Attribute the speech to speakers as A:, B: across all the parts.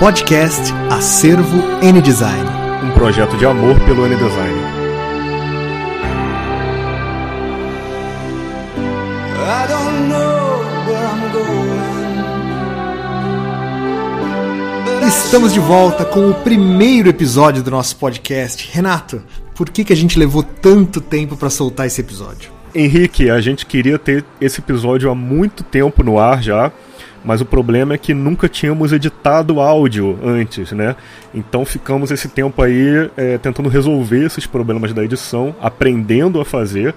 A: podcast Acervo N Design.
B: Um projeto de amor pelo N Design. I don't know where I'm
A: going. Estamos de volta com o primeiro episódio do nosso podcast. Renato, por que, que a gente levou tanto tempo para soltar esse episódio?
B: Henrique, a gente queria ter esse episódio há muito tempo no ar já mas o problema é que nunca tínhamos editado áudio antes, né? Então ficamos esse tempo aí é, tentando resolver esses problemas da edição, aprendendo a fazer.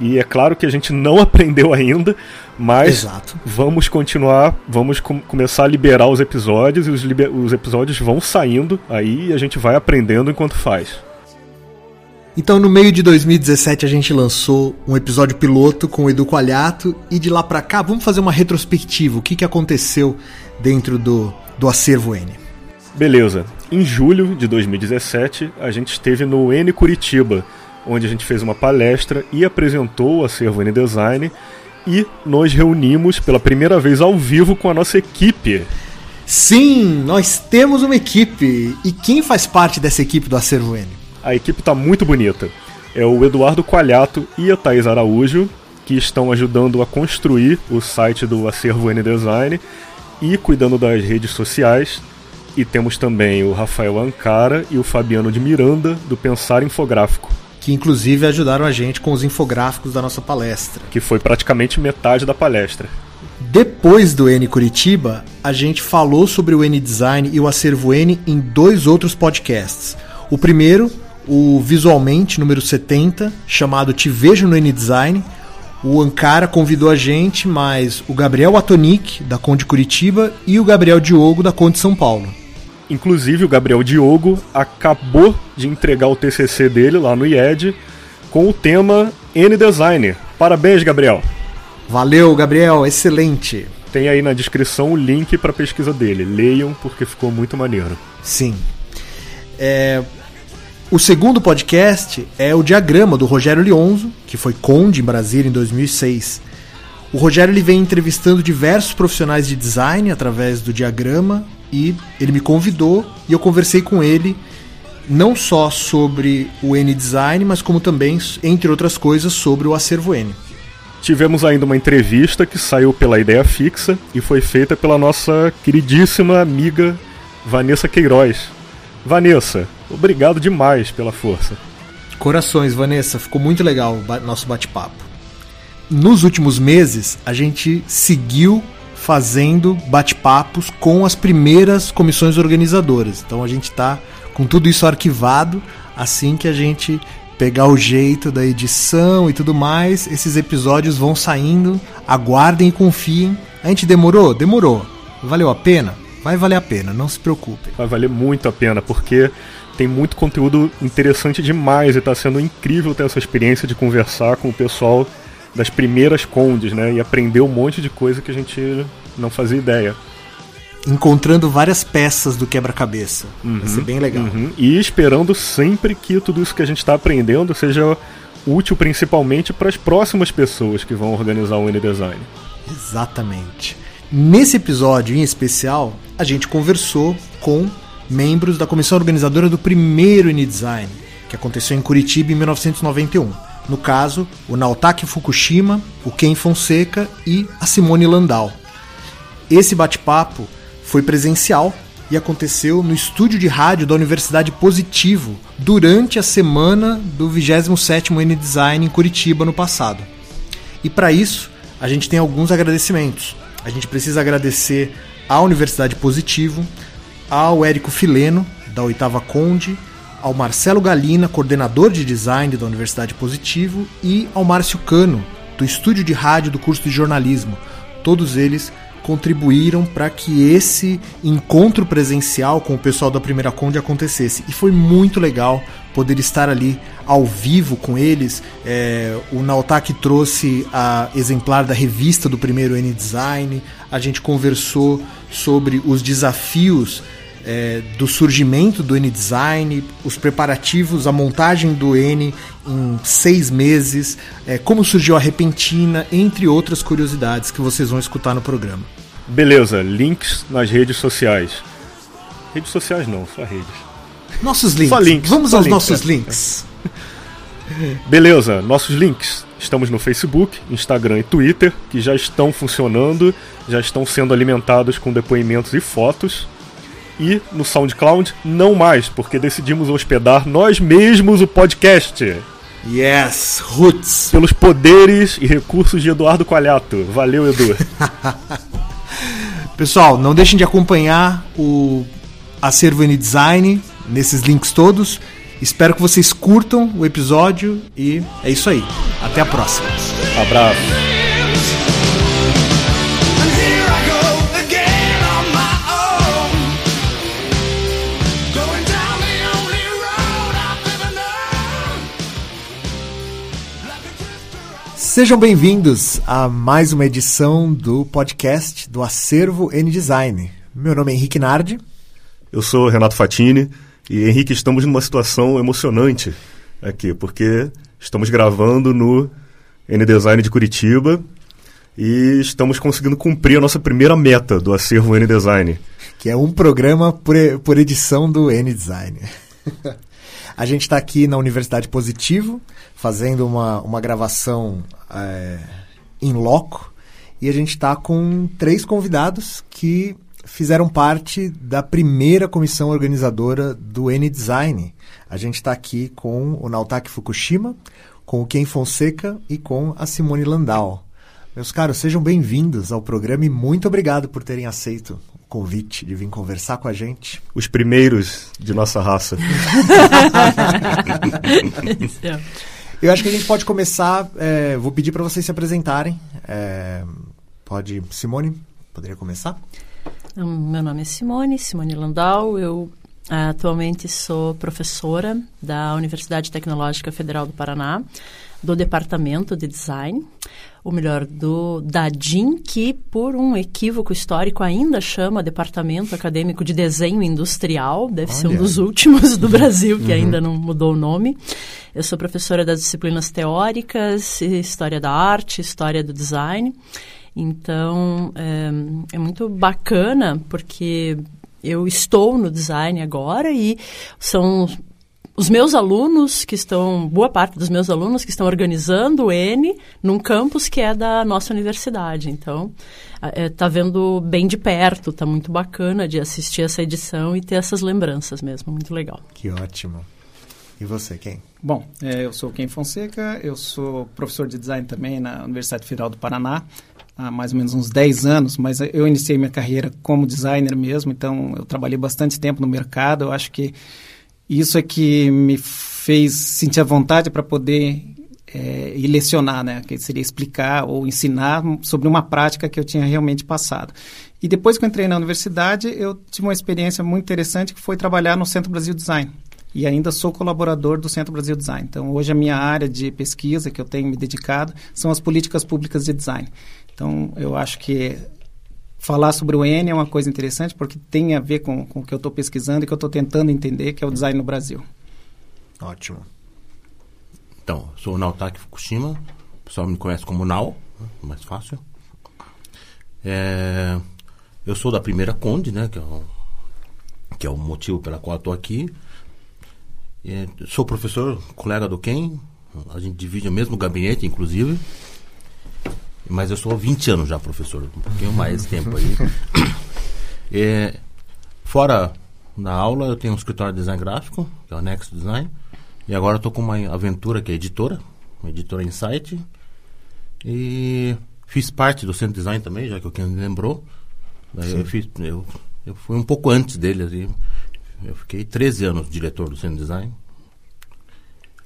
B: E é claro que a gente não aprendeu ainda, mas
A: Exato.
B: vamos continuar, vamos com começar a liberar os episódios e os, os episódios vão saindo aí e a gente vai aprendendo enquanto faz.
A: Então, no meio de 2017, a gente lançou um episódio piloto com o Edu Coalhato e de lá pra cá, vamos fazer uma retrospectiva. O que, que aconteceu dentro do, do Acervo N?
B: Beleza. Em julho de 2017, a gente esteve no N Curitiba, onde a gente fez uma palestra e apresentou o Acervo N Design e nos reunimos pela primeira vez ao vivo com a nossa equipe.
A: Sim, nós temos uma equipe. E quem faz parte dessa equipe do Acervo N?
B: A equipe está muito bonita. É o Eduardo Coalhato e a Thaís Araújo, que estão ajudando a construir o site do Acervo N Design e cuidando das redes sociais. E temos também o Rafael Ancara e o Fabiano de Miranda, do Pensar Infográfico.
A: Que inclusive ajudaram a gente com os infográficos da nossa palestra.
B: Que foi praticamente metade da palestra.
A: Depois do N Curitiba, a gente falou sobre o N Design e o Acervo N em dois outros podcasts. O primeiro o Visualmente, número 70, chamado Te Vejo no N-Design. O Ankara convidou a gente, mas o Gabriel Atonic, da Conde Curitiba, e o Gabriel Diogo, da Conde São Paulo.
B: Inclusive, o Gabriel Diogo acabou de entregar o TCC dele lá no IED com o tema N-Design. Parabéns, Gabriel!
A: Valeu, Gabriel, excelente!
B: Tem aí na descrição o link para a pesquisa dele. Leiam porque ficou muito maneiro.
A: Sim. É, o segundo podcast é o Diagrama do Rogério Lionzo, que foi conde em Brasília em 2006. O Rogério ele vem entrevistando diversos profissionais de design através do Diagrama e ele me convidou e eu conversei com ele não só sobre o N Design, mas como também, entre outras coisas, sobre o acervo N.
B: Tivemos ainda uma entrevista que saiu pela Ideia Fixa e foi feita pela nossa queridíssima amiga Vanessa Queiroz. Vanessa, Obrigado demais pela força.
A: Corações, Vanessa, ficou muito legal o nosso bate-papo. Nos últimos meses, a gente seguiu fazendo bate-papos com as primeiras comissões organizadoras. Então a gente está com tudo isso arquivado. Assim que a gente pegar o jeito da edição e tudo mais, esses episódios vão saindo. Aguardem e confiem. A gente demorou? Demorou. Valeu a pena? Vai valer a pena, não se preocupem.
B: Vai valer muito a pena, porque tem muito conteúdo interessante demais e está sendo incrível ter essa experiência de conversar com o pessoal das primeiras condes, né? E aprender um monte de coisa que a gente não fazia ideia.
A: Encontrando várias peças do quebra-cabeça. Uhum, Vai ser bem legal. Uhum.
B: E esperando sempre que tudo isso que a gente está aprendendo seja útil principalmente para as próximas pessoas que vão organizar o N-Design.
A: Exatamente. Nesse episódio em especial, a gente conversou com membros da comissão organizadora do primeiro N-Design, que aconteceu em Curitiba em 1991. No caso, o Naotaki Fukushima, o Ken Fonseca e a Simone Landau. Esse bate-papo foi presencial e aconteceu no estúdio de rádio da Universidade Positivo durante a semana do 27º N-Design em Curitiba no passado. E para isso, a gente tem alguns agradecimentos. A gente precisa agradecer à Universidade Positivo, ao Érico Fileno, da Oitava Conde, ao Marcelo Galina, coordenador de design da Universidade Positivo, e ao Márcio Cano, do estúdio de rádio do curso de jornalismo. Todos eles contribuíram para que esse encontro presencial com o pessoal da Primeira Conde acontecesse. E foi muito legal poder estar ali ao vivo com eles. É, o Nautak trouxe a exemplar da revista do primeiro N-Design. A gente conversou sobre os desafios é, do surgimento do N-Design, os preparativos, a montagem do N em seis meses, é, como surgiu a Repentina, entre outras curiosidades que vocês vão escutar no programa.
B: Beleza, links nas redes sociais.
C: Redes sociais não, só redes.
A: Nossos links.
C: Só links.
A: Vamos
C: só
A: aos
C: links,
A: nossos
C: é.
A: links.
C: Beleza, nossos links. Estamos no Facebook, Instagram e Twitter, que já estão funcionando, já estão sendo alimentados com depoimentos e fotos. E no SoundCloud, não mais, porque decidimos hospedar nós mesmos o podcast.
A: Yes, Roots.
C: Pelos poderes e recursos de Eduardo Coalhato. Valeu, Edu.
A: Pessoal, não deixem de acompanhar o Acervo N Design nesses links todos. Espero que vocês curtam o episódio e é isso aí. Até a próxima.
C: Abraço.
A: Sejam bem-vindos a mais uma edição do podcast do Acervo N Design. Meu nome é Henrique Nardi.
C: Eu sou Renato Fatini e Henrique, estamos numa situação emocionante aqui, porque estamos gravando no N Design de Curitiba e estamos conseguindo cumprir a nossa primeira meta do acervo N Design.
A: que é um programa por, por edição do N Design. a gente está aqui na Universidade Positivo, fazendo uma, uma gravação em loco, e a gente está com três convidados que fizeram parte da primeira comissão organizadora do N Design. A gente está aqui com o Naotaki Fukushima, com o Ken Fonseca e com a Simone Landau. Meus caros, sejam bem-vindos ao programa e muito obrigado por terem aceito o convite de vir conversar com a gente.
C: Os primeiros de nossa raça.
A: Eu acho que a gente pode começar. é, vou pedir para vocês se apresentarem. É, pode, Simone, poderia começar?
D: Então, Meu nome é Simone, Simone Landau. Eu ah, atualmente sou professora da Universidade Tecnológica Federal do Paraná, do Departamento de Design, ou melhor, do da DIN, que por um equívoco histórico ainda chama Departamento Acadêmico de Desenho Industrial, deve ser um
A: Olha.
D: dos últimos do Brasil que ainda não mudou o nome. Eu sou professora das disciplinas teóricas, História da Arte, História do Design. Então, é, é muito bacana porque eu estou no design agora e são os meus alunos que estão, boa parte dos meus alunos que estão organizando o N num campus que é da nossa universidade. Então, está vendo bem de perto, está muito bacana de assistir essa edição e ter essas lembranças mesmo, muito legal.
A: Que ótimo. E você, quem?
E: Bom, é, eu sou Ken Fonseca, eu sou professor de design também na Universidade Federal do Paraná há mais ou menos uns 10 anos, mas eu iniciei minha carreira como designer mesmo, então eu trabalhei bastante tempo no mercado, eu acho que isso é que me fez sentir a vontade para poder é, ir lecionar, né? Que seria explicar ou ensinar sobre uma prática que eu tinha realmente passado. E depois que eu entrei na universidade, eu tive uma experiência muito interessante que foi trabalhar no Centro Brasil Design. E ainda sou colaborador do Centro Brasil Design. Então, hoje a minha área de pesquisa que eu tenho me dedicado são as políticas públicas de design. Então, eu acho que falar sobre o N é uma coisa interessante porque tem a ver com, com o que eu estou pesquisando e que eu estou tentando entender, que é o design no Brasil.
A: Ótimo.
F: Então, sou o Naotaki Fukushima, o pessoal me conhece como Nau, né, mais fácil. É, eu sou da primeira Conde, né, que é o, que é o motivo pela qual estou aqui. É, sou professor, colega do Ken, a gente divide o mesmo gabinete, inclusive. Mas eu sou há 20 anos já professor, um pouquinho mais tempo aí. É, fora na aula, eu tenho um escritório de design gráfico, que é o Next Design. E agora estou com uma aventura que é editora, uma editora Insight. E fiz parte do Centro Design também, já que o Ken lembrou. Eu, fiz, eu, eu fui um pouco antes dele. Assim. Eu fiquei 13 anos diretor do Centro Design.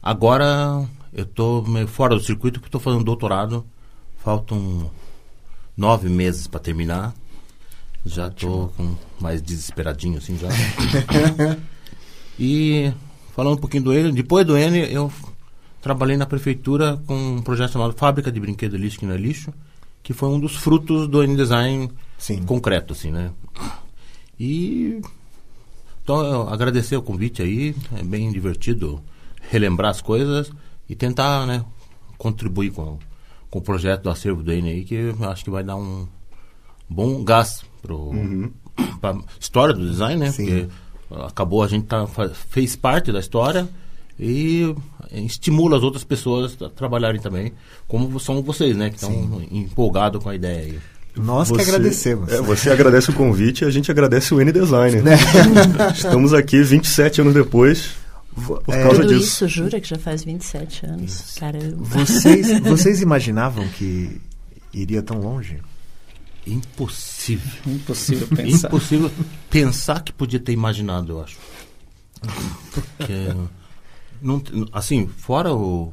F: Agora eu estou meio fora do circuito porque estou fazendo doutorado. Faltam nove meses para terminar. Já estou com mais desesperadinho assim já. e falando um pouquinho do N, depois do N eu trabalhei na prefeitura com um projeto chamado Fábrica de Brinquedo Lixo que não é lixo, que foi um dos frutos do N Design
A: Sim.
F: concreto assim, né? E então agradecer o convite aí, é bem divertido relembrar as coisas e tentar, né, contribuir com, com o projeto do acervo do N aí, que eu acho que vai dar um bom gás pro pra história do design, né?
A: Sim.
F: Porque acabou, a gente tá, fez parte da história e estimula as outras pessoas a trabalharem também, como são vocês, né? Que estão empolgados com a ideia aí.
A: Nós que
C: Você-
A: agradecemos.
C: é, você agradece o convite e a gente agradece o N-Design. Estamos aqui 27 anos depois. Por
A: é,
C: causa
D: Tudo
C: disso.
D: isso, jura que já faz 27 anos. Caramba.
A: vocês, vocês imaginavam que iria tão longe?
F: Impossível.
E: Impossível pensar.
F: Impossível pensar que podia ter imaginado, eu acho. Porque, não, assim, fora o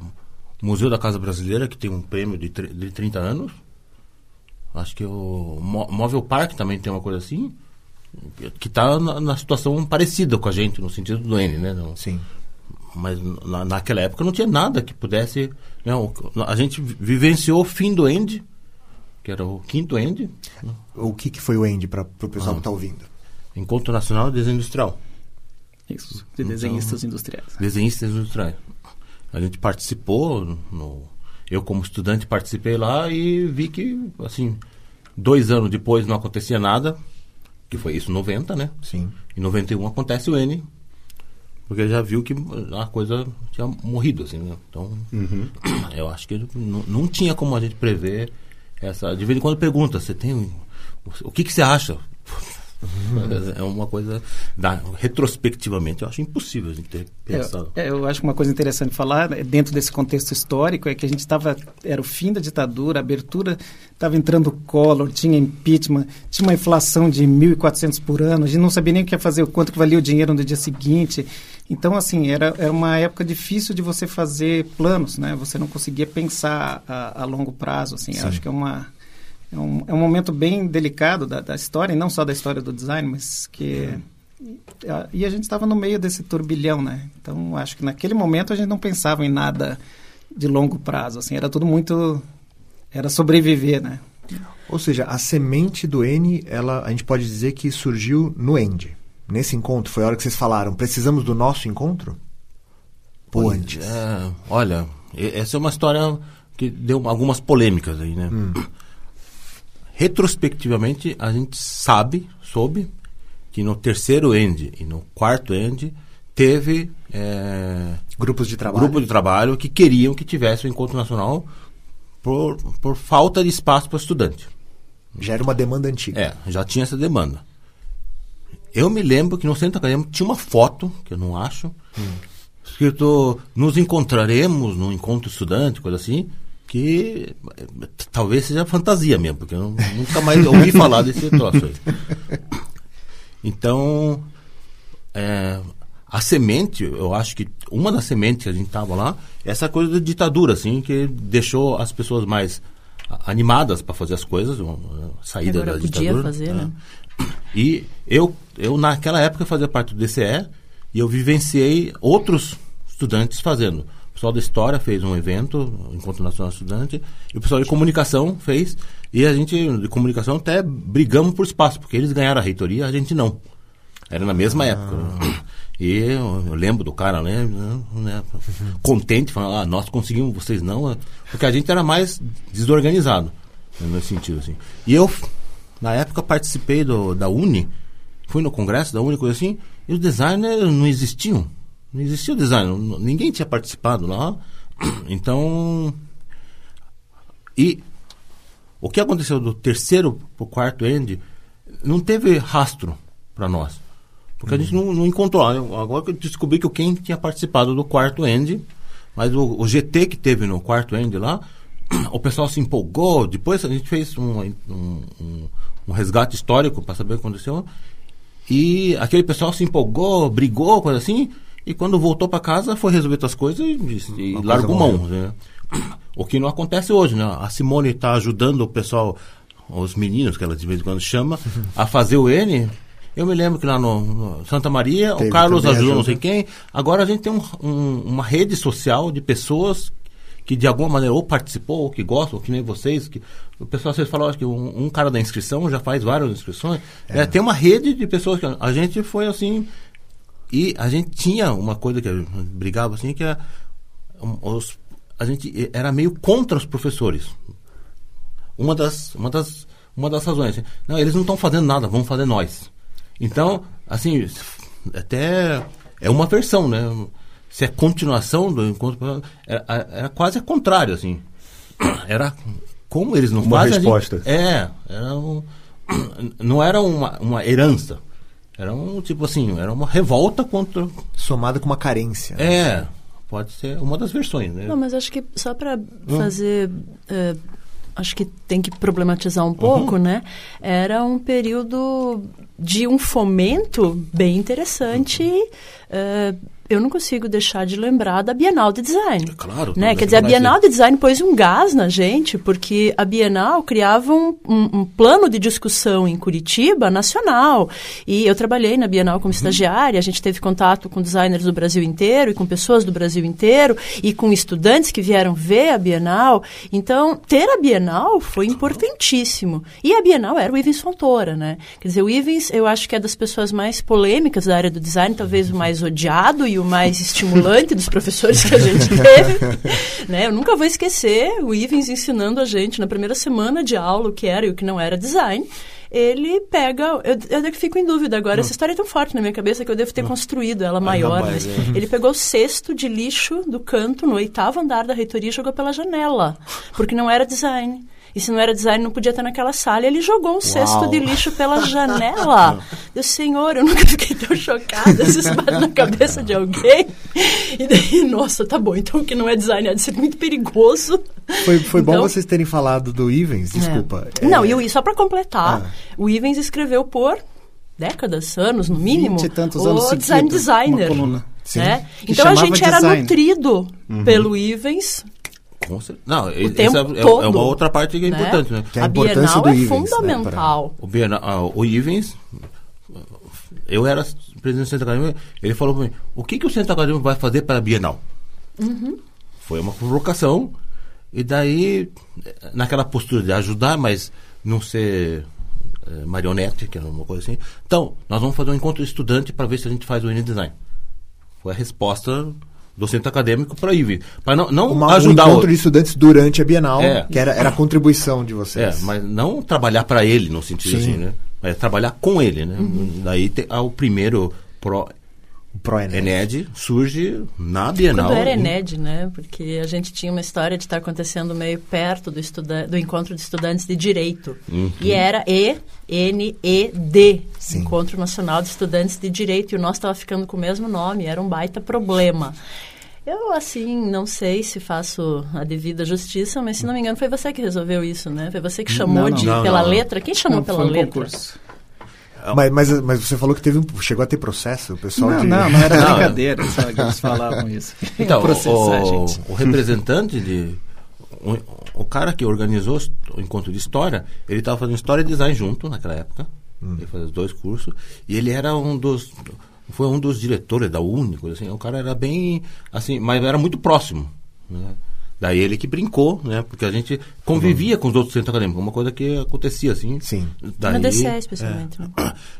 F: Museu da Casa Brasileira, que tem um prêmio de, de 30 anos, acho que o Móvel Park também tem uma coisa assim, que está na, na situação parecida com a gente, no sentido do N, né? Não-
A: Sim.
F: mas na, naquela época não tinha nada que pudesse. Né, o- a gente vi- vivenciou o fim do End, que era o quinto End,
A: O que, que foi o Andy para o pessoal
F: Ah.
A: que está ouvindo?
F: Encontro Nacional de Desenho Industrial.
E: Isso, de desenhistas industriais.
F: Desenhistas industriais. A gente participou, no, eu como estudante participei lá e vi que, assim, dois anos depois não acontecia nada, que foi isso em 90, né?
A: Sim.
F: Em 91 acontece o N, porque já viu que a coisa tinha morrido, assim, né? Então, eu acho que não, não tinha como a gente prever essa... De vez em quando pergunta, você tem... O que, que você acha? É uma coisa... Da, retrospectivamente, eu acho impossível a gente ter pensado.
E: É, é, eu acho que uma coisa interessante de falar, né, dentro desse contexto histórico, é que a gente estava. Era o fim da ditadura, a abertura, estava entrando o Collor, tinha impeachment, tinha uma inflação de 1.400 por ano, a gente não sabia nem o que ia fazer, o quanto que valia o dinheiro no dia seguinte. Então, assim, era, era uma época difícil de você fazer planos, né? Você não conseguia pensar a, a longo prazo, assim. Acho que é uma. É um, é um momento bem delicado da, da história, e não só da história do design, mas que. a- E a gente estava no meio desse turbilhão, né? Então, acho que naquele momento a gente não pensava em nada de longo prazo, assim. Era tudo muito... Era sobreviver, né?
A: Ou seja, a semente do N, ela, a gente pode dizer que surgiu no Andy. Nesse encontro, foi a hora que vocês falaram, precisamos do nosso encontro? Ou
F: Pois
A: antes?
F: é, olha, essa é uma história que deu algumas polêmicas aí, né? Retrospectivamente, a gente sabe, soube, que no terceiro end e no quarto end teve é,
A: Grupos de trabalho?
F: grupo de trabalho que queriam que tivesse o encontro nacional por, por falta de espaço para estudante.
A: Já era uma demanda antiga.
F: É, já tinha essa demanda. Eu me lembro que no centro acadêmico tinha uma foto, que eu não acho, escrito nos encontraremos no encontro estudante, coisa assim, que talvez seja fantasia mesmo, porque eu nunca mais ouvi falar desse troço aí. Então, é, a semente, eu acho que uma das sementes que a gente tava lá, é essa coisa de ditadura, assim, que deixou as pessoas mais animadas para fazer as coisas, saída
D: Agora
F: da
D: podia
F: ditadura.
D: fazer,
F: é.
D: né?
F: E eu, eu, naquela época, fazia parte do DCE e eu vivenciei outros estudantes fazendo. Pessoal da História fez um evento, Encontro Nacional Estudante, e o pessoal de Comunicação fez, e a gente, de Comunicação, até brigamos por espaço, porque eles ganharam a reitoria, a gente não. Era na mesma época. né? E eu, eu lembro do cara, né, né, contente, falando, ah, nós conseguimos, vocês não, porque a gente era mais desorganizado, nesse sentido, assim. E eu, na época, participei do, da Uni, fui no congresso da Uni, coisa assim, e os designers não existiam. Não existia design, ninguém tinha participado lá. Então, e o que aconteceu do terceiro para o quarto end não teve rastro para nós. Porque a gente não, não encontrou. Agora que eu descobri que o Ken tinha participado do quarto end, mas o, o GT que teve no quarto end lá, o pessoal se empolgou. Depois a gente fez um, um, um- um resgate histórico para saber o que aconteceu. E aquele pessoal se empolgou, brigou, coisa assim. E quando voltou para casa, foi resolver suas coisas e, e largou
A: coisa
F: mão. Né? O que não acontece hoje, né? A Simone está ajudando o pessoal, os meninos, que ela de vez em quando chama, a fazer o N. Eu me lembro que lá no, no Santa Maria,
A: Teve
F: o Carlos ajudou não sei quem. Agora a gente tem um- um- uma rede social de pessoas que de alguma maneira ou participou, ou que gostam, ou que nem vocês. Que, o pessoal, vocês falaram acho que um, um cara da inscrição já faz várias inscrições. É, tem uma rede de pessoas que a gente foi assim. E a gente tinha uma coisa que a gente brigava assim, que era, um, os, a gente era meio contra os professores. Uma das, uma das, uma das razões. assim, Não, eles não estão fazendo nada, vamos fazer nós. Então, assim, até é uma versão, né? Se é continuação do encontro, era, era quase ao contrário, assim. Era como eles não
C: Uma
F: fazem. a gente-
C: resposta.
F: é, era um, não era uma, uma herança. Era um tipo assim, era uma revolta contra.
A: Somada com uma carência. né?
F: É, pode ser uma das versões, né?
D: Não, mas acho que só para fazer. eh, acho que tem que problematizar um pouco, né? Era um período de um fomento bem interessante. eh, eu não consigo deixar de lembrar da Bienal de Design.
F: Claro,
D: Né? Quer dizer, a Bienal de Design pôs um gás na gente, porque a Bienal criava um, um- um plano de discussão em Curitiba nacional. E eu trabalhei na Bienal como estagiária, a gente teve contato com designers do Brasil inteiro e com pessoas do Brasil inteiro e com estudantes que vieram ver a Bienal. Então, ter a Bienal foi importantíssimo. E a Bienal era o Ivens Fontoura, né? Quer dizer, o Ivens, eu acho que é das pessoas mais polêmicas da área do design, talvez o mais odiado e o mais estimulante dos professores que a gente teve. né? Eu nunca vou esquecer o Ivens ensinando a gente na primeira semana de aula o que era e o que não era design. Ele pega. Eu, eu fico em dúvida agora. Essa história é tão forte na minha cabeça que eu devo ter construído ela maior.
F: mais,
D: mas
F: é.
D: Ele pegou o cesto de lixo do canto no oitavo andar da reitoria e jogou pela janela. Porque não era design. E se não era design, não podia estar naquela sala. Ele jogou um cesto de lixo pela janela. Eu, senhor, eu nunca fiquei tão chocada. Isso bate na cabeça de alguém. E daí, nossa, tá bom. Então o que não é design é de ser muito perigoso.
A: Foi, foi bom
D: Então-
A: vocês terem falado do Ivens, desculpa.
D: É. Não, e e só para completar,
A: Ah.
D: o Ivens escreveu por décadas, anos no mínimo,
E: Vinte e tantos
D: o
E: anos
D: design designer.
E: uma coluna.
D: né? Então a gente era
E: design.
D: nutrido pelo Ivens.
F: Com cer- Não,
D: tempo
F: essa é, é
D: todo,
F: uma outra parte que é
D: né?
F: importante, né?
A: Que é a
D: a
A: importância
D: Bienal
A: do
D: é
A: Ivens, né,
D: fundamental.
F: O, Bienal, ah, o Ivens, eu era presidente do Centro Acadêmico, ele falou para mim, o que, que o Centro Acadêmico vai fazer para a Bienal?
D: Uhum.
F: Foi uma provocação, e daí, naquela postura de ajudar, mas não ser eh, marionete, que era uma coisa assim. Então, nós vamos fazer um encontro estudante para ver se a gente faz o N-Design. Foi a resposta do Centro Acadêmico para Ivens. Para não, não
A: Uma, um
F: ajudar
A: encontro
F: o...
A: de estudantes durante a Bienal,
F: É.
A: que era, era a contribuição de
F: É,
A: vocês.
F: mas não trabalhar para ele no sentido
A: Sim.
F: assim, né? Mas trabalhar com ele, né? Daí te, ah, o primeiro Pro
A: ProENED.
F: Ened surge na Bienal.
D: Quando era Ened, né? Porque a gente tinha uma história de estar acontecendo meio perto do, estuda do encontro de estudantes de direito. E era E-N-E-D. Encontro Nacional de Estudantes de Direito. E o nosso estava ficando com o mesmo nome, era um baita problema. Eu, assim, não sei se faço a devida justiça, mas se não me engano, foi você que resolveu isso, né? Foi você que chamou
E: Não, não.
D: de,
F: Não,
D: pela
F: não.
D: letra? Quem chamou
E: Não,
D: pela
E: foi um
D: letra?
E: concurso.
A: Mas, mas, mas você falou que teve um, chegou a ter processo, o pessoal
E: Não,
A: de...
E: não, não era
F: Não.
E: brincadeira, só que eles falavam isso.
F: Então,
E: Processar,
F: o,
E: gente.
F: o representante de. O, o cara que organizou o encontro de história, ele estava fazendo história e design junto naquela época. Ele fazia os dois cursos. E ele era um dos. Foi um dos diretores da Único, assim. O cara era bem. assim, mas era muito próximo. Né? Daí ele que brincou, né? Porque a gente convivia com os outros centros acadêmicos, uma coisa que acontecia assim.
A: Sim.
F: Daí,
D: Na DCE, especialmente. né?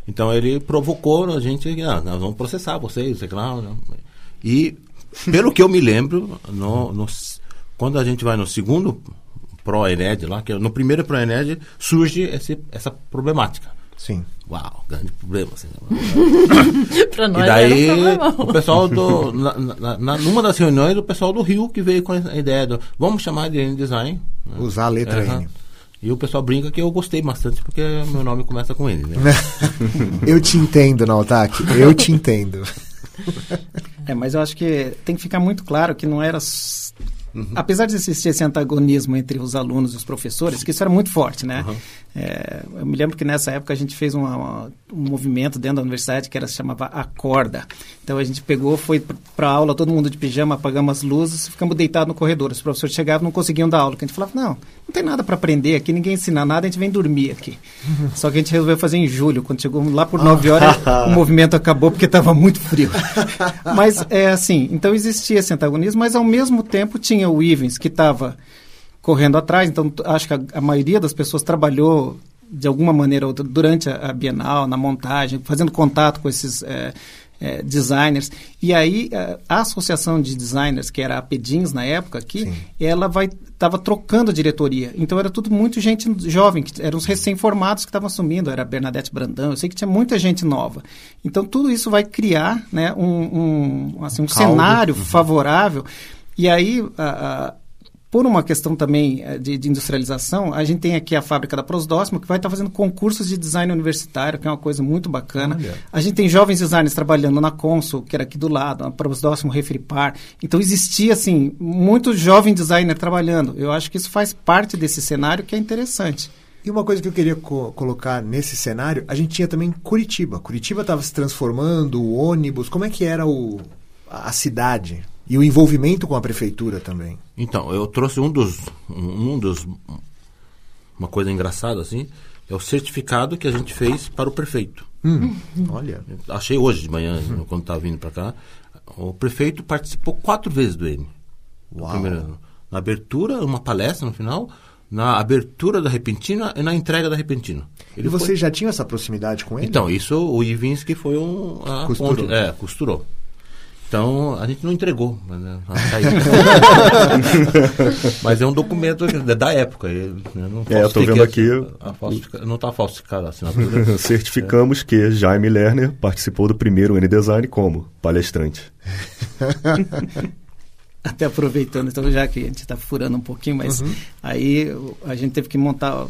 F: então ele provocou a gente, ah, nós vamos processar vocês, sei lá. né? E pelo que eu me lembro, no, no- quando a gente vai no segundo Pro-Ened lá, que é- no primeiro Pro-Ened, surge esse, essa problemática.
A: Sim.
F: Uau, grande problema. Assim,
D: Pra nós
F: e daí,
D: era um
F: o pessoal do. Na, na- na- numa das reuniões, o pessoal do Rio que veio com a ideia do. Vamos chamar de N-Design. né?
A: Usar a letra
F: Aham.
A: N.
F: E o pessoal brinca que eu gostei bastante, porque meu nome começa com N, né?
A: Eu te entendo, Nautaki. Eu te entendo.
E: É, mas eu acho que tem que ficar muito claro que não era. S- Apesar de existir esse antagonismo entre os alunos e os professores, que isso era muito forte, né? É, eu me lembro que nessa época a gente fez uma- uma- um movimento dentro da universidade que era, se chamava Acorda. Então a gente pegou, foi para a aula, todo mundo de pijama, apagamos as luzes, ficamos deitados no corredor. Os professores chegavam e não conseguiam dar aula. Que a gente falava, não, não tem nada para aprender aqui, ninguém ensina nada, a gente vem dormir aqui. Só que a gente resolveu fazer em julho. Quando chegou lá por 9 horas, o movimento acabou porque estava muito frio. Mas é assim, então existia esse antagonismo, mas ao mesmo tempo tinha o Ivens, que estava correndo atrás, então acho que a, a maioria das pessoas trabalhou de alguma maneira ou outra durante a, a Bienal, na montagem, fazendo contato com esses, eh, eh, designers. E aí eh, a associação de designers, que era a Pedins na época aqui, ela vai estava trocando a diretoria. Então era tudo muito gente jovem, que eram os recém-formados que estavam assumindo, era a Bernadette Brandão, eu sei que tinha muita gente nova. Então tudo isso vai criar né, um, um, assim, um
A: caldo.
E: cenário favorável. E aí, a- a- por uma questão também eh, de, de industrialização, a gente tem aqui a fábrica da Prosdóximo, que vai estar fazendo concursos de design universitário, que é uma coisa muito bacana. A gente tem jovens designers trabalhando na Consul, que era aqui do lado, a Prosdóximo Refripar. Então existia, assim, muito jovem designer trabalhando. Eu acho que isso faz parte desse cenário que é interessante.
A: E uma coisa que eu queria co- colocar nesse cenário, a gente tinha também Curitiba. Curitiba estava se transformando, o ônibus, como é que era o, a cidade? E o envolvimento com a prefeitura também.
F: Então, eu trouxe um dos. Um um dos. Uma coisa engraçada, assim, é o certificado que a gente fez para o prefeito.
A: Olha.
F: Achei hoje de manhã, quando estava vindo para cá. O prefeito participou quatro vezes do N. Na abertura, uma palestra no final, na abertura da Repentina e na entrega da Repentina.
A: E você já tinha essa proximidade com ele?
F: Então, isso o Ivinski foi um. A
A: Costurou.
F: ponte- é, costurou. Então, a gente não entregou. Mas, né, tá aí. Mas é um documento da- época. eu, né, não
C: É,
F: falsifiquei
C: vendo aqui-
F: a- a não está falsificada a assinatura.
C: Certificamos que Jaime Lerner participou do primeiro N-Design como palestrante.
E: Até aproveitando, então, já que a gente está furando um pouquinho, mas aí o- a gente teve que montar.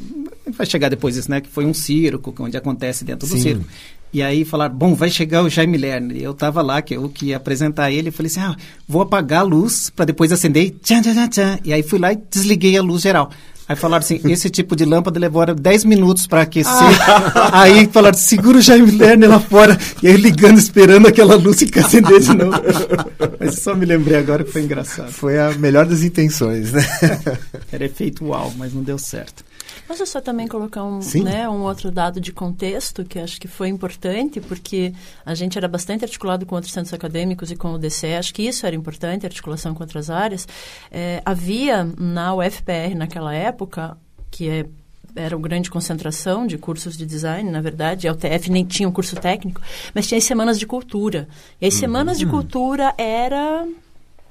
E: Vai chegar depois isso, né? Que foi um circo, onde acontece dentro do
A: Sim.
E: circo. E aí falaram, bom, vai chegar o Jaime Lerner. E eu estava lá, que eu que ia apresentar ele, eu falei assim, ah, vou apagar a luz para depois acender e tchan, tchan, tchan. E aí fui lá e desliguei a luz geral. Aí falaram assim, esse tipo de lâmpada levou 10 minutos para aquecer. aí falaram, segura o Jaime Lerner lá fora. E aí ligando, esperando aquela luz se acender de novo. Mas só me lembrei agora que foi engraçado.
A: Foi a melhor das intenções, né?
E: Era efeito uau, mas não deu certo.
D: Posso só também colocar um,
A: Sim.
D: né, um outro dado de contexto que acho que foi importante, porque a gente era bastante articulado com outros centros acadêmicos e com o DCE, acho que isso era importante, a articulação com outras áreas. É, havia na UFPR naquela época, que é era uma grande concentração de cursos de design, na verdade. A UTF nem tinha um curso técnico, mas tinha as semanas de cultura. E as semanas de cultura era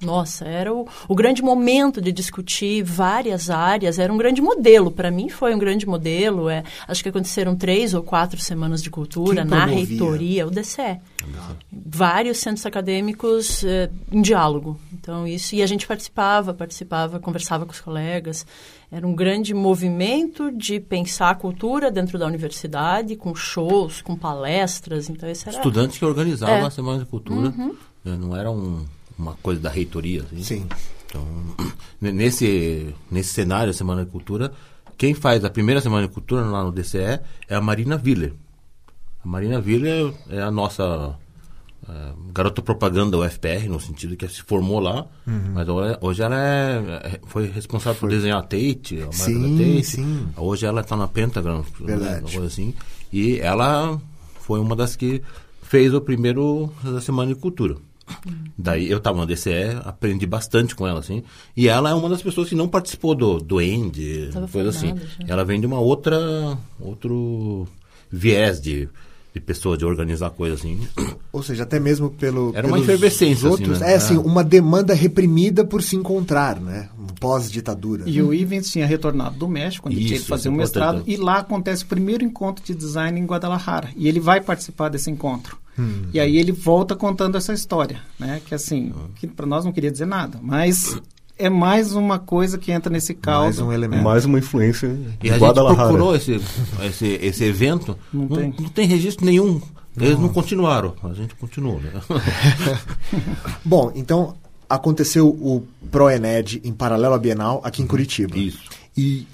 D: nossa, era o, o grande momento de discutir várias áreas, era um grande modelo. Para mim, foi um grande modelo. É, acho que aconteceram três ou quatro semanas de cultura
A: Quem
D: na
A: promovia?
D: reitoria, o DCE. Vários centros acadêmicos eh, em diálogo. Então, isso. E a gente participava, participava, conversava com os colegas. Era um grande movimento de pensar a cultura dentro da universidade, com shows, com palestras. Então, esse era.
F: Estudantes que organizavam
D: É.
F: a Semana de Cultura. né, Não era um- uma coisa da reitoria. Assim.
A: Sim.
F: Então, nesse, nesse cenário, a Semana de Cultura, quem faz a primeira Semana de Cultura lá no DCE é a Marina Viller. A Marina Viller é a nossa eh, garota propaganda da UFPR, no sentido que se formou lá, mas hoje, ela é, é- foi responsável por desenhar a Tate, a marca
A: Sim,
F: da Tate.
A: sim.
F: Hoje ela está na Pentagram,
A: Verdade.
F: né, uma coisa assim. E ela foi uma das que fez o primeiro da Semana de Cultura. Daí eu estava no DCE, aprendi bastante com ela, assim. E ela é uma das pessoas que não participou do, do END, coisa assim.
D: já.
F: Ela vem de uma outra, outro viés de, de pessoa, de organizar coisa assim.
A: Ou seja, até mesmo pelo.
F: Era uma efervescência, assim,
A: outros,
F: né?
A: É, assim,
F: É.
A: uma demanda reprimida por se encontrar, né? Pós-ditadura.
E: E o Ivens tinha retornado do México, onde ele tinha que fazer
F: isso é
E: um mestrado, e lá acontece o primeiro encontro de design em Guadalajara. E ele vai participar desse encontro. E aí ele volta contando essa história, né? Que assim, que para nós não queria dizer nada, mas é mais uma coisa que entra nesse caldo.
A: Mais um elemento.
C: Mais uma influência
F: E
C: de
F: a gente
C: Guadalajara.
F: procurou esse, esse, esse evento,
E: Não
F: não,
E: tem.
F: não tem registro nenhum. Eles não continuaram, a gente continuou, né?
A: Bom, então aconteceu o ProEned em paralelo à Bienal aqui em Curitiba.
F: Isso.
A: E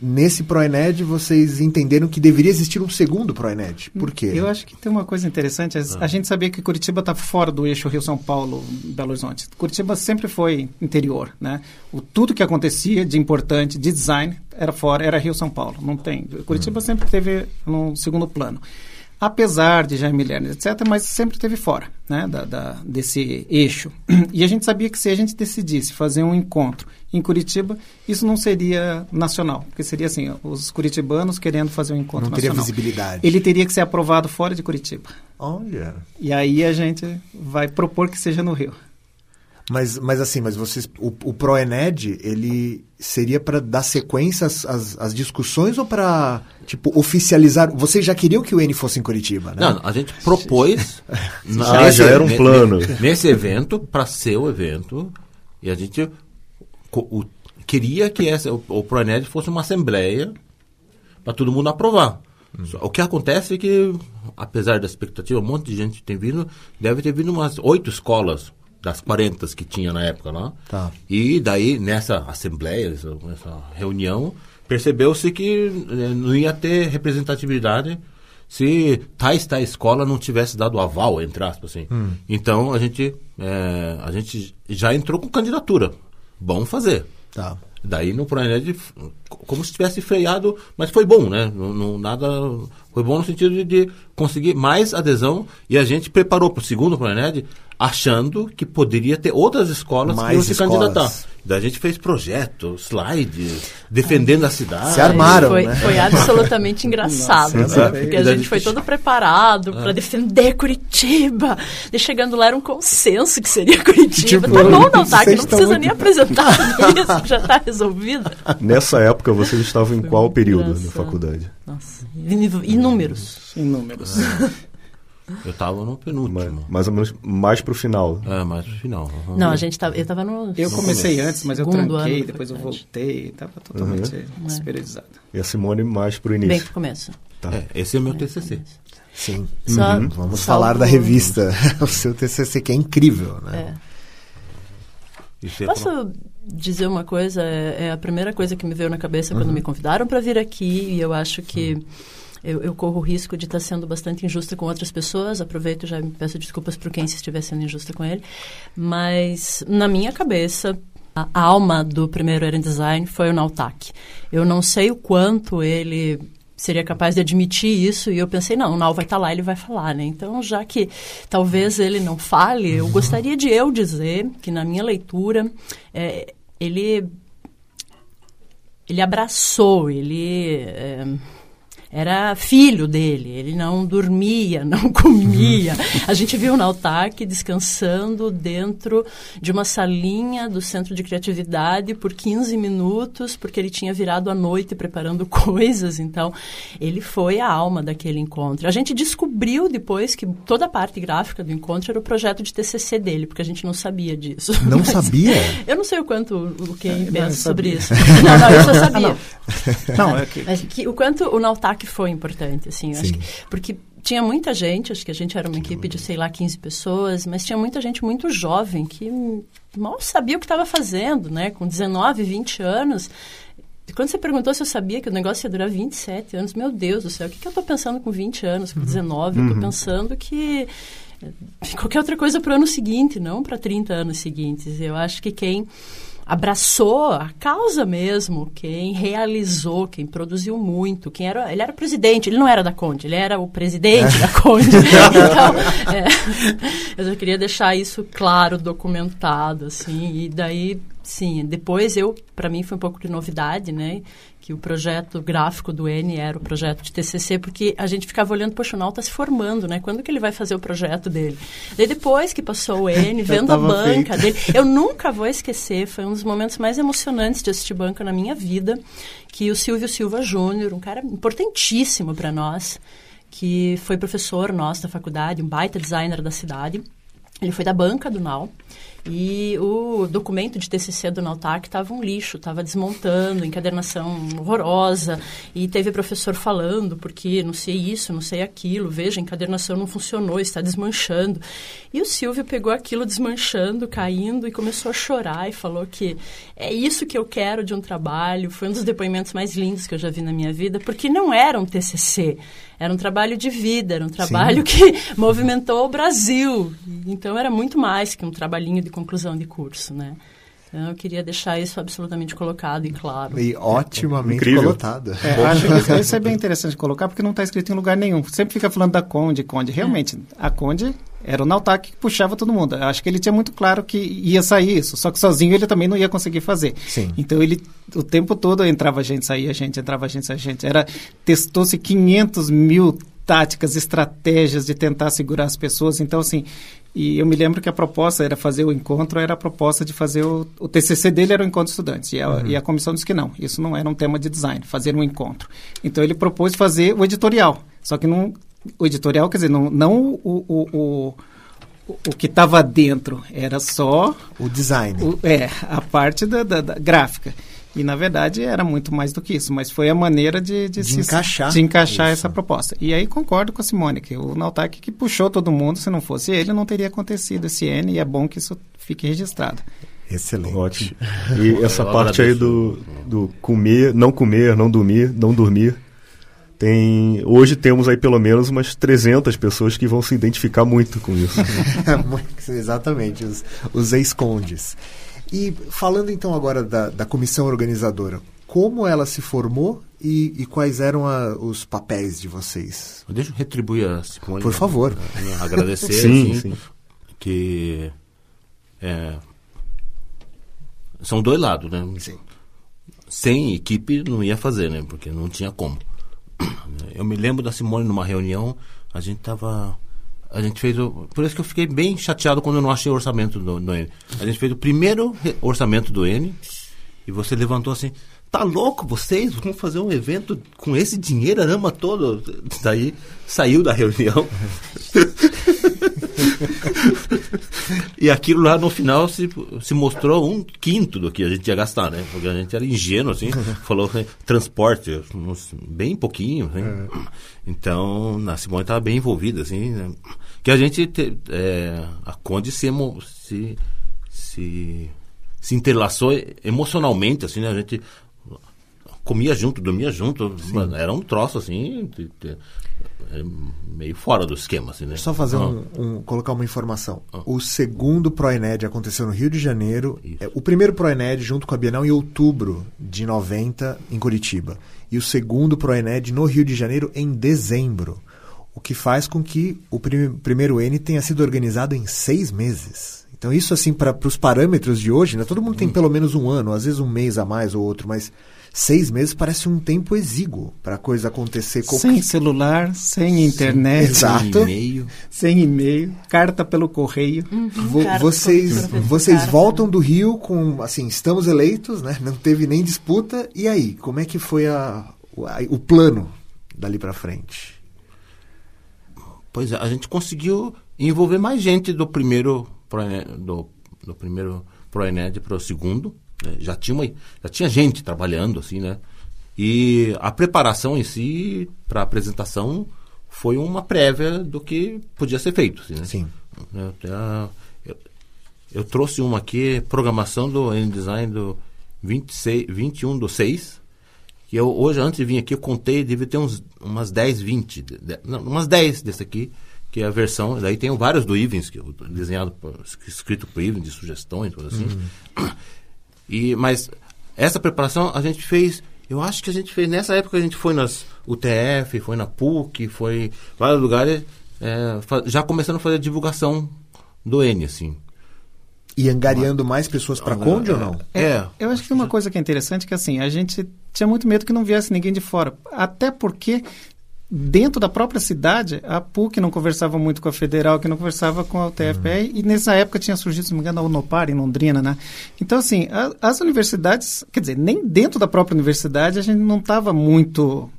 A: nesse ProEned vocês entenderam que deveria existir um segundo ProEned. Por quê?
E: Eu acho que tem uma coisa interessante. as- A gente sabia que Curitiba está fora do eixo Rio-São Paulo-Belo Horizonte. Curitiba sempre foi interior, né? O, tudo que acontecia de importante, de design, era fora, era Rio-São Paulo. Não tem. Curitiba sempre teve no segundo plano. Apesar de Jaime Lerner, etc., mas sempre esteve fora né, da, da- desse eixo. E a gente sabia que se a gente decidisse fazer um encontro em Curitiba, isso não seria nacional, porque seria assim, os curitibanos querendo fazer um encontro
A: Não teria
E: nacional.
A: visibilidade.
E: Ele teria que ser aprovado fora de Curitiba.
G: Olha.
E: E aí a gente vai propor que seja no Rio.
A: Mas, mas assim, mas vocês. O, o ProEned, ele seria para dar sequência às, às, às discussões ou para, tipo, oficializar? Vocês já queriam que o N fosse em Curitiba, né?
F: Não, a gente propôs.
C: Ah, já era um plano.
F: ne- Nesse evento, para ser o evento, e a gente o- queria que essa, o, o Proened fosse uma assembleia para todo mundo aprovar. Só- O que acontece é que, apesar da expectativa, um monte de gente tem vindo, deve ter vindo umas oito escolas das 40 que tinha na época lá.
A: Tá.
F: E daí, nessa assembleia, essa, essa reunião, percebeu-se que eh, não ia ter representatividade se tais tais escola não tivesse dado aval, entre aspas, assim. Então, a gente, eh, a gente já entrou com candidatura. Bom fazer.
A: Tá.
F: Daí no Proened, como se tivesse freado, mas foi bom, né? Não, não- nada, foi bom no sentido de, de conseguir mais adesão e a gente preparou para o segundo Proened achando que poderia ter outras escolas
A: Mais
F: que iam se
A: escolas.
F: candidatar. Daí a gente fez projeto, slide, defendendo a cidade.
A: Se armaram,
D: foi,
A: né?
D: foi absolutamente engraçado,
E: Nossa,
D: né?
E: é.
D: porque a gente foi todo preparado para defender Curitiba. E chegando lá era um consenso que seria Curitiba.
A: Tipo,
D: tá bom, não, tá? Que não precisa
A: muito-
D: nem apresentar isso, que já está resolvido.
C: Nessa época vocês estavam em qual período da faculdade?
D: Nossa, in- inúmeros.
E: Em números.
F: Eu estava no penúltimo.
C: mais ou menos mais pro final.
F: É, mais no final. uhum.
D: Não, a gente tava, eu tava no
E: Eu comecei antes, mas eu tranquei, depois eu voltei, estava totalmente desperiodizado.
C: E a Simone mais pro
D: Bem
C: início.
D: pro começo.
C: Tá.
F: É, esse é meu TCC.
A: Sim.
D: Só-
A: Uhum. Vamos
D: salvo-
A: falar da revista, o seu TCC, que é incrível, né?
D: É.
F: É
D: Posso dizer uma coisa? É é a primeira coisa que me veio na cabeça quando me convidaram para vir aqui e eu acho que eu, eu corro o risco de estar sendo bastante injusta com outras pessoas. Aproveito e já me peço desculpas por quem se estiver sendo injusta com ele. Mas na minha cabeça a alma do primeiro Era em Design foi o Nautak. Eu não sei o quanto ele seria capaz de admitir isso e eu pensei, não, o Nau vai estar lá, ele vai falar, né? Então, já que talvez ele não fale, eu gostaria de eu dizer que na minha leitura é, ele ele abraçou, ele é, era filho dele, ele não dormia, não comia. A gente viu o Nautak descansando dentro de uma salinha do Centro de Criatividade por 15 minutos, porque ele tinha virado à noite preparando coisas. Então, ele foi a alma daquele encontro. A gente descobriu depois que toda a parte gráfica do encontro era o projeto de TCC dele, porque a gente não sabia disso.
A: Não
D: Mas-
A: sabia?
D: Eu não sei o quanto o quem
E: não,
D: pensa sobre isso. Não, não, eu só sabia.
E: Não, é que
D: Mas que, o quanto o Nautak foi importante, assim, acho que, porque tinha muita gente, acho que a gente era uma equipe de, sei lá, 15 pessoas, mas tinha muita gente muito jovem que mal sabia o que estava fazendo, né? Com 19, 20 anos. Quando você perguntou se eu sabia que o negócio ia durar 27 anos, meu Deus do céu, o que, que eu estou pensando com 20 anos, com 19? Eu estou pensando que eh, qualquer outra coisa para o ano seguinte, não para 30 anos seguintes. Eu acho que quem abraçou a causa mesmo, quem realizou, quem produziu muito, quem era, ele era presidente, ele não era da Conde, ele era o presidente da Conde. Então, é, eu só queria deixar isso claro, documentado, assim, e daí, sim, depois eu, para mim foi um pouco de novidade, né, que o projeto gráfico do N era o projeto de TCC, porque a gente ficava olhando, poxa, o Nau está se formando, né? Quando que ele vai fazer o projeto dele? Daí depois que passou o N, vendo a banca
A: feito.
D: dele, eu nunca vou esquecer, foi um dos momentos mais emocionantes de assistir banca na minha vida, que o Silvio Silva Júnior, um cara importantíssimo para nós, que foi professor nosso da faculdade, um baita designer da cidade, ele foi da banca do Nau e o documento de TCC do Nautak estava um lixo, estava desmontando, encadernação horrorosa. E teve professor falando, porque não sei isso, não sei aquilo, veja, a encadernação não funcionou, está desmanchando. E o Silvio pegou aquilo desmanchando, caindo e começou a chorar e falou que é isso que eu quero de um trabalho. Foi um dos depoimentos mais lindos que eu já vi na minha vida, porque não era um TCC, era um trabalho de vida, era um trabalho que movimentou o Brasil. Então era muito mais que um trabalhinho de conclusão de curso, né? Então, eu queria deixar isso absolutamente colocado e claro.
A: E otimamente
C: Incrível.
A: colocado.
E: É, acho que isso, é bem interessante colocar, porque não está escrito em lugar nenhum. Sempre fica falando da Conde, Conde. Realmente, a Conde era o Nautak que puxava todo mundo. Eu Acho que ele tinha muito claro que ia sair isso, só que sozinho ele também não ia conseguir fazer.
A: Sim.
E: Então ele, o tempo todo entrava gente, saía gente, entrava gente, saía gente. Era, testou-se 500 mil táticas, estratégias de tentar segurar as pessoas. Então, assim, e eu me lembro que a proposta era fazer o encontro, era a proposta de fazer o, o TCC dele era o encontro de estudantes e a, e a comissão disse que não, isso não era um tema de design, fazer um encontro. Então ele propôs fazer o editorial, só que não, o editorial, quer dizer, não, não o, o, o, o, o que estava dentro, era só
A: O design.
E: o- é, a parte da, da- da gráfica. E, na verdade, era muito mais do que isso, mas foi a maneira de, de,
A: De
E: se-
A: encaixar
E: de encaixar
A: isso.
E: essa proposta. E aí concordo com a Simone, que o Nautak que puxou todo mundo, se não fosse ele, não teria acontecido esse N, e é bom que isso fique registrado.
A: Excelente.
C: Ótimo. E essa
F: Eu
C: parte aí
F: agradeço.
C: do, do comer, não comer, não dormir, não dormir. Tem, hoje temos aí pelo menos umas 300 pessoas que vão se identificar muito com isso.
A: Exatamente, os, os ex-condes. E falando então agora da, da comissão organizadora, como ela se formou e, e quais eram a- os papéis de vocês?
F: Deixa eu retribuir a Simone.
A: Por favor.
F: né, Agradecer,
C: Sim,
F: assim,
C: sim.
F: que é, são dois lados, né?
A: Sim.
F: Sem equipe não ia fazer, né? Porque não tinha como. Eu me lembro da Simone numa reunião, a gente tava. A gente fez o. Por isso que eu fiquei bem chateado quando eu não achei o orçamento do, do N. A gente fez o primeiro orçamento do N e você levantou assim. Tá louco vocês? Vamos fazer um evento com esse dinheiro, arama todo. Daí saiu da reunião. e aquilo lá no final se, se mostrou um quinto do que a gente ia gastar, né? Porque a gente era ingênuo, assim, falou que transporte, bem pouquinho, né? Então, a Simone estava bem envolvida, assim, né? Que a gente, te- é, a Conde se, emo- se, se, se interlaçou emocionalmente, assim, né? A gente comia junto, dormia junto, era um troço, assim, de- de- é, meio fora do esquema, assim, né?
A: Só fazer
F: Ah.
A: um, um- colocar uma informação. O segundo Proened aconteceu no Rio de Janeiro.
F: Isso.
A: É, O primeiro Proened junto com a Bienal em outubro de 90 em Curitiba e o segundo Proened no Rio de Janeiro em dezembro. O que faz com que o prim- primeiro N tenha sido organizado em seis meses. Então isso assim para os parâmetros de hoje, né? Todo mundo
F: Hum.
A: tem pelo menos um ano, às vezes um mês a mais ou outro, mas seis meses parece um tempo exíguo para a coisa acontecer. com-
E: Sem celular, sem internet,
A: exato.
F: E-mail.
E: sem e-mail, carta pelo correio.
A: Vo-
D: Carta
A: vocês vocês
D: Carta.
A: voltam do Rio com assim estamos eleitos né não teve nem disputa e aí como é que foi a, o, a- o plano dali para frente
F: Pois é, a gente conseguiu envolver mais gente do primeiro Proene- do, do primeiro Proened para o segundo. né? Já tinha uma, já tinha gente trabalhando assim, né? E a preparação em si para a apresentação foi uma prévia do que podia ser feito, assim, né?
A: Sim.
F: Eu, até- eu- eu trouxe uma aqui, programação do N-Design do 26, 21 do 6. Que eu, hoje, antes de vir aqui, eu contei, deve ter uns, umas 10, 20. de- não, umas 10 desse aqui, que é a versão. Daí tem vários do Ivens, que eu, desenhado, escrito por Ivens, de sugestões, coisa assim. E, mas essa preparação a gente fez, eu acho que a gente fez, nessa época a gente foi nas UTF, foi na PUC, foi em vários lugares, é, já começando a fazer a divulgação do N, assim.
A: E angariando mais pessoas para Conde ou não
F: É.
E: Eu acho que tem uma coisa que é interessante que assim, a gente tinha muito medo que não viesse ninguém de fora. Até porque dentro da própria cidade, a PUC não conversava muito com a Federal, que não conversava com a UTFPR, e nessa época tinha surgido, se não me engano, a Unopar em Londrina, né? Então, assim, a- as universidades, quer dizer, nem dentro da própria universidade a gente não estava muito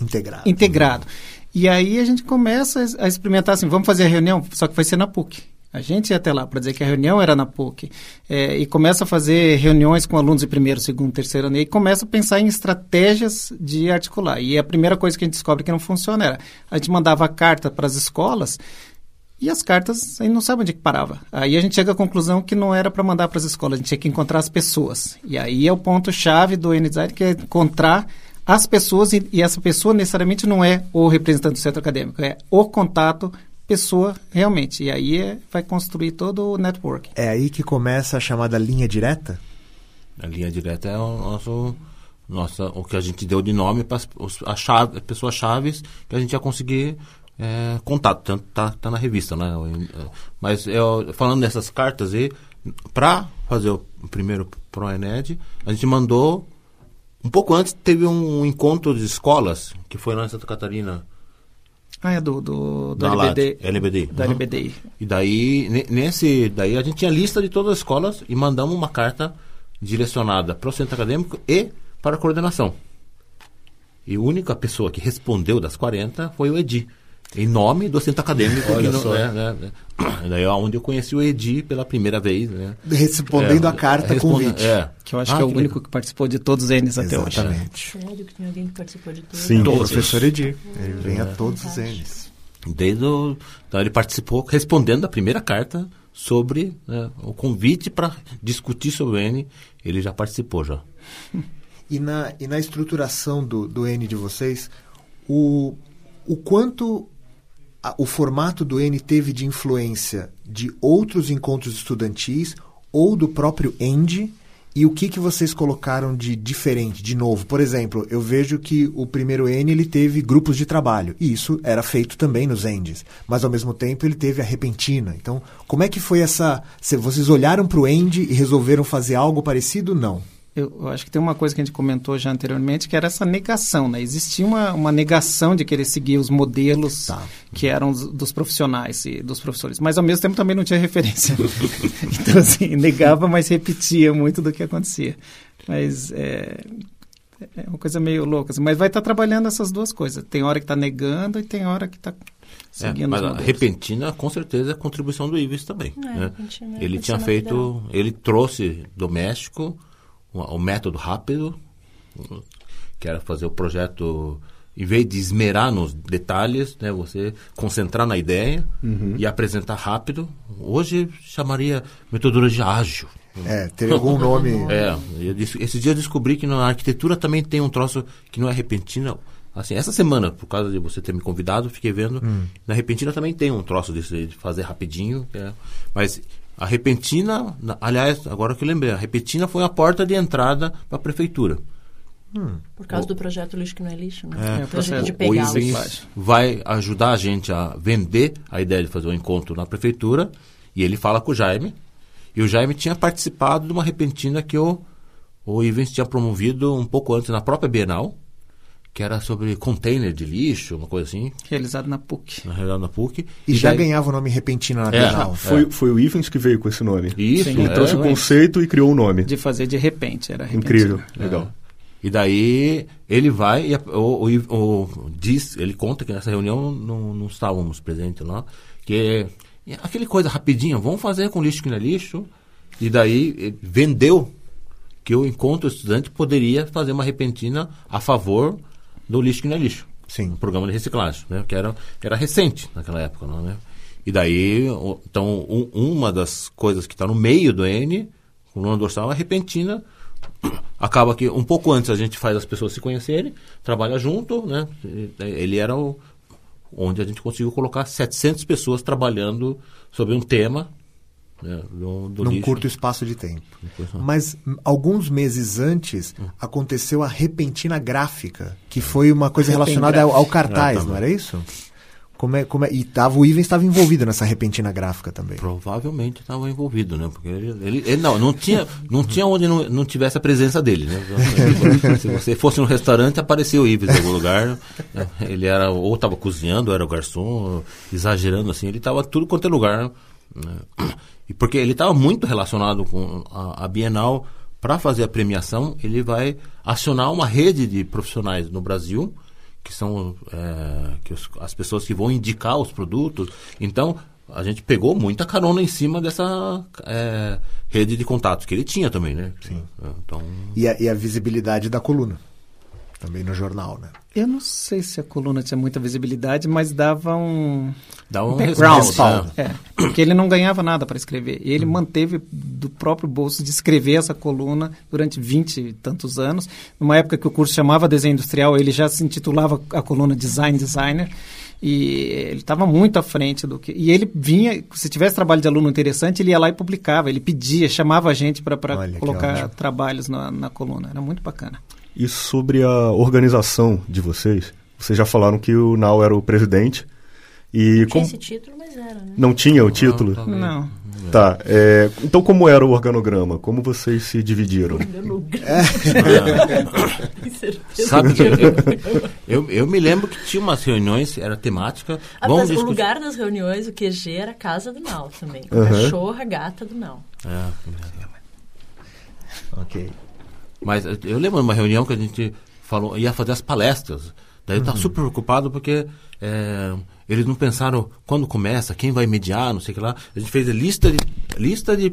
A: integrado
E: integrado. E aí a gente começa a a experimentar assim, vamos fazer a reunião, só que vai ser na PUC. A gente ia até lá para dizer que a reunião era na PUC. É, e começa a fazer reuniões com alunos de primeiro, segundo, terceiro ano. E aí começa a pensar em estratégias de articular. E a primeira coisa que a gente descobre que não funciona era, a gente mandava carta para as escolas e as cartas, a gente não sabe onde que parava. Aí a gente chega à conclusão que não era para mandar para as escolas, a gente tinha que encontrar as pessoas. E aí é o ponto-chave do N-Design, que é encontrar as pessoas, e, e essa pessoa necessariamente não é o representante do centro acadêmico, é o contato pessoa realmente. E aí é, vai construir todo o network.
A: é aí que começa a chamada linha direta
F: A linha direta é o nosso, nossa, o que a gente deu de nome para as chave, pessoas chaves que a gente ia conseguir é, contato. Tanto tá, tá na revista, né? Mas eu, falando dessas cartas aí, para fazer o primeiro ProENED, a gente mandou. Um pouco antes teve um encontro de escolas, que foi lá em Santa Catarina.
E: Ah, é do, do, do LBD.
F: LBD.
E: Da
F: Uhum.
E: LBDI.
F: E daí, ne- nesse, daí a gente tinha lista de todas as escolas e mandamos uma carta direcionada para o centro acadêmico e para a coordenação. E a única pessoa que respondeu das 40 foi o Edi, em nome do centro acadêmico.
C: Olha
F: que não-
C: só.
F: né, né, né. Daí é onde eu conheci o Edi pela primeira vez. Né.
A: Respondendo
F: É,
A: a carta
F: responde-
A: convite.
F: É.
E: Que eu acho
F: Ah,
E: que é o
F: legal.
E: único que participou de todos eles até hoje.
D: Sério que tem alguém que participou de tudo?
C: Sim.
A: O
F: Todos.
A: professor Edi. Ele vem a todos eles.
F: Desde o, então ele participou respondendo a primeira carta sobre né, o convite para discutir sobre o N. Ele já participou já.
A: E na, e na estruturação do, do N de vocês, o, o quanto o formato do N teve de influência de outros encontros estudantis ou do próprio END e o que, que vocês colocaram de diferente, de novo? Por exemplo, eu vejo que o primeiro N ele teve grupos de trabalho, e isso era feito também nos ENDs, mas ao mesmo tempo ele teve a repentina. Então, como é que foi essa... Vocês olharam para o END e resolveram fazer algo parecido? Não.
E: Eu, acho que tem uma coisa que a gente comentou já anteriormente, que era essa negação, né? Existia uma, uma negação de querer seguir os modelos
A: Tá.
E: que eram os- dos profissionais e dos professores, mas ao mesmo tempo também não tinha referência. então, assim, negava, mas repetia muito do que acontecia. Mas é, é uma coisa meio louca. assim. Mas vai estar trabalhando essas duas coisas. Tem hora que está negando e tem hora que está
F: É,
E: seguindo
F: mas a repentina, com certeza, é a contribuição do Ives também.
D: É,
F: né?
D: É
F: Ele tinha feito, ele trouxe do México o, método rápido, que era fazer o projeto, em vez de esmerar nos detalhes, né, você concentrar na ideia e apresentar rápido. Hoje chamaria metodologia ágil.
A: É, teve algum nome...
F: É, esse dia eu descobri que na arquitetura também tem um troço que não é repentina. Assim, essa semana, por causa de você ter me convidado, fiquei vendo. Na repentina também tem um troço desse de fazer rapidinho. é- mas a repentina, na- aliás, agora que eu lembrei, a repentina foi a porta de entrada para a prefeitura.
D: Por causa do projeto Lixo que não é lixo, né?
E: É,
D: o
E: o
D: projeto de
F: o
D: pegar os...
F: Ivens vai ajudar a gente a vender a ideia de fazer um encontro na prefeitura e ele fala com o Jaime. E o Jaime tinha participado de uma repentina que o, o Ivens tinha promovido um pouco antes na própria Bienal, que era sobre container de lixo, uma coisa assim,
E: Realizado na PUC.
F: na realidade na PUC.
A: E, já
F: daí-
A: ganhava o nome Repentina na
F: É,
A: Bienal.
C: Foi, foi o Ivens que veio com esse nome.
F: Isso,
E: Sim,
C: Ele
F: é,
C: trouxe o
E: é.
C: conceito e criou o nome.
E: De fazer de repente, era repentina.
C: Incrível, legal.
F: E daí ele vai e o, o- o- diz, ele conta que nessa reunião não, não estávamos presentes lá, que é aquele coisa rapidinha, vamos fazer com lixo que não é lixo. E daí eh, vendeu que o encontro estudante poderia fazer uma repentina a favor do lixo que não é lixo.
A: Sim.
F: Um programa de reciclagem, né? Que era, que era recente naquela época, não, né? E daí, o- então, um- uma das coisas que está no meio do N, coluna dorsal, é repentina. Acaba que um pouco antes a gente faz as pessoas se conhecerem, trabalha junto, né? Ele era o, onde a gente conseguiu colocar 700 pessoas trabalhando sobre um tema né, do, do
A: num
F: lixo.
A: curto espaço de tempo. Mas alguns meses antes aconteceu a repentina gráfica, que foi uma coisa relacionada ao, ao cartaz, não era isso? Como é, como é, e tava, o Ivens estava envolvido nessa repentina gráfica também.
F: Provavelmente estava envolvido, né? Porque ele, ele- ele- não, não tinha, não tinha onde não, não tivesse a presença dele, né? Se você fosse no restaurante, apareceu o Ives em algum lugar. né? Ele era ou estava cozinhando, ou era o garçom, exagerando assim. Ele estava tudo quanto é lugar. Né? E porque ele estava muito relacionado com a, a Bienal. Para fazer a premiação, ele vai acionar uma rede de profissionais no Brasil que são é, que os- as pessoas que vão indicar os produtos. Então, a gente pegou muita carona em cima dessa é, rede de contatos que ele tinha também, né? Sim. Então,
A: E a, e a visibilidade da coluna. Também no jornal, né?
E: Eu não sei se a coluna tinha muita visibilidade, mas dava um,
F: dá um
E: background.
F: respaldo, né?
E: É, porque ele não ganhava nada para escrever. E ele manteve do próprio bolso de escrever essa coluna durante 20 e tantos anos. Numa época que o curso chamava Desenho Industrial, ele já se intitulava a coluna Design Designer. E ele estava muito à frente do que. E ele vinha, se tivesse trabalho de aluno interessante, ele ia lá e publicava, ele pedia, chamava a gente para colocar trabalhos na, na coluna. Era muito bacana.
C: E sobre a organização de vocês, vocês já falaram que o Nau era o presidente. E
D: Tinha
C: como
D: esse título, mas era, né?
C: não tinha o título?
F: Não.
E: Não.
C: Tá. é, então como era o organograma? Como vocês se dividiram?
D: Com certeza.
F: Sabe que eu, eu, eu me lembro que tinha umas reuniões, era temática.
D: Ah,
F: vamos
D: mas o
F: discutir-
D: lugar das reuniões, o QG, era a casa do Nau também. O
C: Aham.
D: cachorro, a gata do Nau.
F: É,
A: Ok.
F: Mas eu- lembro de uma reunião que a gente falou, ia fazer as palestras. Daí eu
A: Uhum.
F: super preocupado porque é, eles não pensaram quando começa, quem vai mediar, não sei o que lá. A gente fez a lista de, lista de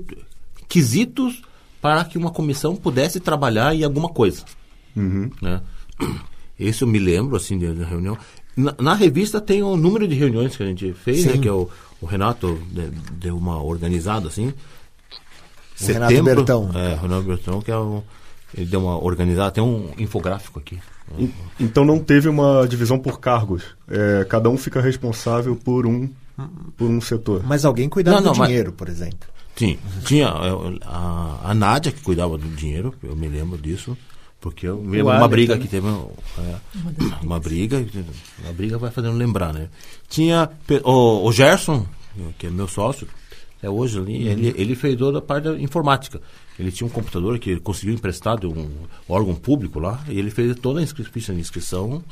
F: quesitos para que uma comissão pudesse trabalhar em alguma coisa. Né? Esse eu me lembro, assim, da reunião. Na, na revista tem o número de reuniões que a gente fez, né, que é o, o Renato de- deu uma organizada, assim.
A: O Renato Bertão.
F: É, Renato Bertão, que é o, ele deu uma organizada, tem um infográfico aqui.
C: En- Então não teve uma divisão por cargos. É, cada um fica responsável por um, por um setor.
A: Mas alguém cuidava
F: Não, não,
A: do
F: mas-
A: dinheiro, por exemplo.
F: Tinha, tinha é, a, a Nádia que cuidava do dinheiro, eu me lembro disso, porque eu me lembro uma briga
E: também.
F: que teve, é, uma briga, a briga vai fazendo lembrar, né? Tinha o, o Gerson, que é meu sócio, é hoje ali, ele, ele fez toda a parte da informática. Ele tinha um computador que ele conseguiu emprestar de um órgão público lá, e ele fez toda a inscri- ficha de inscrição,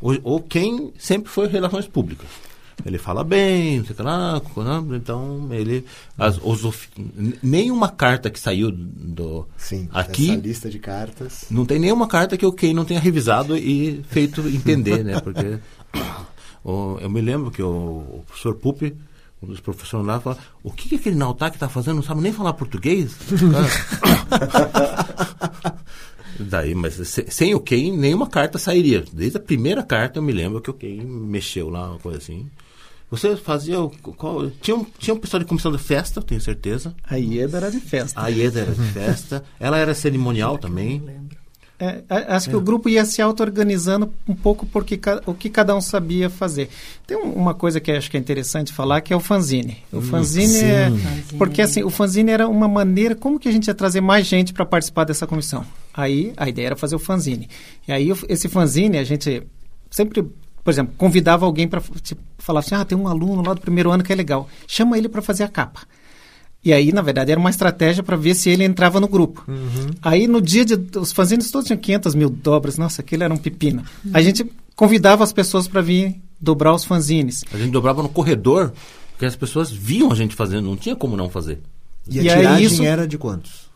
F: ou, ou quem sempre foi relações públicas. Ele fala bem, não sei o que lá, então ele. As, os, nenhuma carta que saiu do.
A: Sim,
F: aqui.
A: lista de cartas.
F: Não tem nenhuma carta que o Ken não tenha revisado e feito entender, né? Porque o- eu me lembro que o, o professor Pupi, um dos lá, fala: o que, que aquele Nautac está fazendo? Não sabe nem falar português? Daí, mas se- sem o Ken, nenhuma carta sairia. Desde a primeira carta eu me lembro que o Ken mexeu lá, uma coisa assim. Você fazia. Qual, tinha, um, tinha um pessoal de comissão de festa, tenho certeza.
E: A IEDA era de festa.
F: A Ieda era de festa. Ela era cerimonial também.
E: É, a- acho que o grupo ia se auto-organizando um pouco porque o que cada um sabia fazer. Tem um- uma coisa que acho que é interessante falar, que é o fanzine. O fanzine é... Porque assim, o fanzine era uma maneira... Como que a gente ia trazer mais gente para participar dessa comissão? Aí, a ideia era fazer o fanzine. E aí, esse fanzine, a gente sempre... Por exemplo, convidava alguém para tipo, falar assim, ah, tem um aluno lá do primeiro ano que é legal. Chama ele para fazer a capa. E aí, na verdade, era uma estratégia para ver se ele entrava no grupo. Aí, no dia de. Os fanzines todos tinham 500 mil dobras. Nossa, aquilo era um pepino. A gente convidava as pessoas para vir dobrar os fanzines.
F: A gente dobrava no corredor, porque as pessoas viam a gente fazendo, não tinha como não fazer.
A: E a
E: E aí
A: tiragem
E: isso-
A: era de quantos?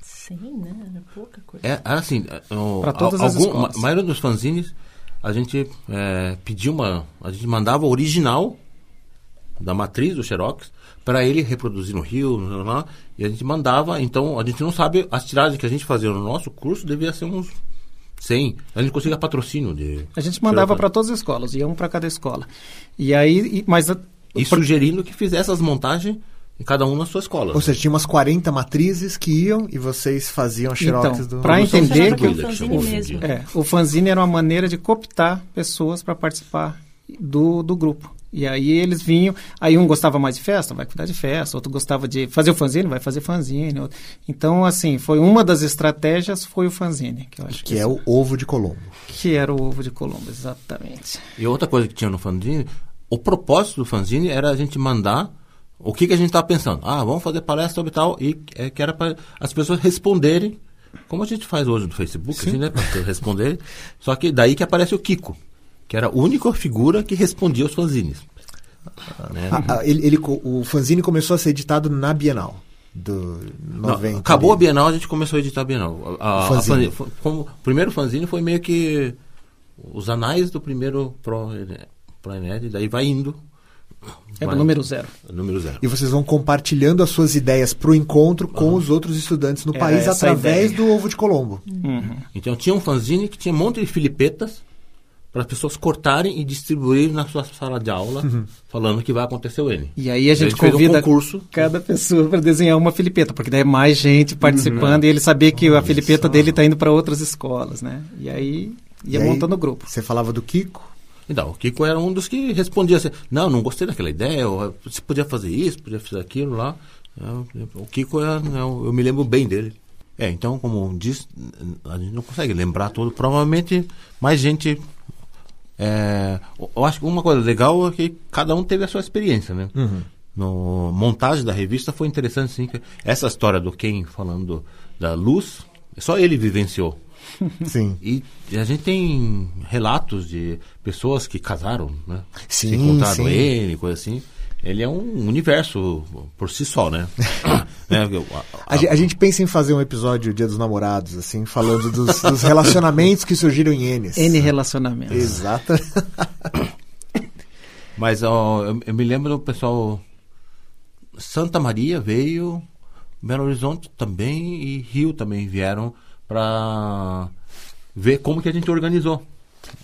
D: Sim, né? Era pouca coisa.
F: É, era assim, o-
E: Pra todas
F: a,
E: as
F: algum-
E: escolas.
F: A maioria dos fanzines, a gente é, pedia uma. A gente mandava o original da matriz do Xerox para ele reproduzir no Rio, lá, e a gente mandava. Então, a gente não sabe, as tiragens que a gente fazia no nosso curso devia ser uns 100. A gente conseguia patrocínio de.
E: A gente mandava para todas as escolas, ia um para cada escola. E aí. e- mas a-
F: E sugerindo que fizesse as montagens em cada um na sua escola.
A: Ou seja, tinha umas 40 matrizes que iam e vocês faziam xerox
E: Então,
A: do...
F: Produção
E: entender que
F: distribuída,
D: o-
F: dia.
E: É, o fanzine era uma maneira de cooptar pessoas para participar do, do grupo. E aí eles vinham, aí um gostava mais de festa, vai cuidar de festa, outro gostava de fazer o fanzine, vai fazer fanzine. Então, assim, foi uma das estratégias, foi o fanzine, que eu acho
A: Que é o ovo de Colombo.
E: que era o ovo de Colombo, exatamente.
F: E outra coisa que tinha no fanzine, o propósito do fanzine era a gente mandar o que, que a gente estava pensando. Ah, vamos fazer palestra sobre tal, e é, que era para as pessoas responderem, como a gente faz hoje no Facebook, assim, né? Para responder. Só que daí que aparece o Kiko, que era a única figura que respondia os fanzines. Né?
A: Ah, ah, ele, ele o fanzine começou a ser editado na Bienal do
F: Não,
A: 90.
F: acabou a. Bienal, a gente começou a editar a Bienal. A, a-
A: O
F: a
A: fanzine.
F: como- o primeiro fanzine foi meio que os anais do primeiro Pro, Pro Enet, daí vai indo. Vai-
E: o número zero.
F: Número zero.
A: E vocês vão compartilhando as suas ideias pro encontro com os outros estudantes no
E: Era
A: país
E: essa a
A: através
E: ideia.
A: do ovo de Colombo.
F: Então tinha um fanzine que tinha um monte de filipetas para as pessoas cortarem e distribuírem na sua sala de aula, falando que vai acontecer o N.
E: E aí a gente,
F: fez um
E: convida
F: concurso.
E: cada pessoa para desenhar uma filipeta, porque daí é mais gente participando e ele sabia que a filipeta dele está indo para outras escolas, né? E aí ia
A: E
E: montando o grupo.
A: Você falava do Kiko.
F: Então, o Kiko era um dos que respondia assim, não, não gostei daquela ideia, você podia fazer isso, podia fazer aquilo lá. É, O Kiko, é, é, eu me lembro bem dele. É, então, como diz, a gente não consegue lembrar tudo. Provavelmente mais gente. É, eu acho que uma coisa legal é que cada um teve a sua experiência, né? No montagem da revista foi interessante, sim. Essa história do Ken falando da luz, só ele vivenciou.
A: Sim.
F: E a gente tem relatos de pessoas que casaram, né?
A: Sim,
F: Se encontraram
A: sim.
F: ele, coisa assim. Ele é um universo por si só, né? Eu- a-
A: A, ge- a gente pensa em fazer um episódio Dia dos Namorados, assim, falando dos, dos relacionamentos que surgiram em Enes.
E: N relacionamentos.
A: Exato.
F: Mas ó, eu, eu me lembro do pessoal. Santa Maria veio, Belo Horizonte também e Rio também vieram para ver como que a gente organizou.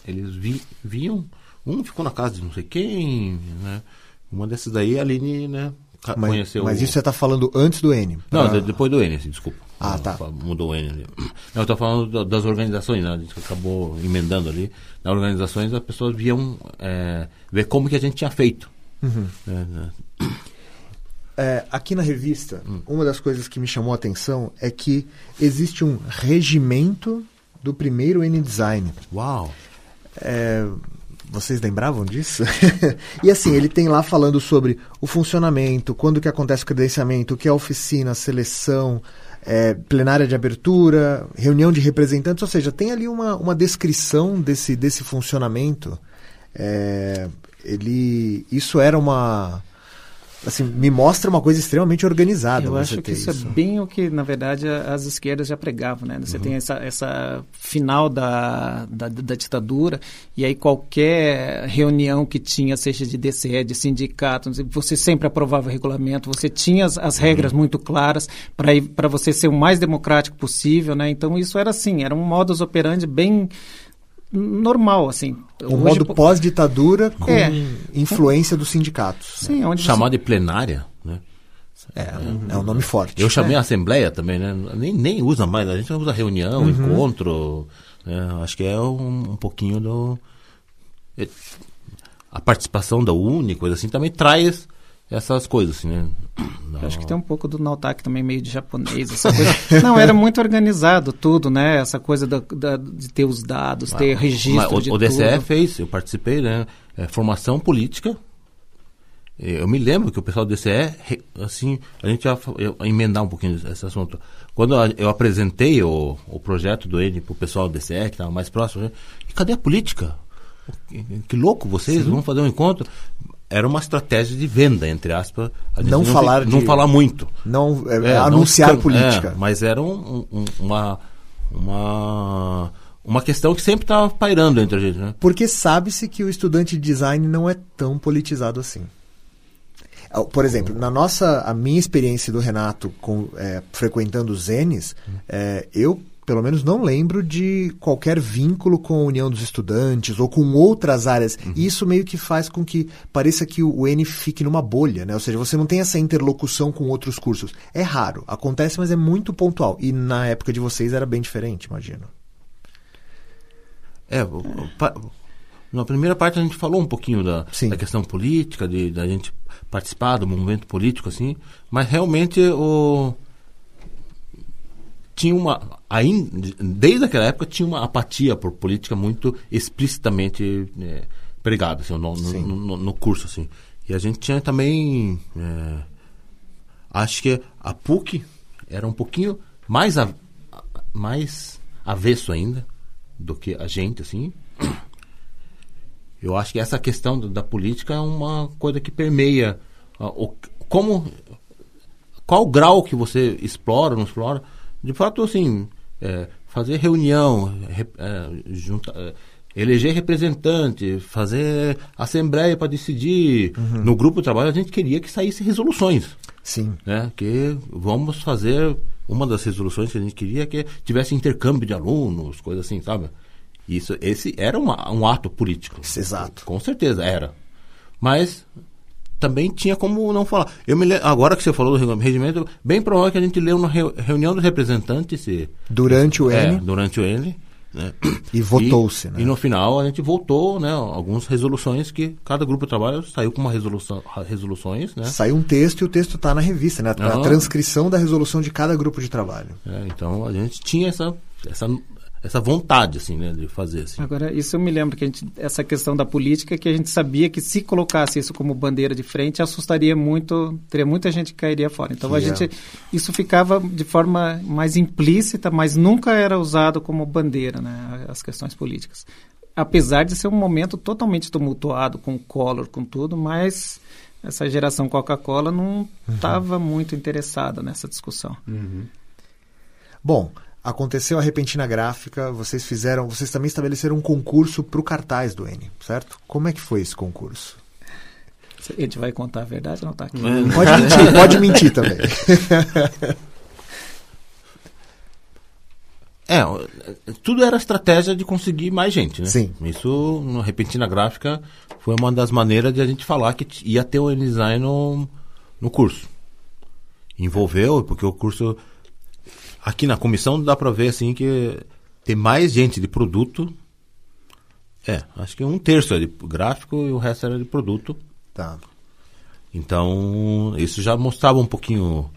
F: Eles vi, viam, um ficou na casa de não sei quem, né? Uma dessas daí, a Aline, né?
A: Mas,
F: conheceu.
A: mas isso você tá falando antes do N.
F: Não,
A: pra-
F: de- depois do N, assim, desculpa.
A: Ah, tá.
F: Mudou o N ali. Não, eu tô falando da- das organizações, né? A gente acabou emendando ali. Nas organizações, as pessoas viam é, ver como que a gente tinha feito.
A: Uhum.
F: né, né.
A: É, aqui na revista,
F: Hum.
A: uma das coisas que me chamou a atenção é que existe um regimento do primeiro N Design.
F: Uau!
A: É, vocês lembravam disso? e assim, ele tem lá falando sobre o funcionamento, quando que acontece o credenciamento, o que é oficina, seleção, é, plenária de abertura, reunião de representantes, ou seja, tem ali uma, uma descrição desse, desse funcionamento. É, ele, isso era uma... Assim, me mostra uma coisa extremamente organizada.
E: Eu acho que
A: ter
E: isso, é bem o que, na verdade, as esquerdas já pregavam, né? Você tem essa, essa final da, da, da ditadura, e aí qualquer reunião que tinha, seja de DCE, de sindicato, você sempre aprovava o regulamento, você tinha as, as regras muito claras para você ser o mais democrático possível, né? Então isso era assim, era um modus operandi bem normal, assim.
A: Um
E: Hoje,
A: modo pós-ditadura com
E: É.
A: influência dos sindicatos.
E: Sim, onde você-
F: Chamar de plenária, né?
A: É, é um nome forte.
F: Eu chamei a assembleia também, né? Nem, nem usa mais, a gente usa reunião,
A: Uhum.
F: encontro. né? Acho que é um, um pouquinho do. é, A participação da Uni, coisa assim, também traz essas coisas, assim, né?
E: Eu Acho que tem um pouco do Nautak também, meio de japonês, essa coisa. Não, era muito organizado tudo, né? Essa coisa da, da- de ter os dados, ter registro
F: Mas o,
E: de
F: o DCE
E: tudo.
F: fez, eu participei, né? É, formação política. Eu me lembro que o pessoal do DCE, assim, a gente ia emendar um pouquinho esse assunto. Quando eu apresentei o, o projeto do N para o pessoal do DCE, que estava mais próximo, né? e cadê a política? Que, que louco, vocês vão fazer um encontro? Era uma estratégia de venda, entre aspas. A gente
A: Não falar
F: não
A: de-
F: falar muito.
A: Não é,
F: É, não
A: anunciar
F: escan-
A: política.
F: é, mas era um- um- uma, uma, uma questão que sempre estava pairando entre a gente, né?
A: Porque sabe-se que o estudante de design não é tão politizado assim. Por exemplo, na nossa, a minha experiência do Renato com, é, frequentando os Zenes, é, eu pelo menos não lembro de qualquer vínculo com a União dos Estudantes ou com outras áreas. E isso meio que faz com que pareça que o N fique numa bolha, né? Ou seja, você não tem essa interlocução com outros cursos. É raro, acontece, mas é muito pontual. E na época de vocês era bem diferente, imagino.
F: É, na primeira parte a gente falou um pouquinho da, da questão política, de da gente participar do movimento político, assim, mas realmente o tinha uma ainda desde aquela época tinha uma apatia por política muito explicitamente é, pregada assim, no, no, no- no curso assim e a gente tinha também é, acho que a PUC era um pouquinho mais a, mais avesso ainda do que a gente assim eu acho que essa questão do- da política é uma coisa que permeia ah, o, como qual o grau que você explora, não explora. De fato, assim, é, fazer reunião, re- é, junta- é, eleger representante, fazer assembleia para decidir. No grupo de trabalho, a gente queria que saísse resoluções.
A: Sim.
F: Né? Que vamos fazer. Uma das resoluções que a gente queria é que tivesse intercâmbio de alunos, coisa assim, sabe? Isso, esse era uma- um ato político.
A: Exato.
F: Com certeza, era. Mas também tinha como não falar. Eu me agora que você falou do regimento, bem provável que a gente leu na reu- reunião dos representantes se,
A: Durante o
F: é,
A: N.
F: durante o N, né?
A: E votou-se, né?
F: E no final a gente votou, né? Algumas resoluções que cada grupo de trabalho saiu com uma resolução, resoluções, né?
A: Saiu um texto e o texto está na revista, né? A
F: Aham.
A: transcrição da resolução de cada grupo de trabalho.
F: É, então a gente tinha essa, essa, essa vontade, assim, né? De fazer, assim.
E: Agora, isso eu me lembro que a gente, essa questão da política, que a gente sabia que se colocasse isso como bandeira de frente, assustaria muito, teria muita gente que cairia fora. Então, a
A: Que é.
E: gente, isso ficava de forma mais implícita, mas nunca era usado como bandeira, né, as questões políticas. Apesar de ser um momento totalmente tumultuado, com o Collor, com tudo, mas essa geração Coca-Cola não estava muito interessada nessa discussão.
A: Bom, aconteceu a repentina gráfica, vocês fizeram, vocês também estabeleceram um concurso para o cartaz do N, certo? Como é que foi esse concurso?
E: A gente vai contar a verdade ou não está aqui?
A: Pode mentir, pode mentir também.
F: É, tudo era estratégia de conseguir mais gente, né?
A: Sim.
F: Isso, no Repentina Gráfica, foi uma das maneiras de a gente falar que ia ter o N-Design no, no curso. Envolveu, porque o curso... Aqui na comissão dá pra ver, assim, que tem mais gente de produto. É, acho que um terço é de gráfico e o resto era de produto.
A: Tá.
F: Então, isso já mostrava um pouquinho.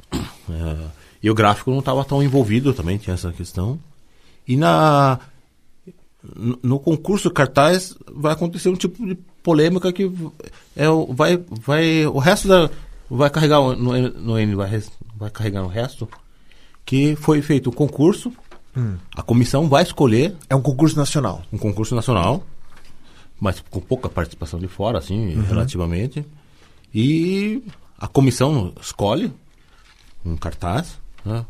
F: é, e o gráfico não estava tão envolvido também, tinha essa questão. E na no- concurso cartaz vai acontecer um tipo de polêmica que é, o- vai, vai, o resto da. Vai carregar o- no, N- no N, vai, vai carregar no resto. Que foi feito um concurso, a comissão vai escolher
A: É um concurso nacional.
F: um concurso nacional, mas com pouca participação de fora, assim, relativamente. E a comissão escolhe um cartaz, né?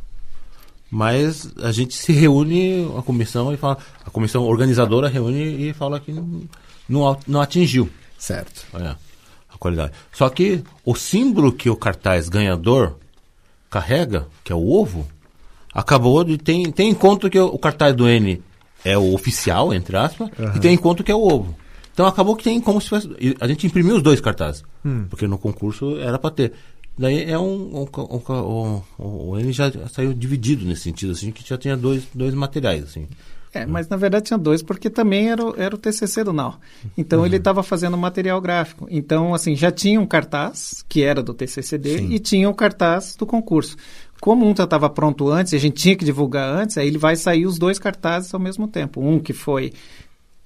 F: Mas a gente se reúne, a comissão, e fala, a comissão organizadora reúne e fala que não, não atingiu
A: Certo.
F: é, a qualidade. Só que o símbolo que o cartaz ganhador carrega, que é o ovo, acabou de. Tem, tem em conta que o, o cartaz do N é o oficial, entre aspas, e tem em conta que é o ovo. Então acabou que tem como se fosse. A gente imprimiu os dois cartazes, porque no concurso era para ter. Daí é um. um, um ca- o, N já saiu dividido nesse sentido, assim, que já tinha dois, dois materiais, assim.
E: É, mas na verdade tinha dois, porque também era o, era o TCC do Nau. Então ele estava fazendo material gráfico. Então, assim, já tinha um cartaz, que era do TCC dele, e tinha o cartaz do concurso. Como um já estava pronto antes, e a gente tinha que divulgar antes, aí ele vai sair os dois cartazes ao mesmo tempo. Um que foi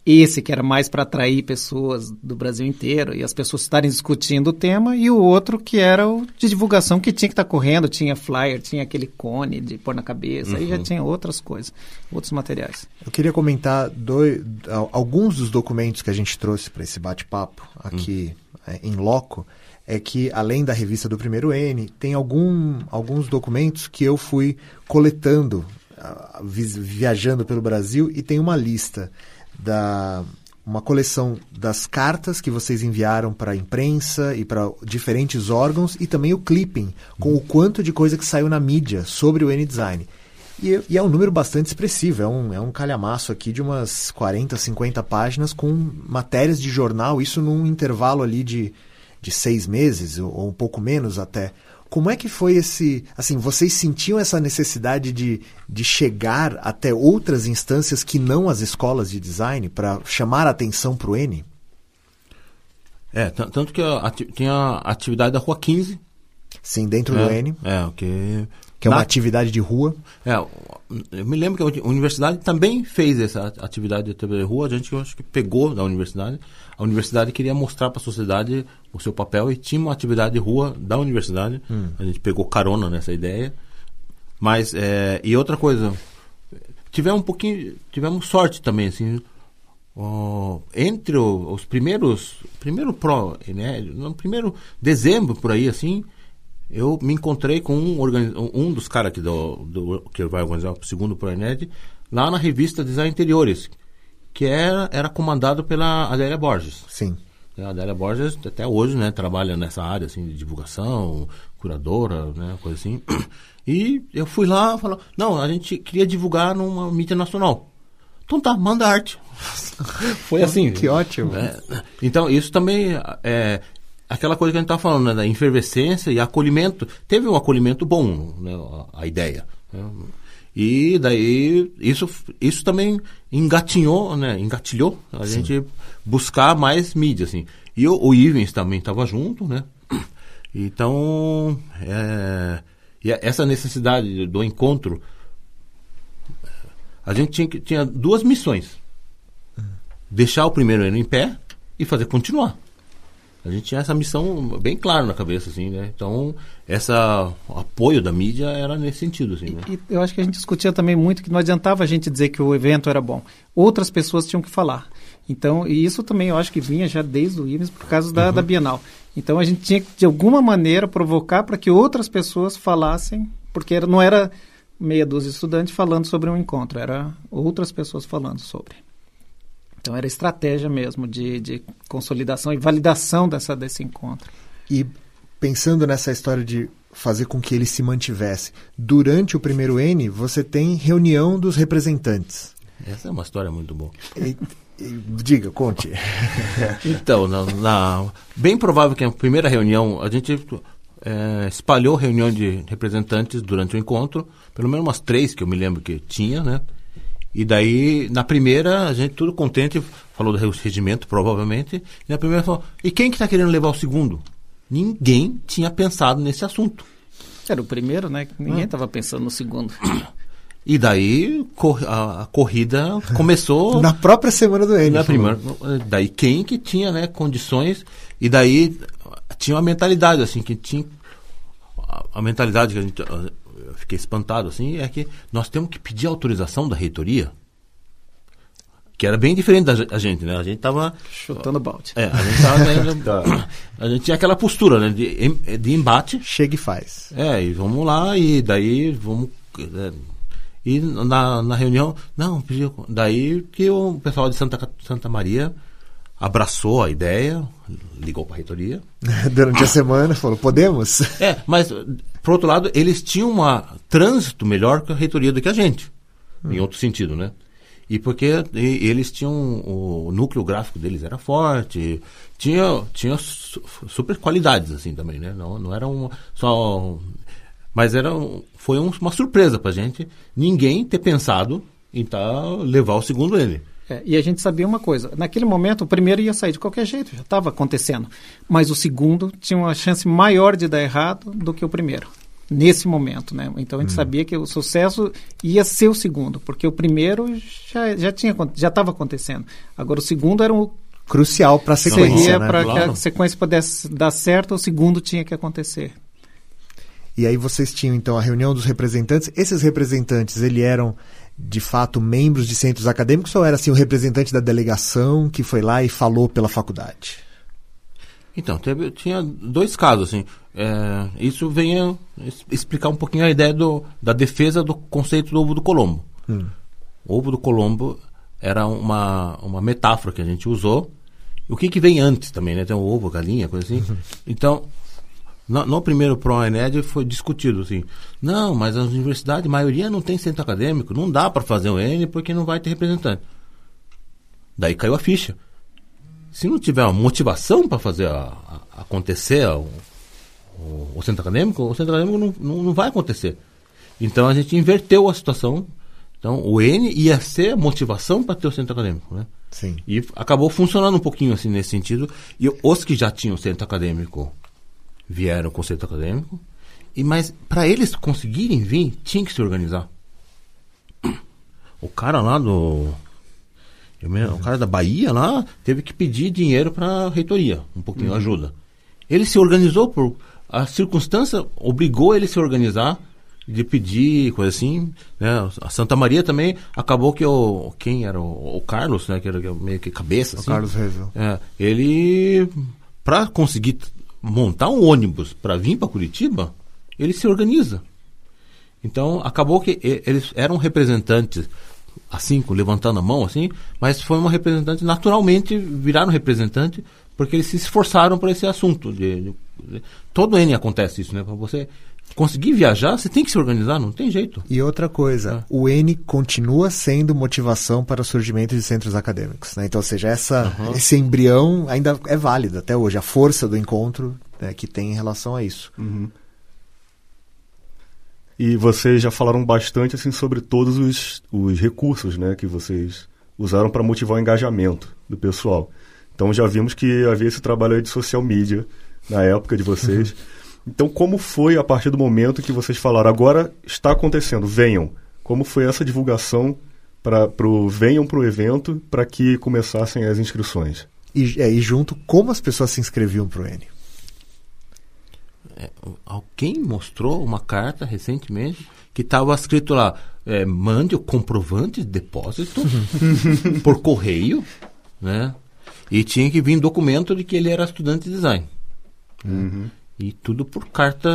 E: esse que era mais para atrair pessoas do Brasil inteiro e as pessoas estarem discutindo o tema, e o outro que era o de divulgação que tinha que estar correndo, tinha flyer, tinha aquele cone de pôr na cabeça, aí já tinha outras coisas, outros materiais.
A: Eu queria comentar dois, al- alguns dos documentos que a gente trouxe para esse bate-papo aqui é, em loco. É que, além da revista do primeiro N, tem algum, alguns documentos que eu fui coletando, ah, viajando pelo Brasil, e tem uma lista da uma coleção das cartas que vocês enviaram para a imprensa e para diferentes órgãos e também o clipping com o quanto de coisa que saiu na mídia sobre o N-Design. E, e é um número bastante expressivo, é um, é um calhamaço aqui de umas 40, 50 páginas com matérias de jornal, isso num intervalo ali de, de seis meses, ou, um pouco menos até. Como é que foi esse. Assim, vocês sentiam essa necessidade de, de chegar até outras instâncias que não as escolas de design para chamar a atenção para o N?
F: É, tan- tanto que tem a atividade da Rua 15.
A: Sim, dentro do
F: é,
A: N,
F: É, o que.
A: que é uma
F: na-
A: atividade de rua.
F: É, eu me lembro que a universidade também fez essa atividade de TV de rua, a gente acho que pegou da universidade. A universidade queria mostrar para a sociedade o seu papel e tinha uma atividade de rua da universidade. A gente pegou carona nessa ideia. Mas, é, e outra coisa, tivemos um pouquinho, tivemos sorte também, assim, entre o- os primeiros, primeiro pro, né, no primeiro dezembro por aí, assim, eu me encontrei com um, um dos caras aqui do, do- que vai organizar o segundo ProENED lá na revista Design Interiores, que era, era comandado pela Adélia Borges.
A: Sim.
F: A Adélia Borges até hoje, né, trabalha nessa área assim de divulgação, curadora, né, coisa assim. E eu fui lá, falou: "Não, a gente queria divulgar numa mídia nacional". Então tá, manda arte. Foi assim.
A: Que ótimo.
F: É, então, isso também é aquela coisa que a gente está falando, né, da efervescência e acolhimento. Teve um acolhimento bom, né, a, a ideia. né. E daí isso, isso também engatinhou, né? Engatilhou a gente buscar mais mídia, assim. E o, o Ivens também estava junto, né? Então, é, e essa necessidade do encontro, a gente tinha, tinha duas missões. Deixar o primeiro ano em pé e fazer continuar. A gente tinha essa missão bem clara na cabeça, assim, né? Então, essa o apoio da mídia era nesse sentido, assim, né?
E: E eu acho que a gente discutia também muito que não adiantava a gente dizer que o evento era bom. Outras pessoas tinham que falar. Então, e isso também eu acho que vinha já desde o IMES por causa da, da Bienal. Então a gente tinha que, de alguma maneira, provocar para que outras pessoas falassem, porque era, não era meia dúzia de estudantes falando sobre um encontro, era outras pessoas falando sobre. Então era estratégia mesmo de, de consolidação e validação dessa, desse encontro.
A: E pensando nessa história de fazer com que ele se mantivesse, durante o primeiro N, você tem reunião dos representantes.
F: Essa é uma história muito boa.
A: E- e- diga, conte.
F: Então, na, na- bem provável que na primeira reunião, a gente eh, espalhou reunião de representantes durante o encontro, pelo menos umas três que eu me lembro que tinha, né? E daí, na primeira, a gente tudo contente, falou do regimento, provavelmente, e na primeira falou, e quem que está querendo levar o segundo? Ninguém tinha pensado nesse assunto.
E: Era o primeiro, né? Ninguém estava pensando no segundo.
F: E daí, cor- a, a corrida começou...
A: Na própria semana do N.
F: Na primeira, daí quem que tinha né, condições e daí tinha uma mentalidade assim que tinha a, a mentalidade que a gente eu fiquei espantado assim é que nós temos que pedir autorização da reitoria que era bem diferente da gente né a gente tava
E: Chutando balde.
F: é, a gente tava ainda- a gente tinha aquela postura né de, de embate
A: Chega e faz.
F: é, e vamos lá, e daí vamos. é, e na, na reunião, não, pediu. Daí que o pessoal de Santa, Santa Maria abraçou a ideia, ligou para a reitoria.
A: Durante a semana, falou, podemos?
F: É, mas, por outro lado, eles tinham um trânsito melhor que a reitoria do que a gente, em outro sentido, né? E porque e- eles tinham. O núcleo gráfico deles era forte, tinha, tinha su- super qualidades, assim, também, né? Não, não era um, só. Mas era, um- foi um- uma surpresa pra gente ninguém ter pensado em tá, levar o segundo ele.
E: É, e a gente sabia uma coisa: naquele momento, o primeiro ia sair de qualquer jeito, já estava acontecendo. Mas o segundo tinha uma chance maior de dar errado do que o primeiro. Nesse momento, né? Então a gente sabia que o sucesso ia ser o segundo, porque o primeiro já já tinha já estava acontecendo. Agora o segundo era um
A: Crucial para a sequência,
E: seria
A: né?
E: para que
F: Claro.
E: a sequência pudesse dar certo, o segundo tinha que acontecer.
A: E aí vocês tinham então a reunião dos representantes. Esses representantes, ele eram de fato membros de centros acadêmicos ou era assim o representante da delegação que foi lá e falou pela faculdade?
F: Então, teve, tinha dois casos, assim. É, isso vem explicar um pouquinho a ideia do, da defesa do conceito do ovo do Colombo. O ovo do Colombo era uma, uma metáfora que a gente usou. O que, que vem antes também, né? Tem o ovo, a galinha, coisa assim. Então, no, no primeiro ProENED foi discutido assim, não, mas as universidades, a maioria não tem centro acadêmico, não dá para fazer o N porque não vai ter representante. Daí caiu a ficha. Se não tiver uma motivação para fazer a- a- acontecer o, o- o centro acadêmico, o centro acadêmico não, não, não vai acontecer. Então a gente inverteu a situação. Então o N ia ser a motivação para ter o centro acadêmico, né?
A: Sim.
F: E acabou funcionando um pouquinho assim nesse sentido. E os que já tinham centro acadêmico vieram com centro acadêmico. E mas para eles conseguirem vir, tinha que se organizar. O cara lá do me- o cara da Bahia lá teve que pedir dinheiro para a reitoria, um pouquinho ajuda. Ele se organizou por a circunstância obrigou ele a se organizar de pedir coisa assim, né? A Santa Maria também acabou que o quem era o, o Carlos, né, que era meio que cabeça
A: O
F: assim.
A: Carlos Revel.
F: É, ele para conseguir montar um ônibus para vir para Curitiba, ele se organiza. Então acabou que eles eram representantes assim, levantando a mão assim, mas foi uma representante naturalmente viraram representante porque eles se esforçaram por esse assunto. De- de- todo N acontece isso, né? Para você conseguir viajar, você tem que se organizar, não tem jeito.
A: E outra coisa,
F: Ah.
A: o N continua sendo motivação para o surgimento de centros acadêmicos. Né? Então, ou seja, essa, esse embrião ainda é válido até hoje. A força do encontro né, que tem em relação a isso.
C: E vocês já falaram bastante assim sobre todos os, os recursos, né, que vocês usaram para motivar o engajamento do pessoal. Então já vimos que havia esse trabalho aí de social media na época de vocês. Então como foi a partir do momento que vocês falaram agora está acontecendo, venham? Como foi essa divulgação para pro venham para o evento para que começassem as inscrições?
A: E, é, e junto, como as pessoas se inscreviam pro N?
F: É, alguém mostrou uma carta recentemente que estava escrito lá: é, mande o comprovante de depósito por correio, né? E tinha que vir documento de que ele era estudante de design. E tudo por carta.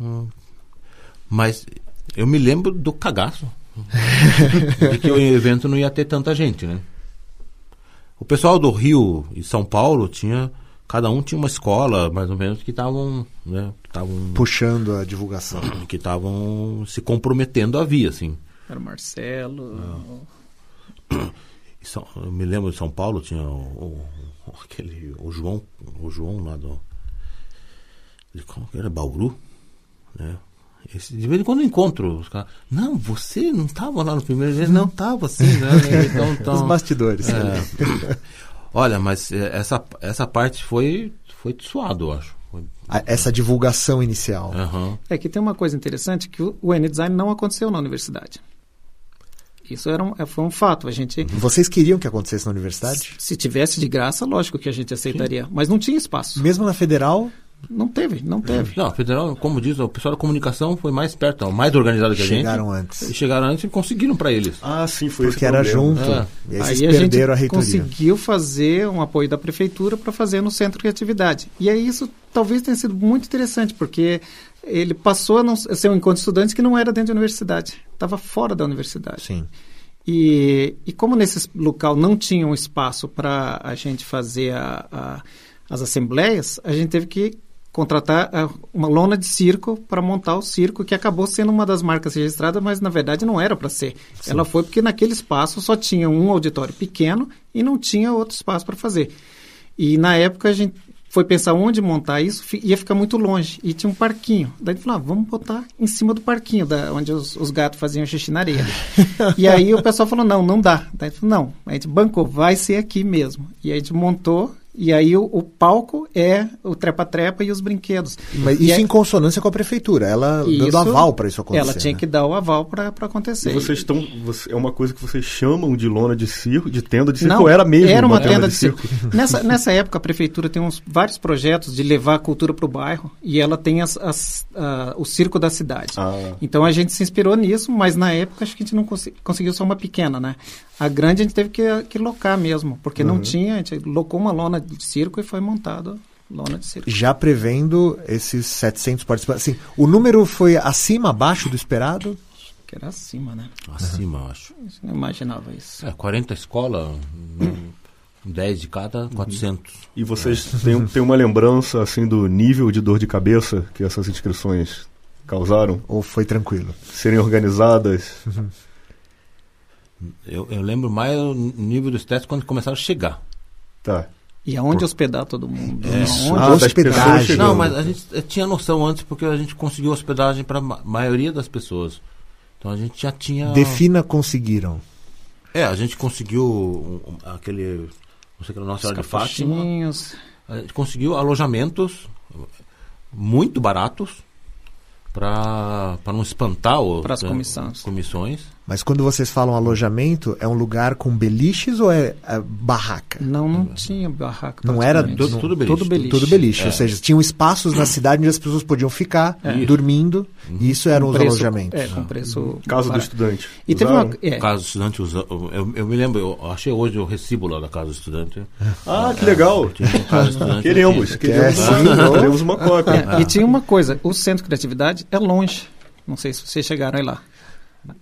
F: hum, Mas eu me lembro do cagaço. de que o evento não ia ter tanta gente, né? O pessoal do Rio e São Paulo tinha. Cada um tinha uma escola, mais ou menos, que estavam. Né, que estavam
A: Puxando a divulgação.
F: que estavam se comprometendo a vir, assim.
E: Era o Marcelo.
F: São- eu me lembro de São Paulo, tinha o, o- aquele, o João, o João lá do, de como que era, Bauru, né? Esse, de vez em quando eu encontro os caras, não, você não estava lá no primeiro dia, não estava assim, né? Então, então,
A: Os bastidores.
F: é. Olha, mas é, essa, essa parte foi, foi suado, eu acho. Foi-
A: A- Essa divulgação inicial.
F: Aham.
E: É que tem uma coisa interessante que o, o N-Design não aconteceu na universidade. Isso era um, é, foi um fato. A gente,
A: Vocês queriam que acontecesse na universidade?
E: se tivesse de graça, lógico que a gente aceitaria. Mas não tinha espaço.
A: Mesmo na federal,
E: Não teve, não teve.
F: Não, a federal, como diz, o pessoal da comunicação foi mais perto, ó, mais organizado que a gente.
A: chegaram antes.
F: E chegaram antes e conseguiram para eles.
C: Ah, sim, foi
A: Porque era junto.
F: É.
A: E aí
E: Aí a gente
A: perderam a
E: conseguiu fazer um apoio da prefeitura para fazer no centro de atividade. E aí isso talvez tenha sido muito interessante, porque ele passou a, não, a ser um encontro de estudantes que não era dentro da universidade, estava fora da universidade.
A: Sim.
E: E, e como nesse local não tinha um espaço para a gente fazer a- a- as assembleias, a gente teve que contratar ah, uma lona de circo para montar o circo, que acabou sendo uma das marcas registradas, mas na verdade não era para ser. Ela foi porque naquele espaço só tinha um auditório pequeno e não tinha outro espaço para fazer. E na época a gente foi pensar onde montar isso, ia ficar muito longe. E tinha um parquinho. Daí a gente falou, ah, vamos botar em cima do parquinho, da, onde os, os gatos faziam xixi na areia. e aí o pessoal falou, não, não dá. Daí gente falou, não, a gente bancou, vai ser aqui mesmo. E a gente montou, e aí o, o palco é o trepa-trepa e os brinquedos.
A: Mas
E: E
A: isso
E: aí-
A: em consonância com a prefeitura. Ela
E: Isso-
A: dando aval para isso acontecer.
E: Ela tinha
A: né?
E: que dar o aval para acontecer.
C: E vocês estão. você- é uma coisa que vocês chamam de lona de circo, de tenda de circo,
E: Não,
C: ou era mesmo
E: era uma,
C: uma,
E: tenda, de circo. Nessa, nessa época, a prefeitura tem uns, vários projetos de levar a cultura para o bairro e ela tem as, as, o circo da cidade.
C: Ah.
E: Então a gente se inspirou nisso, mas na época acho que a gente não conseguiu só uma pequena, né? A grande a gente teve que, que locar mesmo, porque não tinha, a gente locou uma lona circo e foi montado lona de circo.
A: Já prevendo esses 700 participantes. Assim, o número foi acima, abaixo do esperado?
E: Que era acima, né?
F: Acima, eu acho.
E: Gente não imaginava isso.
F: É, 40 escolas, 10 de cada, 400.
C: E vocês têm, têm uma lembrança assim do nível de dor de cabeça que essas inscrições causaram?
A: Ou foi tranquilo?
C: Serem organizadas?
F: Eu, eu lembro mais o nível dos testes quando começaram a chegar.
C: Tá.
E: E aonde hospedar todo mundo?
F: É.
E: Aonde
C: Ah,
A: hospedagem.
F: Não, mas a gente eh, tinha noção antes porque a gente conseguiu hospedagem para a maioria das pessoas. Então a gente já tinha.
A: Defina conseguiram.
F: É, a gente conseguiu um- um- aquele. Não sei que era Nossa Senhora de Fátima. A gente conseguiu alojamentos muito baratos para não espantar o, né,
E: comissões.
F: comissões.
A: Mas quando vocês falam alojamento, é um lugar com beliches ou é, é barraca?
E: Não, não tinha barraca.
A: Não era.
F: Tudo, tudo beliche.
E: Tudo beliche.
A: Tudo beliche.
F: É.
A: Ou seja, tinham espaços na cidade onde as pessoas podiam ficar dormindo. E isso eram
E: Com
A: os
E: preço-
A: alojamentos.
E: É, com preço.
C: Casa do estudante.
E: E teve uma. É,
F: Casa do estudante usa, eu, eu me lembro, eu achei hoje o recibo lá da casa do estudante.
C: Ah, que legal!
F: Tinha uma casa do estudante
C: Queremos,
F: aqui.
C: queremos,
A: sim, não?
C: queremos uma cópia.
E: é, E tinha uma coisa: o centro de criatividade é longe. Não sei se vocês chegaram aí lá.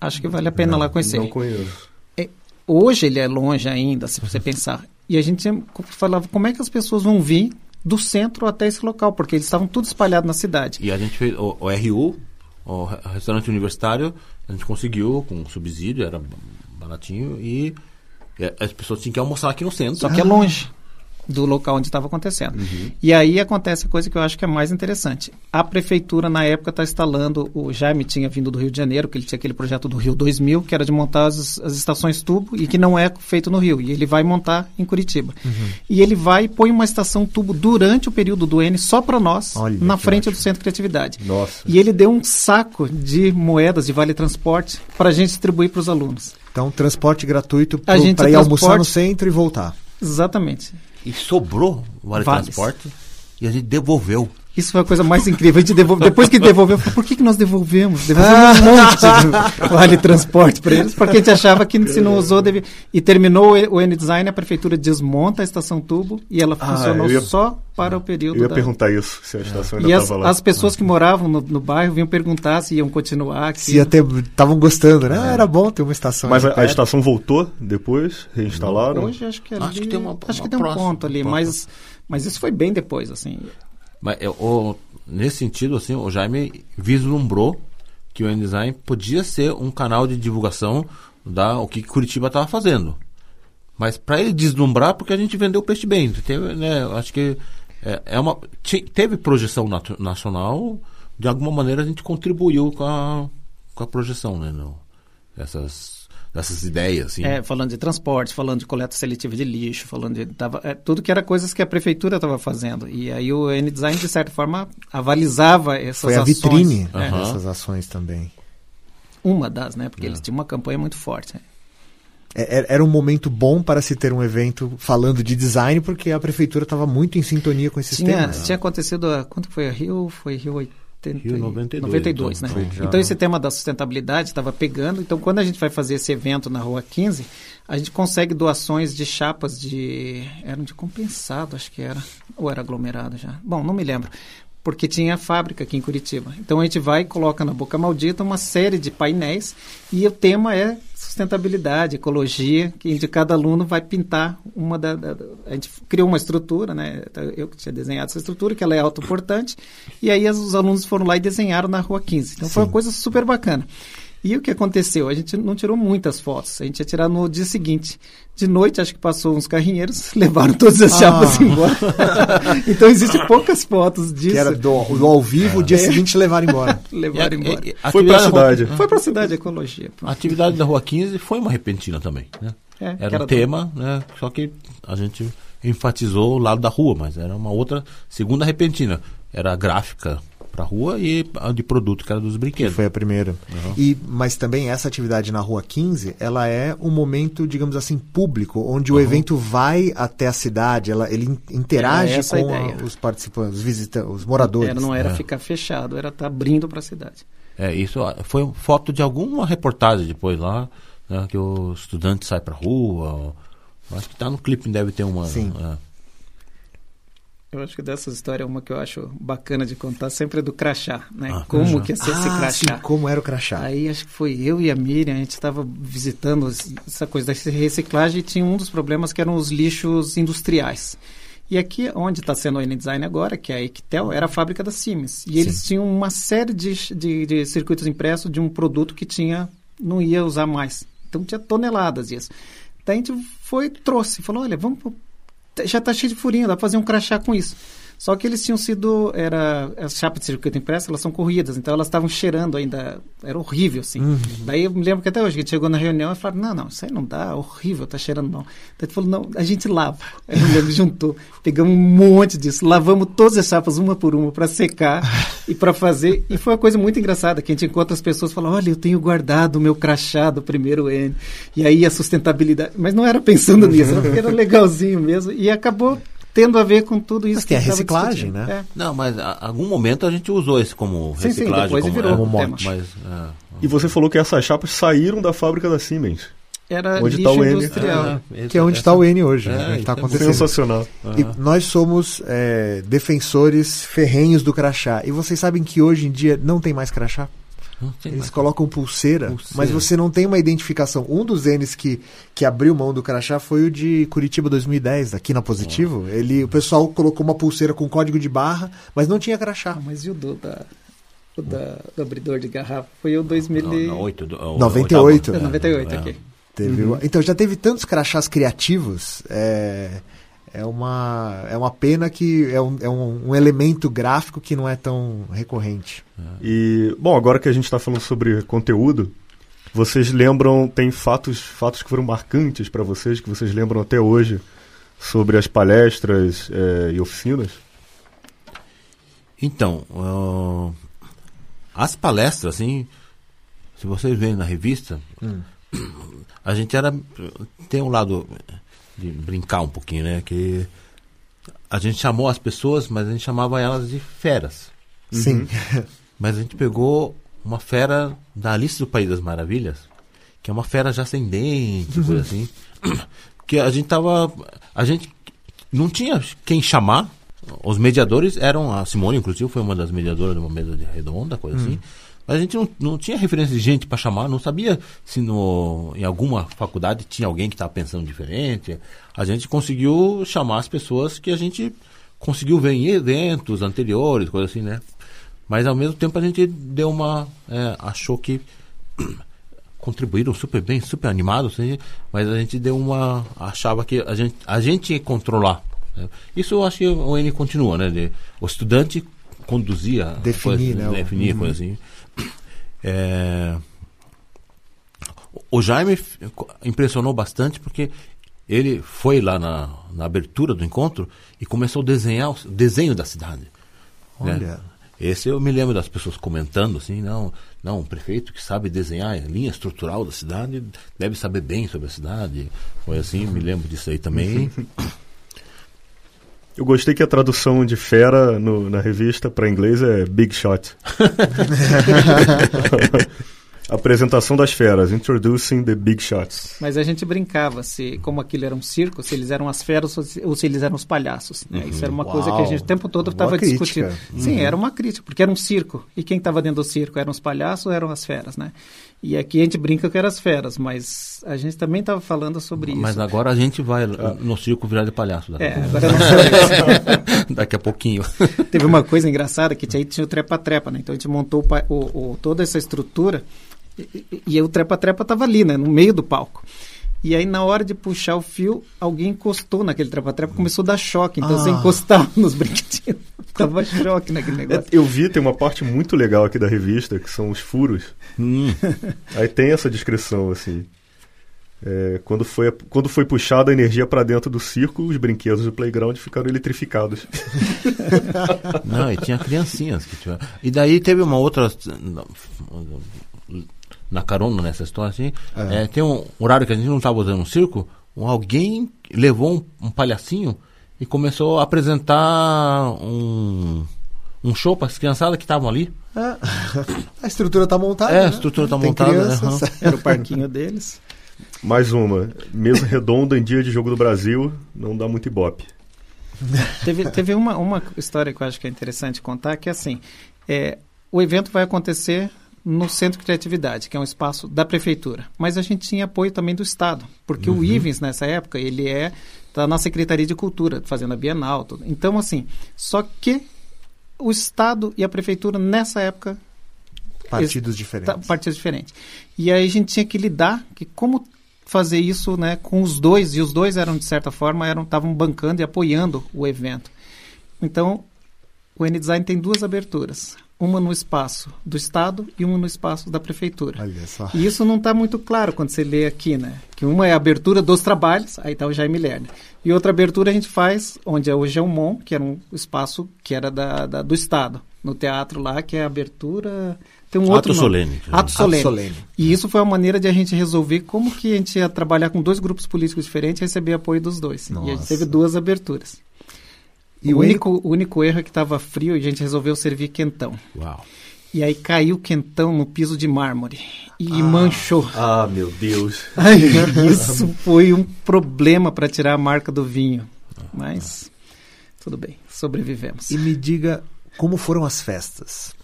E: Acho que vale a pena lá conhecer.
C: Não conheço.
E: É, hoje ele é longe ainda, se você pensar. E a gente falava como é que as pessoas vão vir do centro até esse local, porque eles estavam tudo espalhados na cidade.
F: E a gente fez o, o RU, o re- restaurante universitário, a gente conseguiu com subsídio, era baratinho, e, e as pessoas tinham que almoçar aqui no centro.
E: Só que é longe. Do local onde estava acontecendo. E aí acontece a coisa que eu acho que é mais interessante. A prefeitura, na época, está instalando, o Jaime tinha vindo do Rio de Janeiro, que ele tinha aquele projeto do Rio 2000, que era de montar as, as estações tubo e que não é feito no Rio. E ele vai montar em Curitiba. E ele vai e põe uma estação tubo durante o período do N só para nós,
A: Olha,
E: na frente
A: ótimo.
E: do Centro de Criatividade.
C: Nossa.
E: E ele deu um saco de moedas de vale transporte para a gente distribuir para os alunos.
A: Então, transporte gratuito para ir almoçar
E: transporte-
A: no centro e voltar.
E: Exatamente.
F: E sobrou o vale
E: Vales.
F: transporte e a gente devolveu.
E: Isso foi a coisa mais incrível. A gente devolve, depois que devolveu, eu falei, por que, que nós devolvemos? Devolvemos um monte de vale transporte para eles, porque a gente achava que se não usou, devia... E terminou o N-Design, a prefeitura desmonta a estação tubo e ela
C: Ah,
E: funcionou
C: eu ia-
E: só para o período
C: Eu ia
E: da...
C: perguntar isso, se a estação ainda
E: E as,
C: estava lá.
E: as pessoas que moravam no, no bairro vinham perguntar se iam continuar. que-
A: Se até estavam gostando, né? Ah, era bom ter uma estação.
C: Mas a, a estação voltou depois? Reinstalaram?
E: Hoje acho que ali,
F: Acho que tem uma-
E: acho que
F: uma
E: tem um
F: próxima-
E: ponto ali,
F: uma
E: mas, mas isso foi bem depois, assim.
F: Mas o- nesse sentido, assim, o Jaime vislumbrou que o N-Design podia ser um canal de divulgação da o que Curitiba estava fazendo. Mas para ele deslumbrar, porque a gente vendeu o peixe bem. Teve, né, acho que é, é uma, teve projeção natu- nacional, de alguma maneira a gente contribuiu com a, com a projeção, né? No, essas, dessas ideias, assim.
E: É, falando de transporte, falando de coleta seletiva de lixo, falando de tava, é, tudo que era coisas que a prefeitura estava fazendo. E aí o N-Design, de certa forma, avalizava essas
A: Foi a
E: ações.
A: vitrine
E: É,
F: Aham.
A: dessas ações também.
E: Uma das, né? Porque eles tinham uma campanha muito forte. né?
A: É- é- Era um momento bom para se ter um evento falando de design, porque a prefeitura estava muito em sintonia com esses
E: Tinha,
A: temas.
E: tinha acontecido, a, quanto que foi a Rio? Foi Rio 80,
F: Rio 92,
E: 92, né?
F: então, foi já-
E: Então esse tema da sustentabilidade estava pegando. Então quando a gente vai fazer esse evento na Rua 15, a gente consegue doações de chapas de... eram de compensado, acho que era. Ou era aglomerado já? Bom, não me lembro. Porque tinha fábrica aqui em Curitiba. Então a gente vai e coloca na Boca Maldita uma série de painéis e o tema é sustentabilidade, ecologia, que de cada aluno vai pintar uma da, da- a gente criou uma estrutura, né? Eu que tinha desenhado essa estrutura, que ela é autoportante, e aí os alunos foram lá e desenharam na Rua 15. Então foi uma coisa super bacana. E o que aconteceu? A gente não tirou muitas fotos, a gente ia tirar no dia seguinte. De noite, acho que passou uns carrinheiros, levaram todas as chapas embora. então existem poucas fotos disso.
A: Que era do, do ao vivo, o dia seguinte levaram embora.
E: Levaram
F: E a-
E: embora.
F: e- a
C: Foi
F: da rua-
C: cidade.
E: Foi para a cidade ecologia.
F: A atividade da Rua 15 foi uma repentina também, né?
E: É,
F: Era
E: era
F: um
E: do-
F: tema, né? Só que a gente enfatizou o lado da rua, mas era uma outra segunda repentina. Era a gráfica para rua e a de produto que era dos
A: Que
F: brinquedos.
A: foi a primeira. E, mas também essa atividade na Rua 15, ela é um momento, digamos assim, público, onde o evento vai até a cidade, ela, ele in- interage com a-
E: ideia.
A: os participantes, os visitantes, os moradores.
E: Era, não era
F: É.
E: ficar fechado, era estar abrindo para a cidade.
F: É, isso ah, foi foto de alguma reportagem depois lá, né, que o estudante sai pra rua. Acho que tá no clipe, deve ter uma.
A: Sim.
F: é.
E: Eu acho que dessas histórias, uma que eu acho bacana de contar sempre é do crachá, né?
F: Ah,
E: Como que ia ser esse
A: Ah,
E: crachá.
A: sim, como era o crachá.
E: Aí acho que foi eu e a Miriam, a gente estava visitando esse- essa coisa da reciclagem e tinha um dos problemas que eram os lixos industriais. E aqui, onde está sendo o N-Design agora, que é a Equitel, era a fábrica da Siemens. E eles tinham uma série de, de, de circuitos impressos de um produto que tinha não ia usar mais. Então tinha toneladas disso. Daí a gente foi e trouxe, falou, olha, vamos... Já está cheio de furinho, dá para fazer um crachá com isso. Só que eles tinham sido, era, as chapas de circuito impresso, elas são corridas, então elas estavam cheirando ainda, era horrível, assim. Daí eu me lembro que até hoje, a gente chegou na reunião e falaram, não, não, isso aí não dá, horrível, tá cheirando mal. Daí ele falou, não, a gente lava. Aí eu me lembro, juntou, pegamos um monte disso, lavamos todas as chapas uma por uma para secar e para fazer, e foi uma coisa muito engraçada, que a gente encontra as pessoas e fala, olha, eu tenho guardado o meu crachá do primeiro N, e aí a sustentabilidade, mas não era pensando nisso, era legalzinho mesmo, e acabou tendo a ver com tudo isso
A: Mas tem a
E: que tava
A: reciclagem,
E: discutindo.
A: né?
E: É.
F: Não, mas a algum momento a gente usou esse como
E: Sim, sim,
F: reciclagem.
E: depois
F: como,
E: virou
F: é,
E: como
A: mote.
F: Mas, é,
C: E você falou que essas chapas saíram da fábrica da Siemens.
E: Era
C: Onde
E: lixo
C: tá o N?
E: industrial.
F: é,
A: Que é onde está o N hoje,
F: É,
A: né? está
F: é
A: acontecendo.
C: Sensacional.
A: E nós somos é, defensores ferrenhos do crachá. E vocês sabem que hoje em dia não tem mais crachá? Eles
F: mais.
A: colocam pulseira,
F: Pulseira.
A: mas você não tem uma identificação. Um dos N's que, que abriu mão do crachá foi o de Curitiba 2010, aqui na Positivo. Ele, o pessoal colocou uma pulseira com código de barra, mas não tinha crachá.
E: Ah, mas e o do, da, o da, do abridor de garrafa? Foi o 2000
F: Não,
E: e-
F: não, oito, do- o-
A: 98.
F: oitavo.
E: É, 98
F: É.
E: aqui.
A: Teve- Então já teve tantos crachás criativos. é, É uma, é uma pena que é, um, é um, um elemento gráfico que não é tão recorrente.
C: E, bom, agora que a gente está falando sobre conteúdo, vocês lembram, tem fatos, fatos que foram marcantes para vocês, que vocês lembram até hoje, sobre as palestras eh, e oficinas?
F: Então, ah, as palestras, assim, se vocês verem na revista, a gente era. Tem um lado de brincar um pouquinho, né? Que a gente chamou as pessoas, mas a gente chamava elas de feras.
A: Sim.
F: Mas a gente pegou uma fera da Alice do País das Maravilhas, que é uma fera já sem dente, coisa assim. Que a gente tava. A gente não tinha quem chamar. Os mediadores eram. A Simone, inclusive, foi uma das mediadoras de uma mesa de redonda, coisa assim. Mas a gente não, não tinha referência de gente para chamar, não sabia se no, em alguma faculdade tinha alguém que estava pensando diferente. A gente conseguiu chamar as pessoas que a gente conseguiu ver em eventos anteriores, coisa assim, né? Mas ao mesmo tempo a gente deu uma. é, achou que contribuíram super bem, super animados, assim, mas a gente deu uma. achava que a gente, a gente ia controlar. né? Isso eu acho que o N continua, né? de- o estudante conduzia.
A: Definir,
F: coisa,
A: né, o-
F: Definir, coisa assim. É, o Jaime impressionou bastante porque ele foi lá na, na abertura do encontro e começou a desenhar o desenho da cidade. né?
A: Olha.
F: Esse eu me lembro das pessoas comentando assim, não, não, um prefeito que sabe desenhar a linha estrutural da cidade deve saber bem sobre a cidade. Foi assim, me lembro disso aí também.
C: Eu gostei que a tradução de fera no- na revista para inglês é Big Shot. Apresentação das feras, Introducing the Big Shots.
E: Mas a gente brincava se, como aquilo era um circo, se eles eram as feras ou se, ou se eles eram os palhaços. né? Isso era uma coisa que a gente o tempo todo estava discutindo. Sim, era uma crítica, porque era um circo. E quem estava dentro do circo eram os palhaços ou eram as feras, né? E aqui a gente brinca que eram as feras, mas a gente também estava falando sobre
F: Mas
E: isso.
F: agora a gente vai no circo virar de palhaço. daqui a
E: É,
F: pouco.
E: agora não sei.
F: Daqui a pouquinho.
E: Teve uma coisa engraçada que aí tinha o trepa-trepa, né? Então a gente montou o o- o- toda essa estrutura e, e- o trepa-trepa estava ali, né? No meio do palco. E aí, na hora de puxar o fio, alguém encostou naquele trepa-trepa começou a dar choque. Então você
A: Ah.
E: encostava nos brinquedinhos. Tava choque naquele
C: É,
E: negócio.
C: eu vi, tem uma parte muito legal aqui da revista, que são os furos.
F: Hum,
C: Aí tem essa descrição, assim. É, quando, foi, quando foi puxada a energia para dentro do circo, os brinquedos do playground ficaram eletrificados.
F: não, e tinha criancinhas que tiveram. E daí teve uma outra. Na carona nessa história, assim. é, tem um horário que a gente não estava usando no circo. um- Alguém levou um, um palhacinho e começou a apresentar um, um show para as criançadas que estavam ali.
A: Ah, a estrutura está montada.
F: É, a
A: né?
F: estrutura tá
A: Tem
F: montada,
A: crianças.
F: aham.
E: Era o parquinho deles.
C: Mais uma. Mesa redonda em dia de jogo do Brasil, não dá muito ibope.
E: Teve, teve uma, uma história que eu acho que é interessante contar, que é assim, é, o evento vai acontecer no Centro de Criatividade, que é um espaço da prefeitura. Mas a gente tinha apoio também do Estado, porque o IVENS, nessa época, ele é da nossa Secretaria de Cultura, fazendo a Bienal. Tudo. Então, assim, só que o Estado e a prefeitura, nessa época,
A: Partidos
E: Tá,
A: diferentes.
E: partidos diferentes. E aí a gente tinha que lidar que como fazer isso, né, com os dois e os dois eram de certa forma eram estavam bancando e apoiando o evento. Então, o N-Design tem duas aberturas, uma no espaço do estado e uma no espaço da prefeitura.
A: Olha só.
E: E isso não está muito claro quando você lê aqui, né? Que uma é a abertura dos trabalhos, aí está o Jaime Lerner. E outra abertura a gente faz onde é o Geomon, que era um espaço que era da, da- do Estado, no teatro lá, que é a abertura... Tem um
F: Ato
E: outro nome.
F: solene.
E: Ato solene.
A: solene.
E: E isso foi uma maneira de a gente resolver como que a gente ia trabalhar com dois grupos políticos diferentes e receber apoio dos dois. E a gente
A: Nossa.
E: teve duas aberturas.
A: E
E: o, único, o único erro é que estava frio e a gente resolveu servir quentão.
F: Uau.
E: E aí caiu o quentão no piso de mármore e manchou.
C: Ah, meu Deus.
E: Ai, isso foi um problema para tirar a marca do vinho. Mas tudo bem, sobrevivemos.
A: E me diga como foram as festas.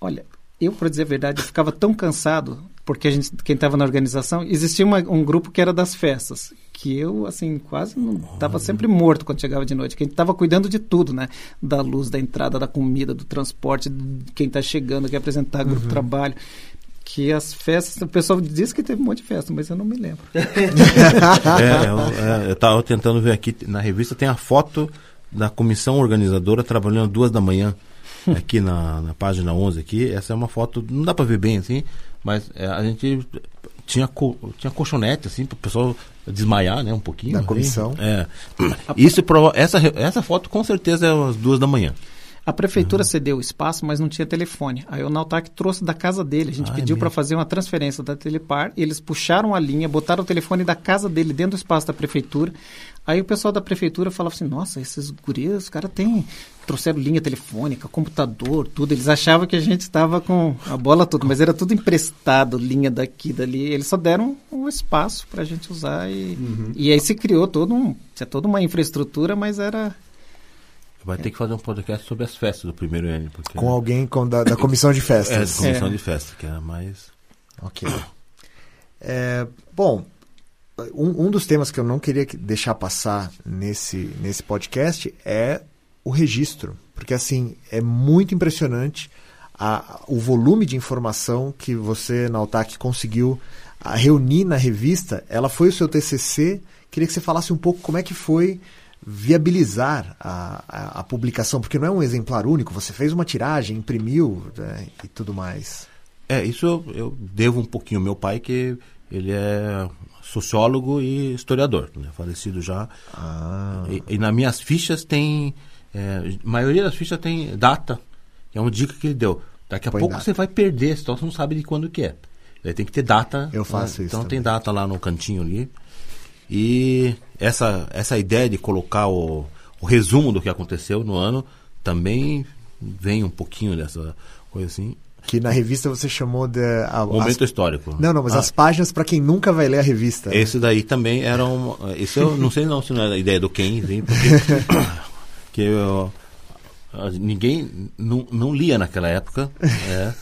E: Olha, eu, para dizer a verdade, eu ficava tão cansado, porque a gente, quem estava na organização, existia uma- um grupo que era das festas, que eu, assim, quase não estava sempre morto quando chegava de noite, que a gente estava cuidando de tudo, né? Da luz, da entrada, da comida, do transporte, de quem está chegando, quer apresentar grupo de trabalho. que as festas, o pessoal diz que teve um monte de festa, mas eu não me lembro.
F: É, eu, é, eu tava tentando ver aqui, na revista tem a foto da comissão organizadora trabalhando duas da manhã, aqui na, na página 11 aqui. Essa é uma foto, não dá para ver bem assim, mas é, a gente tinha, co, tinha colchonete assim, para o pessoal desmaiar, né, um pouquinho.
A: Da
F: assim.
A: comissão.
F: É. Isso, prova- essa, essa foto com certeza é às duas da manhã.
E: A prefeitura cedeu o espaço, mas não tinha telefone. Aí o Nautac trouxe da casa dele. A gente
F: Ah, é
E: pediu para
F: mesmo?
E: fazer uma transferência da Telepar. E eles puxaram a linha, botaram o telefone da casa dele dentro do espaço da prefeitura. Aí o pessoal da prefeitura falava assim: Nossa, esses guris, os caras têm. Trouxeram linha telefônica, computador, tudo. Eles achavam que a gente estava com a bola toda, mas era tudo emprestado, linha daqui, dali. Eles só deram um espaço para a gente usar e, e aí se criou todo um, tinha toda uma infraestrutura, mas era
F: Vai ter que fazer um podcast sobre as festas do primeiro ano. Porque
A: Com alguém com, da, da comissão de
F: é,
A: festas.
F: comissão
E: É.
F: de festa, que é mais.
A: Ok. É, bom, um, um dos temas que eu não queria que- deixar passar nesse, nesse podcast é o registro. Porque, assim, é muito impressionante a- o volume de informação que você, na UTAC, conseguiu reunir na revista. Ela foi o seu TCC. Queria que você falasse um pouco como é que foi viabilizar a, a, a publicação, porque não é um exemplar único, você fez uma tiragem, imprimiu né, e tudo mais.
F: É, isso eu, eu devo um pouquinho ao meu pai, que ele é sociólogo e historiador, né, falecido já.
A: Ah.
F: E, e nas minhas fichas tem. É, a maioria das fichas tem data, que é uma dica que ele deu. Daqui a
A: Põe
F: pouco
A: data.
F: você vai perder, senão você não sabe de quando que é. Daí tem que ter data.
A: Eu faço
F: né?
A: isso
F: Então tem
A: também.
F: data lá no cantinho ali. E essa, essa ideia de colocar o, o resumo do que aconteceu no ano também vem um pouquinho dessa coisa assim.
A: Que na revista você chamou de. a-
F: Momento
A: as-
F: histórico.
A: Não, não, mas
F: Ah,
A: as páginas para quem nunca vai ler a revista. né?
F: Esse daí também era um. Esse eu não sei não se não era a ideia do Ken, hein, porque que eu- a- ninguém não, não lia naquela época. É.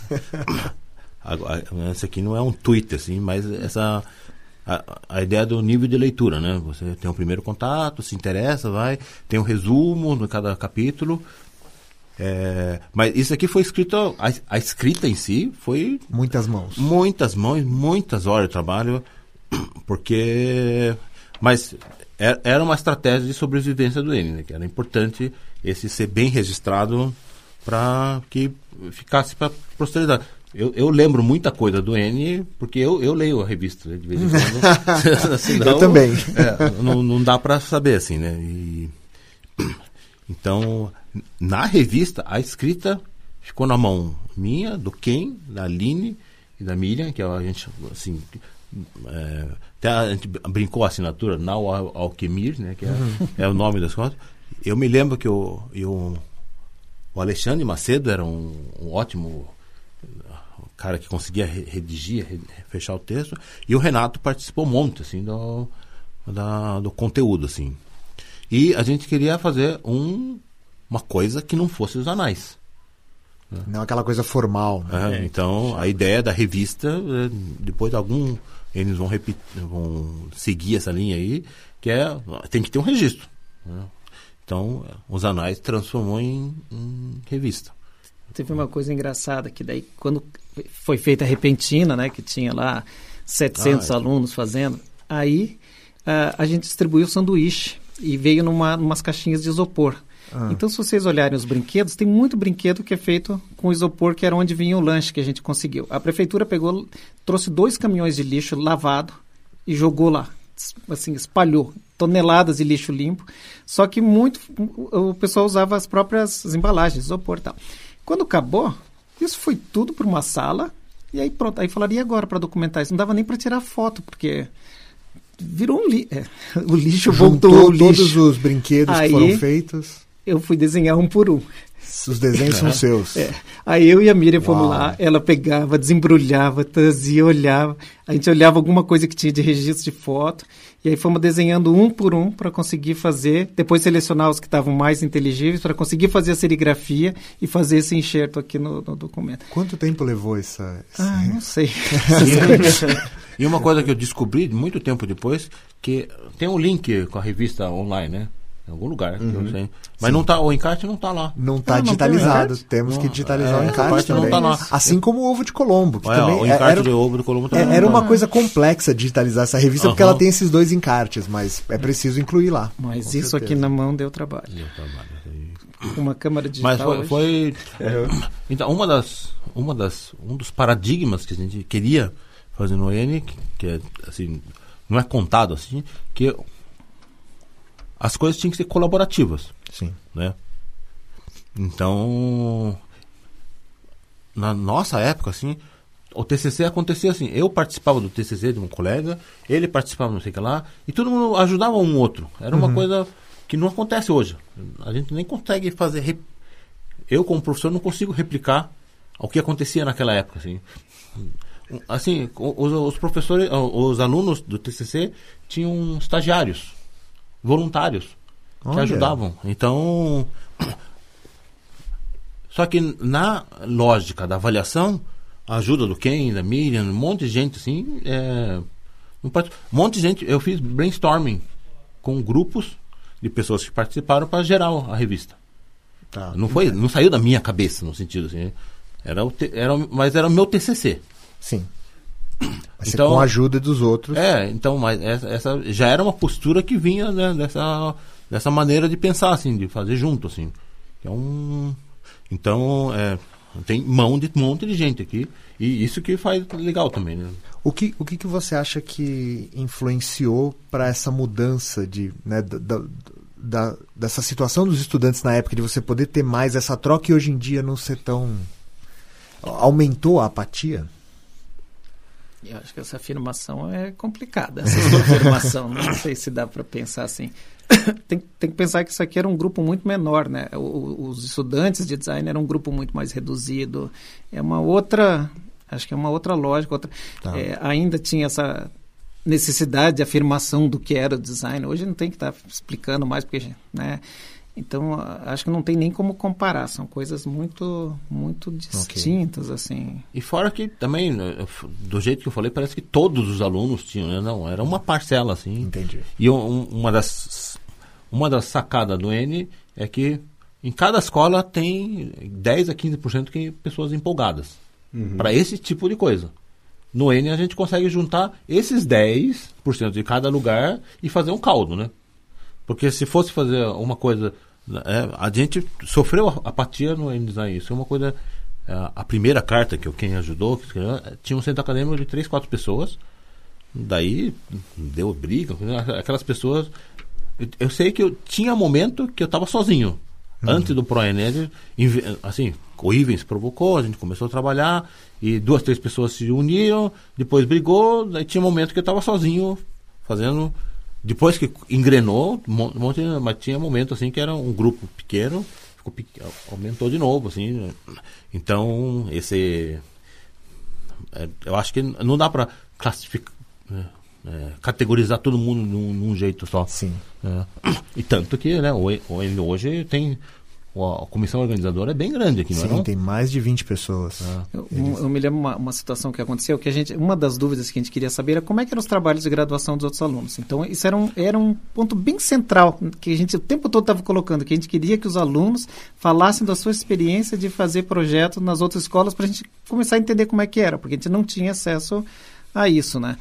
F: Agora, esse aqui não é um tweet assim, mas essa a, a ideia do nível de leitura, né? Você tem o primeiro contato, se interessa, vai, tem um resumo no cada capítulo. É, mas isso aqui foi escrito, a, a escrita em si foi
A: Muitas mãos.
F: muitas mãos, muitas horas de trabalho, porque. Mas era uma estratégia de sobrevivência do N, né? Que era importante esse ser bem registrado para que ficasse para posteridade. Eu, eu lembro muita coisa do N, porque eu, eu leio a revista né, de vez em quando. Senão,
A: Eu também.
F: é, não, não dá para saber assim, né? E, então, na revista, a escrita ficou na mão minha, do Ken, da Aline e da Miriam, que a gente, assim, é, até a gente brincou a assinatura, Now Al- Alquimir, né, que é, é o nome das coisas. Eu me lembro que o, eu, o Alexandre Macedo era um, um ótimo o cara que conseguia re- redigir, re- fechar o texto, e o Renato participou muito, assim, do, da- do conteúdo, assim. E a gente queria fazer um, uma coisa que não fosse os anais.
A: Não aquela coisa formal. né?
F: É, então, a ideia da revista, é, depois de algum, eles vão, repetir, vão seguir essa linha aí, que é, tem que ter um registro. né? Então, os anais transformou em, em revista.
E: Teve uma coisa engraçada que daí quando foi feita a repentina, né, que tinha lá 700
F: Ah, é.
E: alunos fazendo, aí ah, a gente distribuiu sanduíche e veio numa umas caixinhas de isopor. Então, se vocês olharem os brinquedos, tem muito brinquedo que é feito com isopor, que era onde vinha o lanche que a gente conseguiu. A prefeitura pegou, trouxe dois caminhões de lixo lavado e jogou lá. Assim, espalhou toneladas de lixo limpo. Só que muito o o pessoal usava as próprias embalagens, isopor e tal. Quando acabou, isso foi tudo para uma sala. E aí pronto, aí falaram, e agora para documentar isso? Não dava nem para tirar foto, porque virou um lixo. o lixo voltou ao lixo.
A: todos os brinquedos
E: Aí-
A: que foram feitos.
E: Eu fui desenhar um por um.
A: Os desenhos são seus.
E: É. Aí eu e a Miriam fomos
A: Uau.
E: lá, ela pegava, desembrulhava, trazia, olhava. A gente olhava alguma coisa que tinha de registro de foto. E aí fomos desenhando um por um para conseguir fazer, depois selecionar os que estavam mais inteligíveis, para conseguir fazer a serigrafia e fazer esse enxerto aqui no, no documento.
A: Quanto tempo levou essa. esse-
E: Ah, não sei.
F: E uma coisa que eu descobri muito tempo depois, que tem um link com a revista online, né? Em algum lugar, que eu sei. Mas não tá, o encarte não tá lá.
A: Não está
E: Ah, não tem
A: digitalizado.
E: encarte?
A: Temos que
F: Não,
A: digitalizar
F: é,
A: o encarte
F: parte não
A: também.
F: tá lá.
A: Assim como o ovo de Colombo, que
F: Olha,
A: também
F: o
A: é-
F: encarte
A: era,
F: de ovo de Colombo
A: é-
F: também.
A: era
F: não
A: uma
F: tá.
A: coisa complexa digitalizar essa revista, porque
F: Aham.
A: ela tem esses dois encartes, mas é preciso incluir lá.
E: Mas
A: Com
E: isso
A: certeza.
E: aqui na mão deu trabalho.
F: Deu trabalho.
E: Uma câmera digital.
F: Mas foi, foi- então uma das uma das um dos paradigmas que a gente queria fazer no N que, que é assim não é contado assim que as coisas tinham que ser colaborativas
A: Sim.
F: né? Então na nossa época assim o TCC acontecia assim eu participava do TCC de um colega ele participava não sei o que lá e todo mundo ajudava um outro. Era uma coisa que não acontece hoje. A gente nem consegue fazer rep- eu como professor não consigo replicar o que acontecia naquela época assim. Assim os, os professores os alunos do TCC tinham estagiários voluntários que
A: Olha.
F: ajudavam então só que na lógica da avaliação a ajuda do Ken da Miriam um monte de gente assim é, um monte de gente eu fiz brainstorming com grupos de pessoas que participaram para gerar a revista
A: Tá.
F: não foi, não saiu da minha cabeça no sentido assim. Era o te- era, mas era o meu TCC.
A: Sim.
F: Então-
A: com a ajuda dos outros.
F: É, então, mas essa, essa já era uma postura que vinha né, dessa dessa maneira de pensar assim, de fazer junto assim. É um então, é, tem mão de um monte de gente aqui e isso que faz legal também, né?
A: O que, o que, que você acha que influenciou para essa mudança de, né, da, da- da- dessa situação dos estudantes na época, de você poder ter mais essa troca e hoje em dia não ser tão. Aumentou a apatia?
E: Eu acho que essa afirmação é complicada. Essa sua afirmação, não sei se dá para pensar assim. tem, tem que pensar que isso aqui era um grupo muito menor, né? O- os estudantes de design eram um grupo muito mais reduzido. É uma outra, acho que é uma outra lógica. Outra,
A: Tá.
E: é, ainda tinha essa necessidade de afirmação do que era o design. Hoje não tem que estar explicando mais, porque, né? Então, acho que não tem nem como comparar. São coisas muito, muito distintas, assim.
F: E fora que também, né, do jeito que eu falei, parece que todos os alunos tinham, né? Não, era uma parcela assim.
A: Entendi.
F: E um- um- uma das uma das sacadas do N é que em cada escola tem 10 a 15% que pessoas empolgadas para esse tipo de coisa. No N a gente consegue juntar esses 10% de cada lugar e fazer um caldo, né? Porque se fosse fazer uma coisa. é, a gente sofreu apatia no Design. Isso é uma coisa. é, a primeira carta que eu, quem ajudou, que é, tinha um centro acadêmico de 3, 4 pessoas. Daí deu briga. Aquelas pessoas. Eu, eu sei que eu tinha momento que eu estava sozinho. Antes do ProENED, assim, o Ivens provocou, a gente começou a trabalhar, e duas, três pessoas se uniram, depois brigou, daí tinha momento que eu estava sozinho, fazendo. Depois que engrenou, mon- monte, mas tinha momento assim que era um grupo pequeno, ficou aumentou de novo, assim. né? Então, esse. é, eu acho que não dá para classificar. né, é, categorizar todo mundo num, num jeito só.
A: Sim.
F: É. E tanto que né, hoje tem. A comissão organizadora é bem grande aqui, não é?
A: Sim, tem mais de 20 pessoas.
E: Eu, eu me lembro uma, uma situação que aconteceu que a gente, uma das dúvidas que a gente queria saber era como é que eram os trabalhos de graduação dos outros alunos. Então isso era um, era um ponto bem central que a gente o tempo todo estava colocando, que a gente queria que os alunos falassem da sua experiência de fazer projeto nas outras escolas para a gente começar a entender como é que era, porque a gente não tinha acesso a isso, né?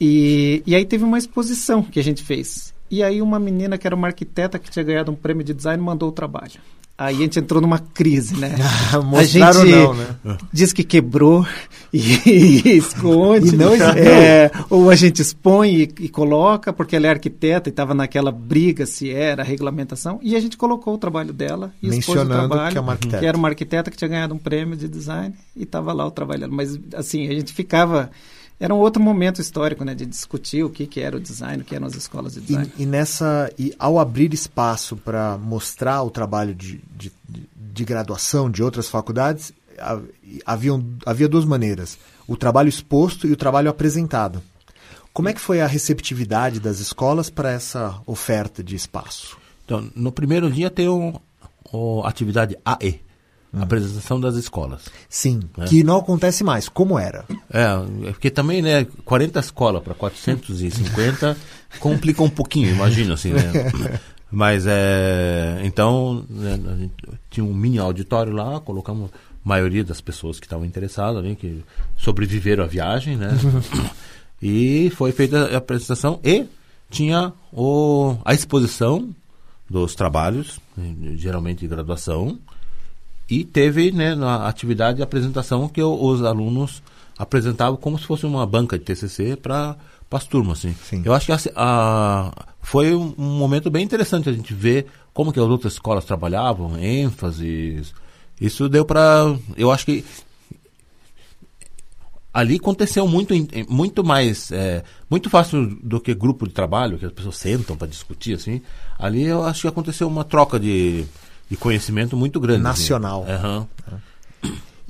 E: E, e aí teve uma exposição que a gente fez. E aí uma menina que era uma arquiteta que tinha ganhado um prêmio de design mandou o trabalho. Aí a gente entrou numa crise, né?
A: Mostraram
E: a gente
A: não, né?
E: diz que quebrou e, e esconde.
A: E não existe.
E: é, ou a gente expõe e, e coloca, porque ela é arquiteta e estava naquela briga se era regulamentação. E a gente colocou o trabalho dela e expôs o
A: Mencionando
E: trabalho,
A: que é uma arquiteta.
E: era uma arquiteta que tinha ganhado um prêmio de design e estava lá o trabalho dela. Mas, assim, a gente ficava... Era um outro momento histórico, né? De discutir o que, que era o design, o que eram as escolas de design.
A: E, e nessa e ao abrir espaço para mostrar o trabalho de, de, de- graduação de outras faculdades, ha- haviam, havia duas maneiras: o trabalho exposto e o trabalho apresentado. Como é que foi a receptividade das escolas para essa oferta de espaço?
F: Então, no primeiro dia tem o, o atividade AE, apresentação das escolas.
A: Sim,
F: É.
A: que não acontece mais. Como era?
F: É, é porque também, né, 40 escolas para 450 complica um pouquinho, imagina assim, né? Mas é. Então, né, a gente tinha um mini auditório lá, colocamos a maioria das pessoas que estavam interessadas ali, que sobreviveram à viagem, né? e foi feita a apresentação e tinha o, a exposição dos trabalhos, né, geralmente de graduação, e teve né, na atividade de apresentação que o- os alunos apresentavam como se fosse uma banca de TCC para as turmas. Assim.
A: Sim.
F: Eu acho que assim, a- foi um, momento bem interessante a gente ver como que as outras escolas trabalhavam, ênfases. Isso deu para... Eu acho que ali aconteceu muito, muito mais, é, muito fácil do que grupo de trabalho, que as pessoas sentam para discutir, assim. Ali eu acho que aconteceu uma troca de, de conhecimento muito grande. assim.
A: Nacional.
F: Aham.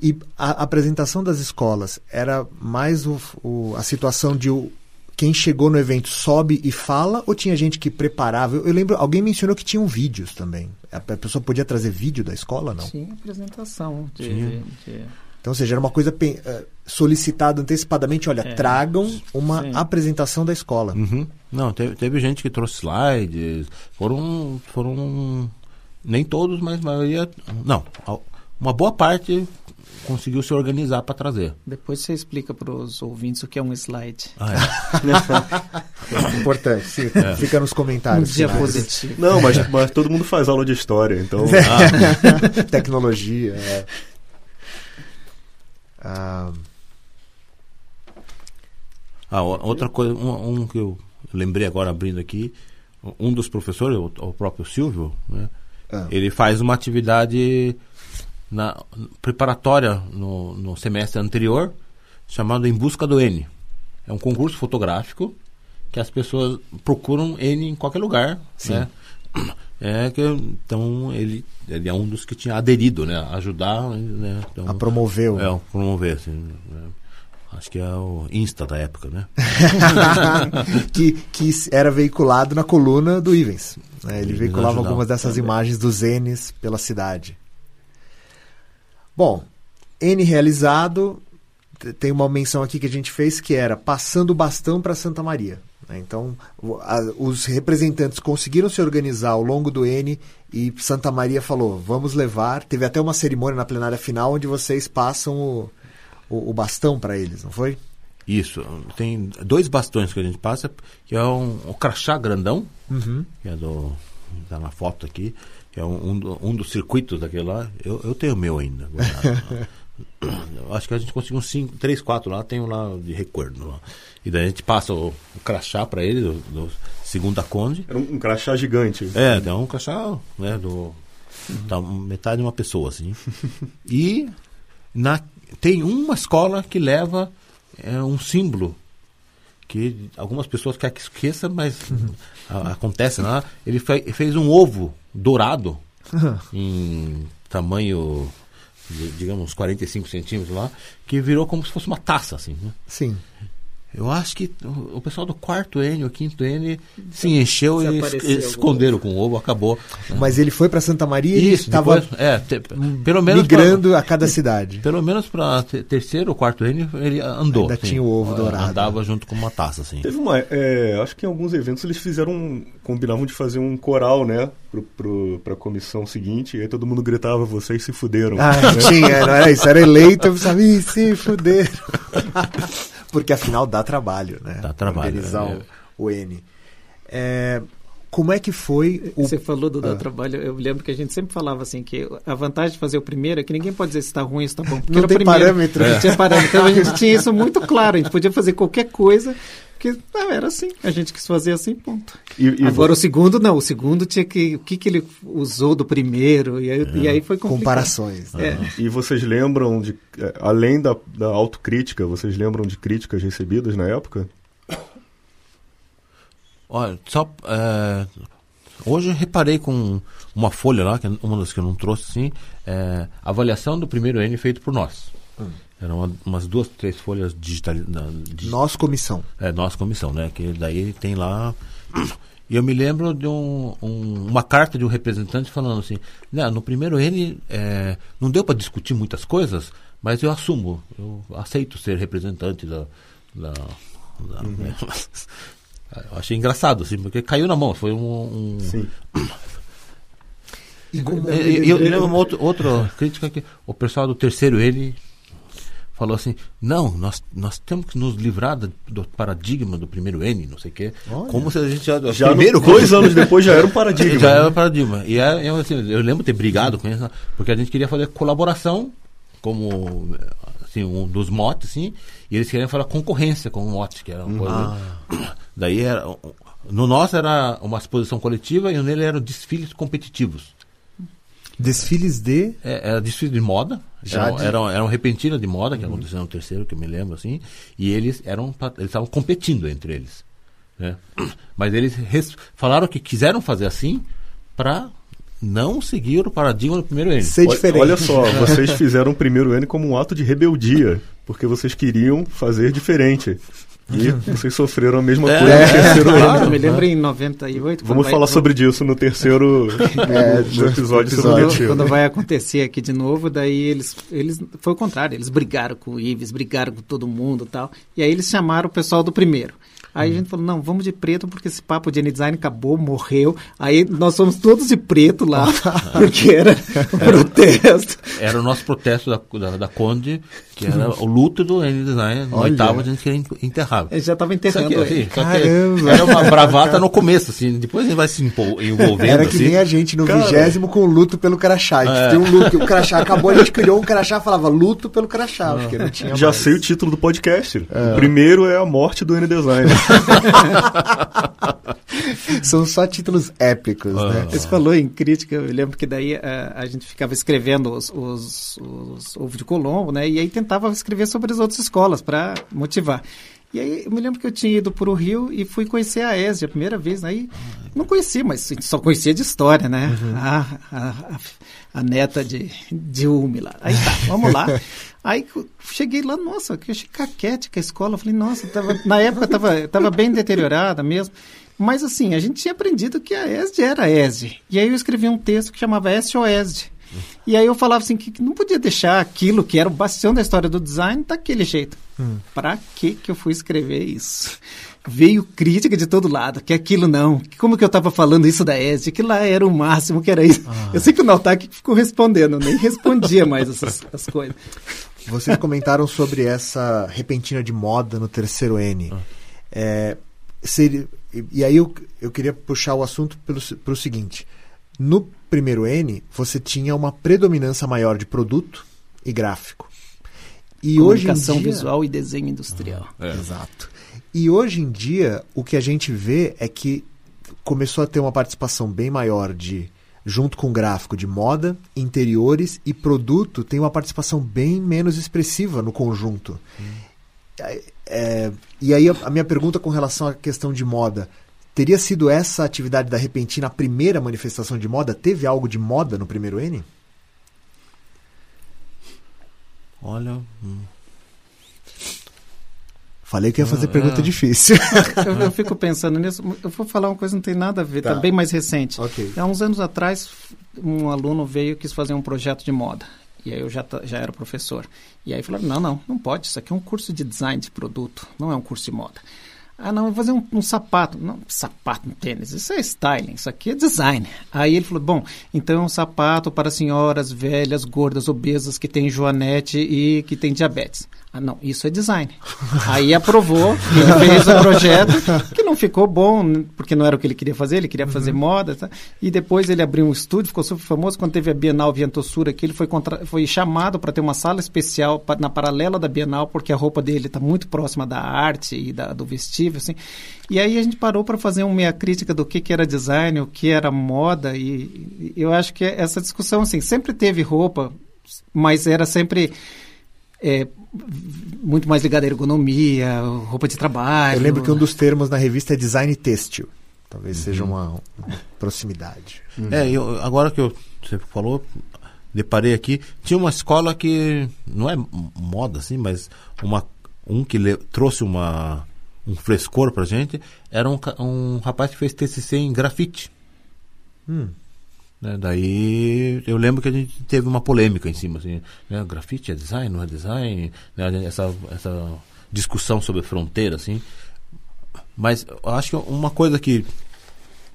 A: E a apresentação das escolas era mais o, o- a situação de o, quem chegou no evento sobe e fala ou tinha gente que preparava? Eu, eu lembro, alguém mencionou que tinham vídeos também. A, a pessoa podia trazer vídeo da escola, não?
E: Tinha apresentação de,
F: Tinha.
E: de- de-
A: Então, ou seja, era uma coisa eh, solicitada antecipadamente. Olha,
E: É.
A: tragam uma
E: Sim.
A: apresentação da escola.
F: Uhum. Não, teve, teve gente que trouxe slides, foram, foram, nem todos, mas a maioria, não, uma boa parte conseguiu se organizar para trazer.
E: Depois você explica para os ouvintes o que é um slide.
F: Ah, é.
A: Importante. sim. Fica nos
E: Um
A: comentários. finais.
E: diapositivo.
C: Não, mas, mas todo mundo faz aula de história, então.
A: Tecnologia. é. Ah,
F: Ah, outra coisa, um, um que eu lembrei agora abrindo aqui, um dos professores, o, o próprio Silvio, né,
A: Ah.
F: ele faz uma atividade na, preparatória no, no semestre anterior, chamado Em Busca do N. É um concurso fotográfico que as pessoas procuram N em qualquer lugar, né? É que então ele, ele é um dos que tinha aderido, né? a Ajudar, né? Então,
A: a promoveu.
F: é, promover, assim, né? Acho que é o Insta da época, né?
A: que, que era veiculado na coluna do Ivens. né? Ele
F: Eles
A: veiculava algumas dessas
F: também.
A: imagens dos N's pela cidade. Bom, N realizado, tem uma menção aqui que a gente fez que era passando o bastão para Santa Maria. né? Então, os representantes conseguiram se organizar ao longo do N e Santa Maria falou: vamos levar. Teve até uma cerimônia na plenária final onde vocês passam o, o, o bastão para eles, não foi?
F: Isso. Tem dois bastões que a gente passa, que é um, um crachá grandão, que é do. tá na foto aqui, que é um, um, um dos circuitos daquele lá. Eu, eu tenho o meu ainda. Acho que a gente conseguiu uns cinco, três, quatro lá, tem um lá de recuerdo. Lá. E daí a gente passa o, o crachá para ele, do, do segunda conde.
C: Era um, um crachá gigante.
F: É, dá um crachá, né, do da metade de uma pessoa, assim. E na, tem uma escola que leva é, um símbolo que algumas pessoas querem que esqueça, mas a- acontece lá. Ele fe- fez um ovo dourado em tamanho, de, digamos, 45 centímetros lá, que virou como se fosse uma taça, assim, né?
A: Sim.
F: Eu acho que o, pessoal do quarto N, o quinto N, se encheu e esconderam com o ovo, acabou.
A: Mas ele foi para Santa Maria e estava
F: é, te- pelo menos
A: migrando a cada cidade.
F: Pra, pelo menos para terceiro ou quarto N ele andou.
A: Ainda tinha o ovo
F: É,
A: dourado.
F: Andava junto com uma taça, assim.
C: Teve uma. é, acho que em alguns eventos eles fizeram. um- combinavam de fazer um coral, né? Pro, pro, pra comissão seguinte. E aí todo mundo gritava: vocês se fuderam.
A: Ah, tinha, não era isso, era eleito, eu pensava, ih, se fuder. Porque afinal dá trabalho, né?
F: Dá trabalho,
A: Organizar
F: é.
A: o, o N. É, como é que foi o.
E: Você falou do, do
A: Ah.
E: trabalho, eu lembro que a gente sempre falava assim, que a vantagem de fazer o primeiro é que ninguém pode dizer se está ruim ou se está bom. Porque
A: Não
E: era o
A: tem
E: primeiro.
A: parâmetro.
E: Não tinha parâmetro. Então a gente tinha isso muito claro, a gente podia fazer qualquer coisa, porque não, era assim, a gente quis fazer assim, ponto.
C: E, e
E: Agora o segundo não, o segundo tinha que, o que, que ele usou do primeiro, e aí, e aí foi complicado.
A: Comparações. né?
E: É.
C: E vocês lembram de. é, Além da, da autocrítica, vocês lembram de críticas recebidas na época?
F: Olha, só. é, hoje eu reparei com uma folha lá, que é uma das que eu não trouxe, assim, é, avaliação do primeiro N feito por nós. Eram uma- umas duas, três folhas digitalizadas.
A: Nós, comissão.
F: É, nossa comissão, né? Que daí tem lá. E eu me lembro de um, um- uma carta de um representante falando assim: "Né, no primeiro N é, não deu para discutir muitas coisas, mas eu assumo, eu aceito ser representante da. da- da- né?" Eu achei engraçado, assim, porque caiu na mão. Foi um. um-
C: Sim.
A: E como-
F: E- e- Eu, eu lembro uma outra, outra crítica que o pessoal do terceiro ele falou assim: não, nós, nós temos que nos livrar do, do paradigma do primeiro N, não sei o quê.
A: Olha.
F: Como se a gente já.
C: Já
F: primeiro
C: no, dois anos depois já era um paradigma.
F: Já era o paradigma. E é, eu, assim, eu lembro ter brigado com isso, né? porque a gente queria fazer colaboração como assim, um dos motes, assim, e eles queriam falar concorrência com o mote, que era uma coisa. Daí era. No nosso era uma exposição coletiva e no nele eram desfiles competitivos.
A: Desfiles de.
F: É, era desfile de moda.
A: Já
F: Era,
A: de-
F: era, era uma repentina de moda que aconteceu no terceiro, que eu me lembro assim. E eles eram eles estavam competindo entre eles. né? Mas eles res- falaram que quiseram fazer assim para não seguir o paradigma do primeiro N.
A: Ser
C: Olha-
A: diferente.
C: Olha só, vocês fizeram o primeiro N como um ato de rebeldia, porque vocês queriam fazer diferente. E vocês sofreram a mesma
F: É.
C: coisa no terceiro
F: Claro.
C: ano.
E: Eu me lembro em 98.
C: Vamos
E: quando
C: falar
E: vai-
C: sobre isso no terceiro
A: É,
C: no, episódio sobre o
A: episódio.
C: Betil.
E: Quando vai acontecer aqui de novo, daí eles, eles foi o contrário, eles brigaram com o Ives, brigaram com todo mundo e tal. E aí eles chamaram o pessoal do primeiro. Aí a gente falou, não, vamos de preto porque esse papo de N-Design acabou, morreu. Aí nós fomos todos de preto lá, porque era o protesto.
F: Era o nosso protesto da, da, da Conde, que era o luto do N Design. No oitavo a gente queria enterrar.
E: Ele já estava
F: Só
E: enterrando
F: que,
E: ele.
F: assim, só que
A: Caramba.
F: era uma bravata no começo, assim, depois a gente vai se envolvendo.
A: Era que
F: assim.
A: nem a gente no
C: Cara.
A: vigésimo com o luto pelo crachá. A gente
F: É.
A: tem um luto, o crachá acabou, a gente criou um crachá e falava luto pelo crachá, porque não tinha
C: Já
A: mais.
C: sei o título do podcast. O primeiro é a morte do N-Design.
A: São só títulos épicos, né?
E: Você falou em crítica, eu lembro que daí eh, a gente ficava escrevendo os, os, os Ovo de Colombo, né? E aí tentava escrever sobre as outras escolas para motivar. E aí eu me lembro que eu tinha ido para o Rio e fui conhecer a ESD a primeira vez, né? E não conhecia, mas só conhecia de história, né? A, a, a, a neta de, de Umi lá. Aí tá, vamos lá. Aí cheguei lá, nossa, que achei caquética a escola. Eu falei, nossa, tava, na época tava, tava bem deteriorada mesmo. Mas assim, a gente tinha aprendido que a ESD era a ESD. E aí eu escrevi um texto que chamava SOESD. E aí eu falava assim, que que não podia deixar aquilo que era o bastião da história do design daquele jeito. Pra que que eu fui escrever isso? Veio crítica de todo lado, que aquilo não, que como que eu estava falando isso da ESD, que lá era o máximo, que era isso. Eu sei que o Nautac ficou respondendo, eu nem respondia mais essas, essas coisas.
A: Vocês comentaram sobre essa repentina de moda no terceiro N. É, seria- e, e aí eu, eu queria puxar o assunto para o seguinte. No primeiro N, você tinha uma predominância maior de produto e gráfico. E hoje em
E: Comunicação
A: dia,
E: visual e desenho industrial.
A: Exato. E hoje em dia, o que a gente vê é que começou a ter uma participação bem maior de, junto com o gráfico, de moda, interiores e produto, tem uma participação bem menos expressiva no conjunto. É, é, e aí a, a minha pergunta com relação à questão de moda. Teria sido essa atividade da Repentina a primeira manifestação de moda? Teve algo de moda no primeiro N?
F: Olha, hum,
A: Falei que ia fazer
F: Ah,
A: pergunta
F: é.
A: difícil.
E: eu, eu fico pensando nisso. Eu vou falar uma coisa que não tem nada a ver,
A: Tá.
E: tá, bem mais recente.
A: Ok.
E: Há uns anos atrás, um aluno veio e quis fazer um projeto de moda. E aí eu já, já era professor. E aí falaram, não, não, não pode. Isso aqui é um curso de design de produto, não é um curso de moda. Ah, não, vou fazer um, um sapato. Não, sapato, um tênis. Isso é styling, isso aqui é design. Aí ele falou, bom, então é um sapato para senhoras velhas, gordas, obesas, que têm joanete e que têm diabetes. Ah, não, isso é design. Aí aprovou, ele fez o projeto, que não ficou bom, porque não era o que ele queria fazer, ele queria fazer moda. Tá? E depois ele abriu um estúdio, ficou super famoso. Quando teve a Bienal Vientossura aqui, ele foi, contra... foi chamado para ter uma sala especial pa- na paralela da Bienal, porque a roupa dele está muito próxima da arte e da- do vestível. Assim. E aí a gente parou para fazer uma meia crítica do que, que era design, o que era moda. E, e eu acho que essa discussão, assim, sempre teve roupa, mas era sempre é, muito mais ligada à ergonomia, roupa de trabalho.
A: Eu lembro que um dos termos na revista é design têxtil. Talvez seja uma, uma proximidade.
F: É, eu, agora que eu, você falou, deparei aqui, tinha uma escola que não é moda assim, mas uma, um que le- trouxe uma, um frescor pra gente, era um, ca- um rapaz que fez TCC em grafite.
A: Hum.
F: Né, daí eu lembro que a gente teve uma polêmica em cima, assim, né, grafite é design, não é design, né, essa, essa discussão sobre fronteira, assim. Mas acho que uma coisa que,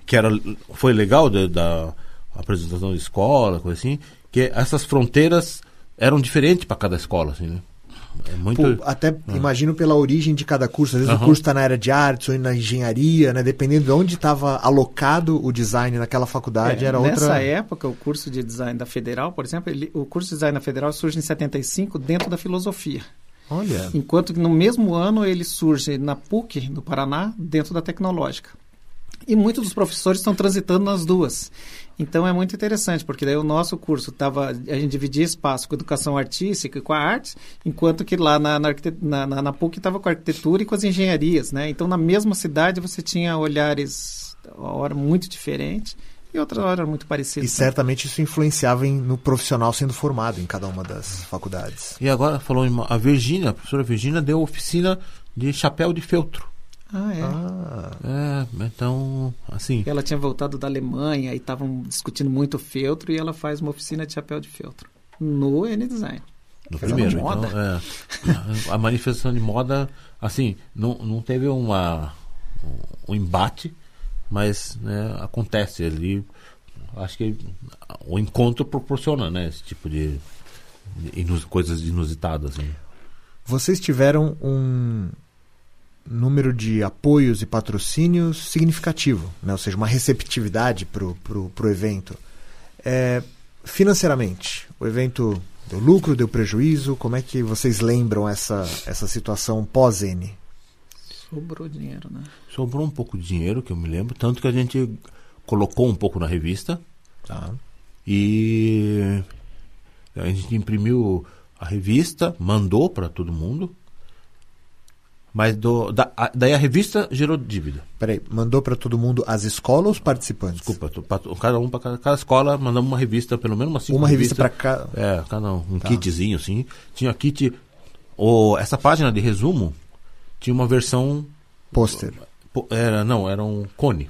F: que era, foi legal da, da apresentação de escola, coisa assim, que essas fronteiras eram diferentes para cada escola, assim, né? É muito...
A: Pô, até imagino pela origem de cada curso. Às vezes o
F: Aham.
A: curso está na área de artes ou na engenharia, né? Dependendo de onde estava alocado o design naquela faculdade,
E: É,
A: era
E: nessa
A: outra.
E: época, o curso de design da Federal, por exemplo, ele- o curso de design da Federal surge em 75 dentro da filosofia.
A: Olha.
E: Enquanto que no mesmo ano ele surge na PUC, no Paraná, dentro da tecnológica. E muitos dos professores estão transitando nas duas. Então é muito interessante, porque daí o nosso curso tava, a gente dividia espaço com educação artística e com a arte, enquanto que lá na, na, na, na- na PUC estava com a arquitetura e com as engenharias. Né? Então na mesma cidade você tinha olhares, uma hora muito diferente e outra hora muito
A: E
E: parecidas. né?
A: certamente isso influenciava em- no profissional sendo formado em cada uma das faculdades.
F: E agora falou em uma- a Virgínia, a professora Virgínia deu oficina de chapéu de feltro.
E: Ah, é.
A: Ah,
F: É, então, assim,
E: Ela tinha voltado da Alemanha e estavam discutindo muito feltro e ela faz uma oficina de chapéu de feltro no N-Design.
F: no primeiro.
E: moda.
F: Então, é, a manifestação de moda, assim, não, não teve uma, um embate, mas né, acontece ali. Acho que o encontro proporciona, né, esse tipo de, de inus- coisas inusitadas. Assim.
A: vocês tiveram um número de apoios e patrocínios significativo, né? ou seja, uma receptividade para o evento. É, financeiramente, o evento deu lucro, deu prejuízo? Como é que vocês lembram essa, essa situação pós-N?
E: Sobrou dinheiro, né?
F: Sobrou um pouco de dinheiro, que eu me lembro, tanto que a gente colocou um pouco na revista
A: Tá.
F: e a gente imprimiu a revista, mandou para todo mundo, mas do, da- a- daí a revista gerou dívida.
A: Peraí, mandou para todo mundo as escolas ou os participantes?
F: Desculpa, tô- pra- cada um para cada, cada escola mandamos uma revista, pelo menos umas cinco
A: Uma revista para
F: revistas.
A: cá.
F: É, cada um, um
A: Tá.
F: kitzinho assim. Tinha kit. O, essa página de resumo tinha uma versão.
A: Pôster.
F: pô, Era, não, era um cone.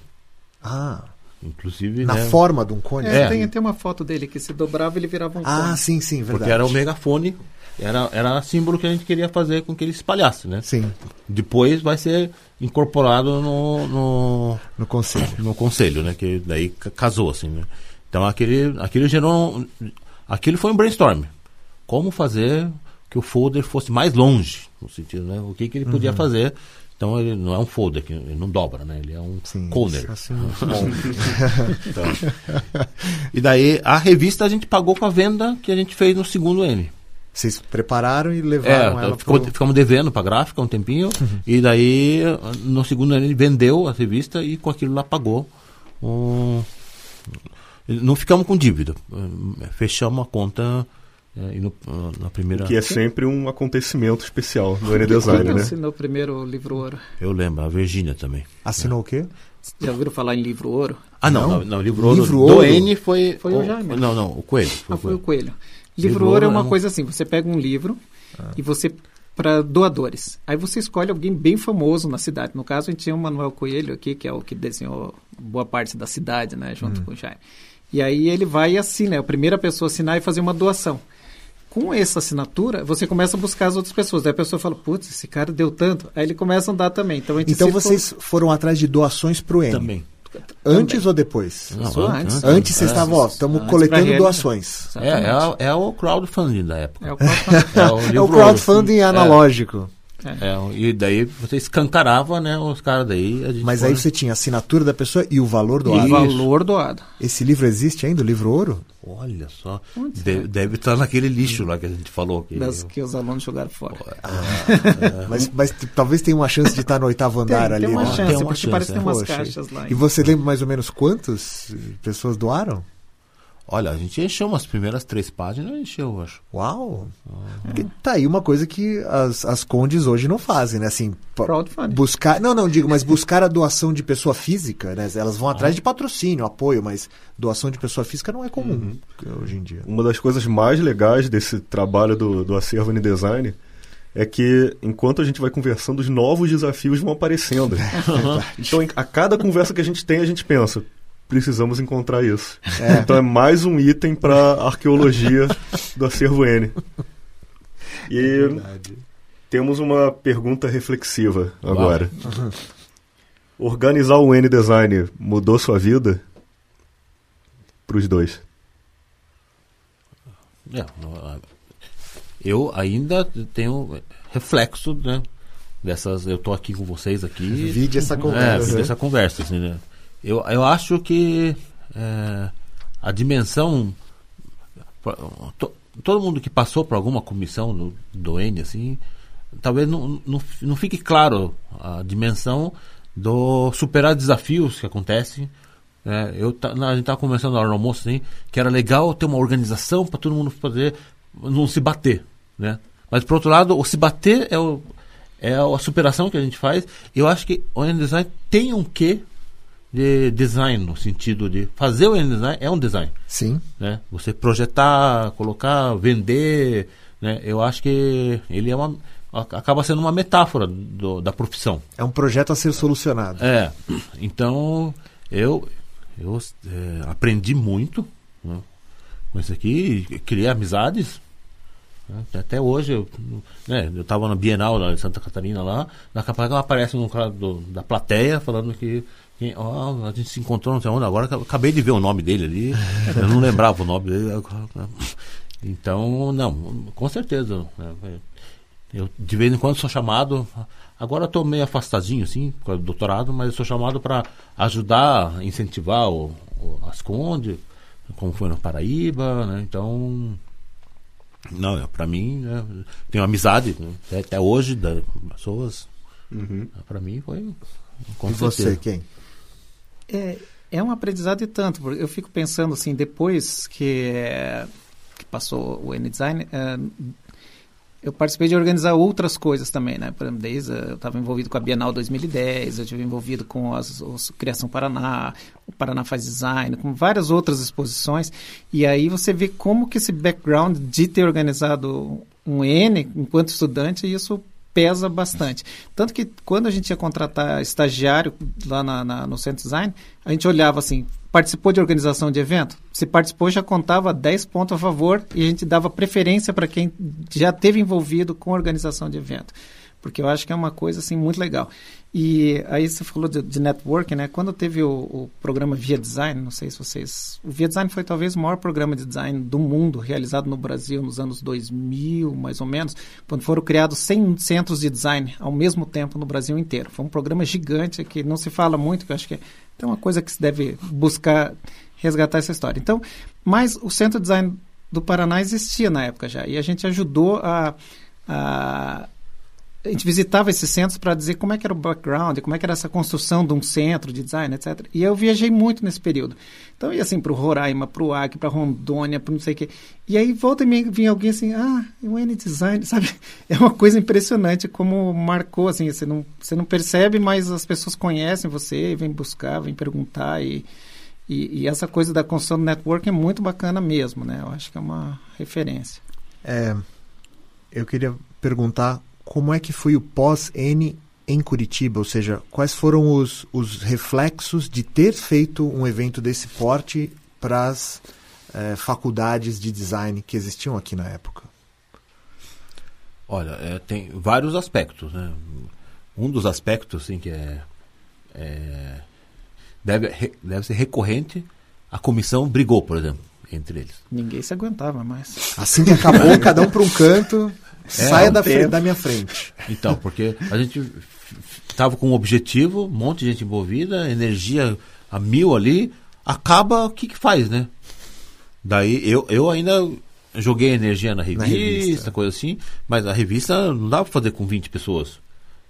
A: Ah,
F: Inclusive.
A: na
F: né,
A: forma de um cone?
E: É,
F: É.
E: Tem, tem uma foto dele que se dobrava ele virava um
A: Ah,
E: cone.
A: sim, sim, verdade.
F: Porque era o megafone. Era, era símbolo que a gente queria fazer com que ele espalhasse, né?
A: Sim,
F: Depois vai ser incorporado no, no,
A: no conselho.
F: no conselho, né? Que daí ca- casou, assim, né? Então aquele, aquele gerou. Aquilo foi um brainstorm. Como fazer que o folder fosse mais longe, no sentido, né? O que, que ele podia
A: Uhum.
F: fazer. Então ele não é um folder, que ele não dobra, né? Ele é um
A: Sim. Assim.
F: Então, e daí a revista a gente pagou com a venda que a gente fez no segundo N.
A: Vocês prepararam e
F: É,
A: levaram ela
F: ficou-
A: pro...
F: ficamos devendo pra gráfica um tempinho. E daí, no segundo ano, ele vendeu a revista e com aquilo lá pagou. um- Não ficamos com dívida. Fechamos a conta e no- na primeira.
C: Que é sempre um acontecimento especial do N
E: Quem
C: Design, né?
E: assinou o primeiro livro ouro?
F: Eu lembro, a Virgínia também.
A: Assinou o quê?
E: Já ouviram falar em livro ouro?
F: Ah, não,
A: Não?
F: não, não, livro ouro
A: Livro
F: do
A: ouro?
F: N foi.
E: Foi o Jaime.
F: Não, não, o Coelho.
E: Ah, foi o
F: Coelho.
E: Livro, ouro é uma coisa assim, você pega um livro e você para doadores. Aí você escolhe alguém bem famoso na cidade. No caso, a gente tinha o Manuel Coelho aqui, que é o que desenhou boa parte da cidade, né, junto com o Jaime. E aí ele vai e assina, é a primeira pessoa a assinar e fazer uma doação. Com essa assinatura, você começa a buscar as outras pessoas. Daí a pessoa fala, putz, esse cara deu tanto. Aí ele começa a dar também. Então, a gente
A: Então vocês foram atrás de doações pro N.
F: Também.
A: Antes ou depois?
F: Não,
E: Só
F: antes,
E: antes.
A: Antes vocês
F: É.
A: estavam, ó, estamos coletando doações.
F: É, é, é o crowdfunding da época.
E: É o crowdfunding.
F: É o,
A: É o crowdfunding
F: ouro.
A: analógico.
F: É, e daí você escancarava, né, os caras daí. a gente
A: Mas
F: foi-
A: aí você tinha a assinatura da pessoa e o valor
E: E
A: doado.
E: valor doado.
A: Esse livro existe ainda, o livro ouro?
F: Olha só.
E: Onde
F: Deve, estar naquele lixo lá que a gente falou. Que
E: Das que os alunos jogaram fora.
A: Mas, mas t- talvez tenha uma chance de estar no oitavo andar
E: tem,
A: ali.
E: tem uma
A: né?
E: chance,
F: Tem uma
E: porque
F: chance,
E: parece que
F: é.
E: tem umas
A: Poxa,
E: caixas lá.
A: E você lembra mais ou menos quantas pessoas doaram?
F: Olha, a gente encheu umas primeiras três páginas, encheu, eu acho.
A: Uau! Porque tá aí uma coisa que as, as condes hoje não fazem, né? Assim,
E: Crowdfunding.
A: buscar. Não, não, digo, mas buscar a doação de pessoa física, né? Elas vão atrás de patrocínio, apoio, mas doação de pessoa física não é comum hoje em dia.
C: Uma das coisas mais legais desse trabalho do, do acervo N Design é que enquanto a gente vai conversando, os novos desafios vão aparecendo. então, em- a cada conversa que a gente tem, a gente pensa, precisamos encontrar isso. Então é mais um item para arqueologia do acervo N. E temos uma pergunta reflexiva agora. Organizar o N-Design mudou sua vida? Pros dois.
F: É, não, eu ainda tenho reflexo, né? Dessas, eu tô aqui com vocês aqui.
A: Vide essa
F: É,
A: conversa.
F: dessa conversa, assim, né? Eu, eu acho que é, a dimensão. to- todo mundo que passou por alguma comissão do, do N, assim, talvez não, não, não fique claro a dimensão do superar desafios que acontecem. né? eu, a gente estava conversando do almoço, assim, que era legal ter uma organização para todo mundo poder não se bater. Né? Mas, por outro lado, o se bater é, o, é a superação que a gente faz. Eu acho que o N-Design tem um quê de design, no sentido de fazer o N-Design é um design
A: Sim.
F: né? Você projetar, colocar, vender, né? Eu acho que ele é uma a- acaba sendo uma metáfora do- da profissão.
A: É um projeto a ser solucionado.
F: É. Então eu eu é, aprendi muito né, com isso aqui, criei amizades. né, Até hoje, eu, né, eu estava na Bienal lá em Santa Catarina lá, daqui a pouco aparece um cara do- da plateia falando que que, ó, a gente se encontrou não sei onde, agora acabei de ver o nome dele ali, eu não lembrava o nome dele. Então, não, com certeza. né, Eu de vez em quando sou chamado, agora estou meio afastadinho assim, por causa do doutorado, mas sou chamado para ajudar, incentivar o, o as Conde, como foi no Paraíba, né? Então, não, para mim, né, tenho amizade né, até, até hoje das pessoas. Para mim foi com
A: e você,
F: certeza.
A: quem?
E: É, é um aprendizado e tanto. porque Eu fico pensando assim, depois que, é, que passou o N-Design, é, eu participei de organizar outras coisas também, né? Por exemplo, desde, eh, eu estava envolvido com a Bienal 2010, eu estive envolvido com os Criação Paraná, o Paraná Faz Design, com várias outras exposições. E aí você vê como que esse background de ter organizado um N enquanto estudante, isso pesa bastante. Tanto que quando a gente ia contratar estagiário lá na, na- no Centro Design, a gente olhava assim, participou de organização de evento? Se participou, já contava 10 pontos a favor e a gente dava preferência para quem já teve envolvido com organização de evento. Porque eu acho que é uma coisa assim muito legal. E aí você falou de, de networking, né? Quando teve o, o programa Via Design, não sei se vocês. O Via Design foi talvez o maior programa de design do mundo, realizado no Brasil nos anos 2000, mais ou menos, quando foram criados 100 centros de design ao mesmo tempo no Brasil inteiro. Foi um programa gigante que não se fala muito, que eu acho que é uma coisa que se deve buscar resgatar essa história. Então, mas o Centro de Design do Paraná existia na época já, e a gente ajudou a- a a gente visitava esses centros para dizer como é que era o background, como é que era essa construção de um centro de design, etc. E eu viajei muito nesse período. Então ia assim para o Roraima, para o Acre, para Rondônia, para não sei o quê. E aí volta e meia vinha alguém assim, ah, o N design, sabe? É uma coisa impressionante como marcou assim, você não, você não percebe, mas as pessoas conhecem você, vêm buscar, vêm perguntar e, e, e essa coisa da construção do network é muito bacana mesmo, né? Eu acho que é uma referência.
A: É, eu queria perguntar como é que foi o pós-N em Curitiba, ou seja, quais foram os, os reflexos de ter feito um evento desse porte para as eh, faculdades de design que existiam aqui na época?
F: Olha, é, tem vários aspectos, né? Um dos aspectos, assim, que é, é- deve, deve ser recorrente, a comissão brigou, por exemplo, entre eles.
E: Ninguém se aguentava mais.
A: Assim que acabou, cada um para um canto, saia
F: um
A: da, fre-
F: tempo.
A: da minha frente.
F: Então, porque a gente estava com um objetivo, um monte de gente envolvida, energia a mil ali, acaba, o que que faz, né? Daí eu, eu ainda joguei energia na revista,
A: revista.
F: coisa assim, mas a revista não dava pra fazer com 20 pessoas.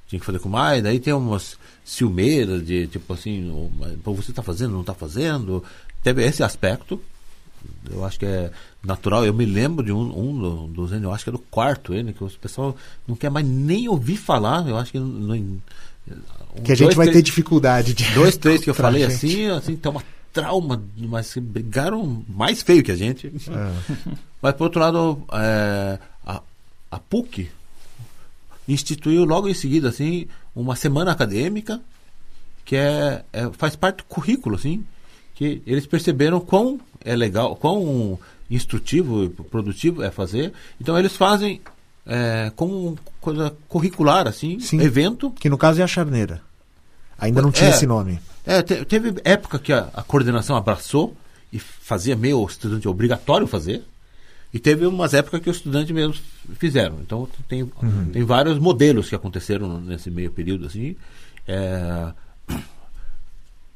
F: Tinha que fazer com mais, daí tem umas ciumeiras de tipo assim, você tá fazendo, não tá fazendo. Teve esse aspecto. Eu acho que é natural. Eu me lembro de um, um do- dos N, eu acho que é do quarto N, que o pessoal não quer mais nem ouvir falar. Eu acho que não. não- um,
A: Que a gente
F: dois,
A: vai ter
F: três-
A: dificuldade de.
F: Dois, três que eu falei
A: gente.
F: assim, assim, tem uma trauma, mas brigaram mais feio que a gente.
A: É.
F: Mas por outro lado, é, a, a PUC instituiu logo em seguida assim uma semana acadêmica que é, é- faz parte do currículo assim que eles perceberam quão é legal quão instrutivo e produtivo é fazer então eles fazem é, como coisa curricular assim
A: Sim.
F: evento
A: Que no caso é a charneira. Ainda não tinha
F: É.
A: esse nome.
F: É, te- teve época que a, a coordenação abraçou e fazia meio o estudante obrigatório fazer. E teve umas épocas que os estudantes mesmo fizeram. Então tem, tem vários modelos que aconteceram nesse meio período assim. É,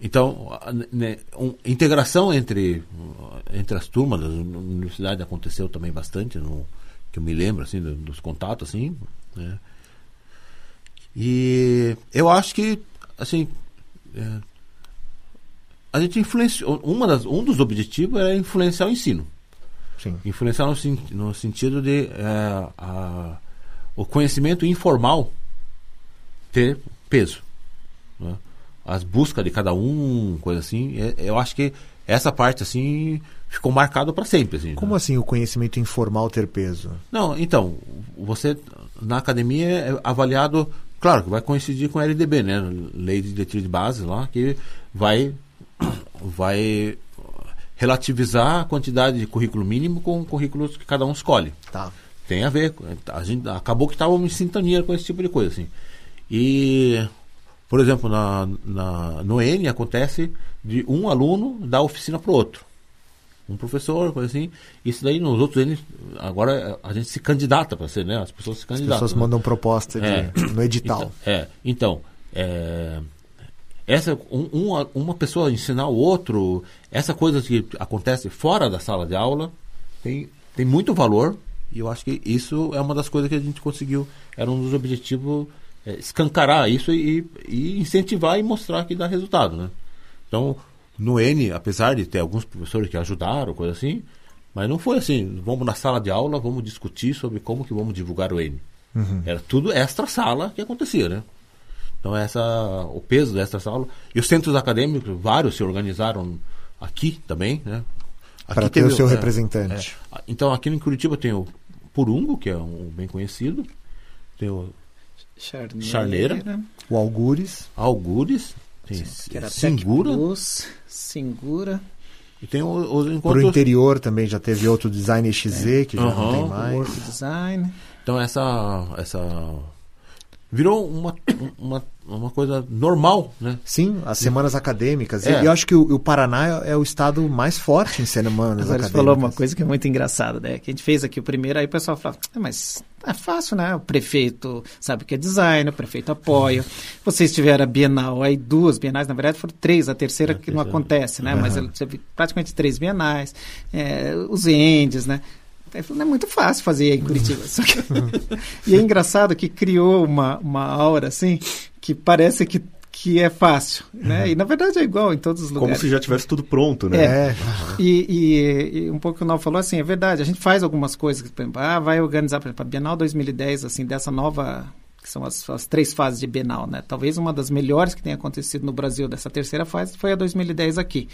F: então, né, um- integração entre, entre as turmas da universidade aconteceu também bastante, no, que eu me lembro assim, do- dos contatos assim. Né? E eu acho que assim é, a gente influenciou. Uma das, um dos objetivos era influenciar o ensino.
A: Sim.
F: Influenciar no, no sentido de é, a- o conhecimento informal ter peso. né? As buscas de cada um, coisa assim. é- eu acho que essa parte assim ficou marcada para sempre. Assim,
A: Como
F: né?
A: assim o conhecimento informal ter peso?
F: Não, então, você na academia é avaliado, claro que vai coincidir com a LDB, né? Lei de Diretriz de Base lá, que vai, vai relativizar a quantidade de currículo mínimo com currículos que cada um escolhe.
A: Tá.
F: Tem a ver. A gente, acabou que estávamos em sintonia com esse tipo de coisa. Assim. E, por exemplo, na, na, no N acontece de um aluno dar oficina para o outro. Um professor, coisa assim. Isso daí nos outros N, agora a gente se candidata para ser, né? As pessoas se
A: As
F: candidatam.
A: pessoas
F: né?
A: mandam proposta de-
F: É.
A: no edital.
F: Então, é, então é, essa, um- uma, uma pessoa ensinar o outro, essa coisa que acontece fora da sala de aula, tem, tem muito valor. E eu acho que isso é uma das coisas que a gente conseguiu. Era um dos objetivos, é, escancarar isso e, e incentivar e mostrar que dá resultado, né? Então, no N, apesar de ter alguns professores que ajudaram, coisa assim, mas não foi assim, vamos na sala de aula, vamos discutir sobre como que vamos divulgar o N. Era tudo extra sala que acontecia, né? Então essa o peso dessa sala e os centros acadêmicos, vários se organizaram aqui também, né?
A: Para ter o seu
F: é,
A: representante.
F: é. Então aqui em Curitiba tem o Purungo, que é um bem conhecido, tem o
E: Charneira.
F: Charneira.
A: O Algures.
F: Algures, tem
E: Que era
F: Singura
E: Tecplus, Singura.
F: e tem o- os
A: Para o
F: encontros.
A: interior também já teve outro design XZ, que já não
F: Aham.
A: tem mais.
E: Work Design.
F: Então essa essa virou uma, uma, uma coisa normal, né?
A: Sim, as semanas acadêmicas. E
F: É.
A: eu acho que o, o Paraná é o estado mais forte em semanas
E: Agora você
A: acadêmicas.
E: falou uma coisa que é muito engraçada, né? Que a gente fez aqui o primeiro, aí o pessoal fala, ah, mas é fácil, né? O prefeito sabe que é design, o prefeito apoia. Vocês tiveram a Bienal, aí duas Bienais, na verdade foram três, a terceira que não acontece, né? Mas você viu praticamente três Bienais, é, os Endes, né? Não é muito fácil fazer em Curitiba. Que- e é engraçado que criou uma, uma aura, assim, que parece que, que é fácil, né? E na verdade é igual em todos os
C: Como
E: lugares.
C: se já tivesse tudo pronto, né?
A: É,
E: E, e- e um pouco que o Nau falou, assim, é verdade, a gente faz algumas coisas, por exemplo, ah, vai organizar, por exemplo, a Bienal 2010, assim, dessa nova, que são as, as três fases de Bienal, né? Talvez uma das melhores que tenha acontecido no Brasil dessa terceira fase foi a 2010 aqui.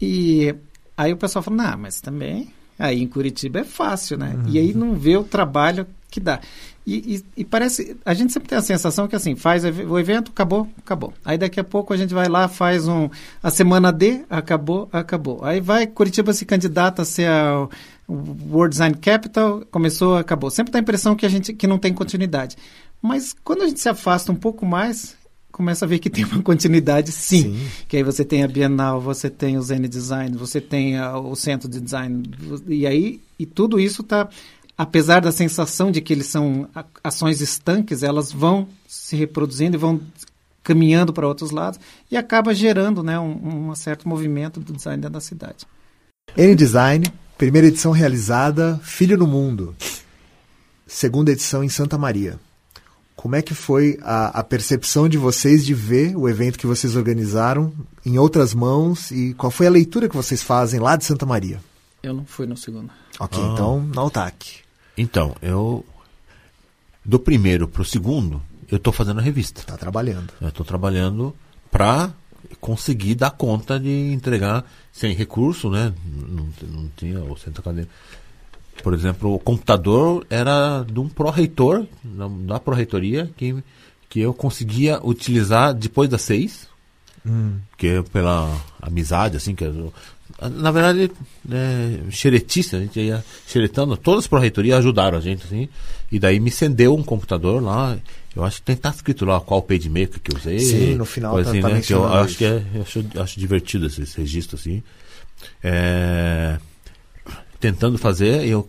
E: E aí o pessoal falou, não, mas também, aí em Curitiba é fácil, né? E aí não vê o trabalho que dá. E, e- e parece, a gente sempre tem a sensação que assim, faz o evento, acabou, acabou. Aí daqui a pouco a gente vai lá, faz um, a semana D, acabou, acabou. Aí vai, Curitiba se candidata a ser a o World Design Capital, começou, acabou. Sempre dá a impressão que a gente, que não tem continuidade. Mas quando a gente se afasta um pouco mais, começa a ver que tem uma continuidade sim.
A: Sim.
E: Que aí você tem a Bienal, você tem o Zen Design, você tem a- o Centro de Design. E aí, e tudo isso está, apesar da sensação de que eles são ações estanques, elas vão se reproduzindo e vão caminhando para outros lados e acaba gerando né, um, um certo movimento do design dentro da cidade.
A: N-Design, primeira edição realizada, Filho no Mundo. Segunda edição em Santa Maria. Como é que foi a, a percepção de vocês de ver o evento que vocês organizaram em outras mãos e qual foi a leitura que vocês fazem lá de Santa Maria?
E: Eu não fui no segundo.
A: Ok,
F: Ah.
A: então, na UTAC.
F: Então, eu do primeiro pro segundo, eu tô fazendo a revista.
A: Tá trabalhando.
F: Eu estou trabalhando para conseguir dar conta de entregar sem recurso, né? Não, não tinha o centro acadêmico. Por exemplo, o computador era de um pró-reitor, da, pró-reitoria, que, que eu conseguia utilizar depois das seis, que é pela amizade, assim, que eu- Na verdade, é, xeretice, a gente ia xeretando, todas as pró-reitorias ajudaram a gente, assim, e daí me acendeu um computador lá, eu acho que tem que estar escrito lá qual pagemaker que eu usei.
A: Sim, no final tá-
F: assim,
A: tá
F: né, que eu
A: mencionando
F: acho que é, eu acho, acho divertido esse, esse registro, assim. É, tentando fazer, eu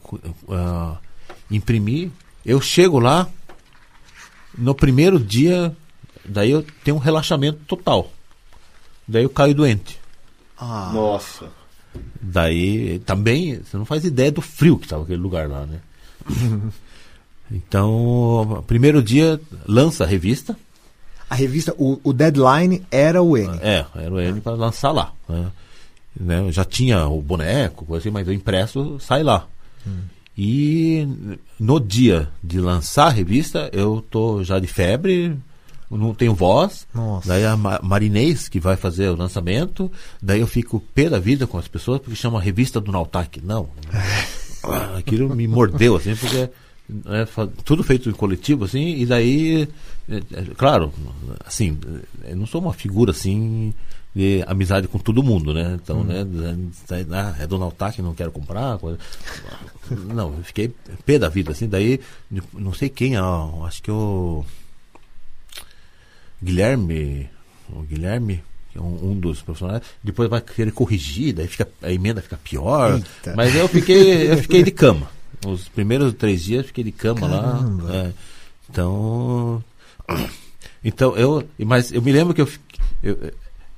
F: ah, imprimi, eu chego lá, no primeiro dia, daí eu tenho um relaxamento total. Daí eu caio doente.
A: Ah,
C: Nossa.
F: Daí também, você não faz ideia do frio que estava aquele lugar lá, né? então, primeiro dia lança a revista.
A: a revista, o, o deadline era o N.
F: É, era o N para lançar lá. Né? Né, Já tinha o boneco, coisa assim, mas o impresso sai lá. E no dia de lançar a revista, eu tô já de febre, não tenho voz.
A: Nossa.
F: Daí a Ma- Marinês que vai fazer o lançamento, daí eu fico pé da vida com as pessoas porque chama revista do Nautac. Não. Aquilo me mordeu, assim, porque é, tudo feito em coletivo, assim, e daí, é, é, claro, assim, eu não sou uma figura assim de amizade com todo mundo, né? Então, né, daí, ah, é do Nautac, não quero comprar. coisa- Não, eu fiquei pé da vida, assim, daí, não sei quem, ó, acho que o Guilherme, o Guilherme, que é um, um dos profissionais, depois vai querer corrigir, daí fica, a emenda fica pior.
A: Eita.
F: Mas eu fiquei, eu fiquei de cama. Os primeiros três dias eu fiquei de cama
A: Caramba.
F: lá. é. Então, então eu, mas eu me lembro que eu, eu,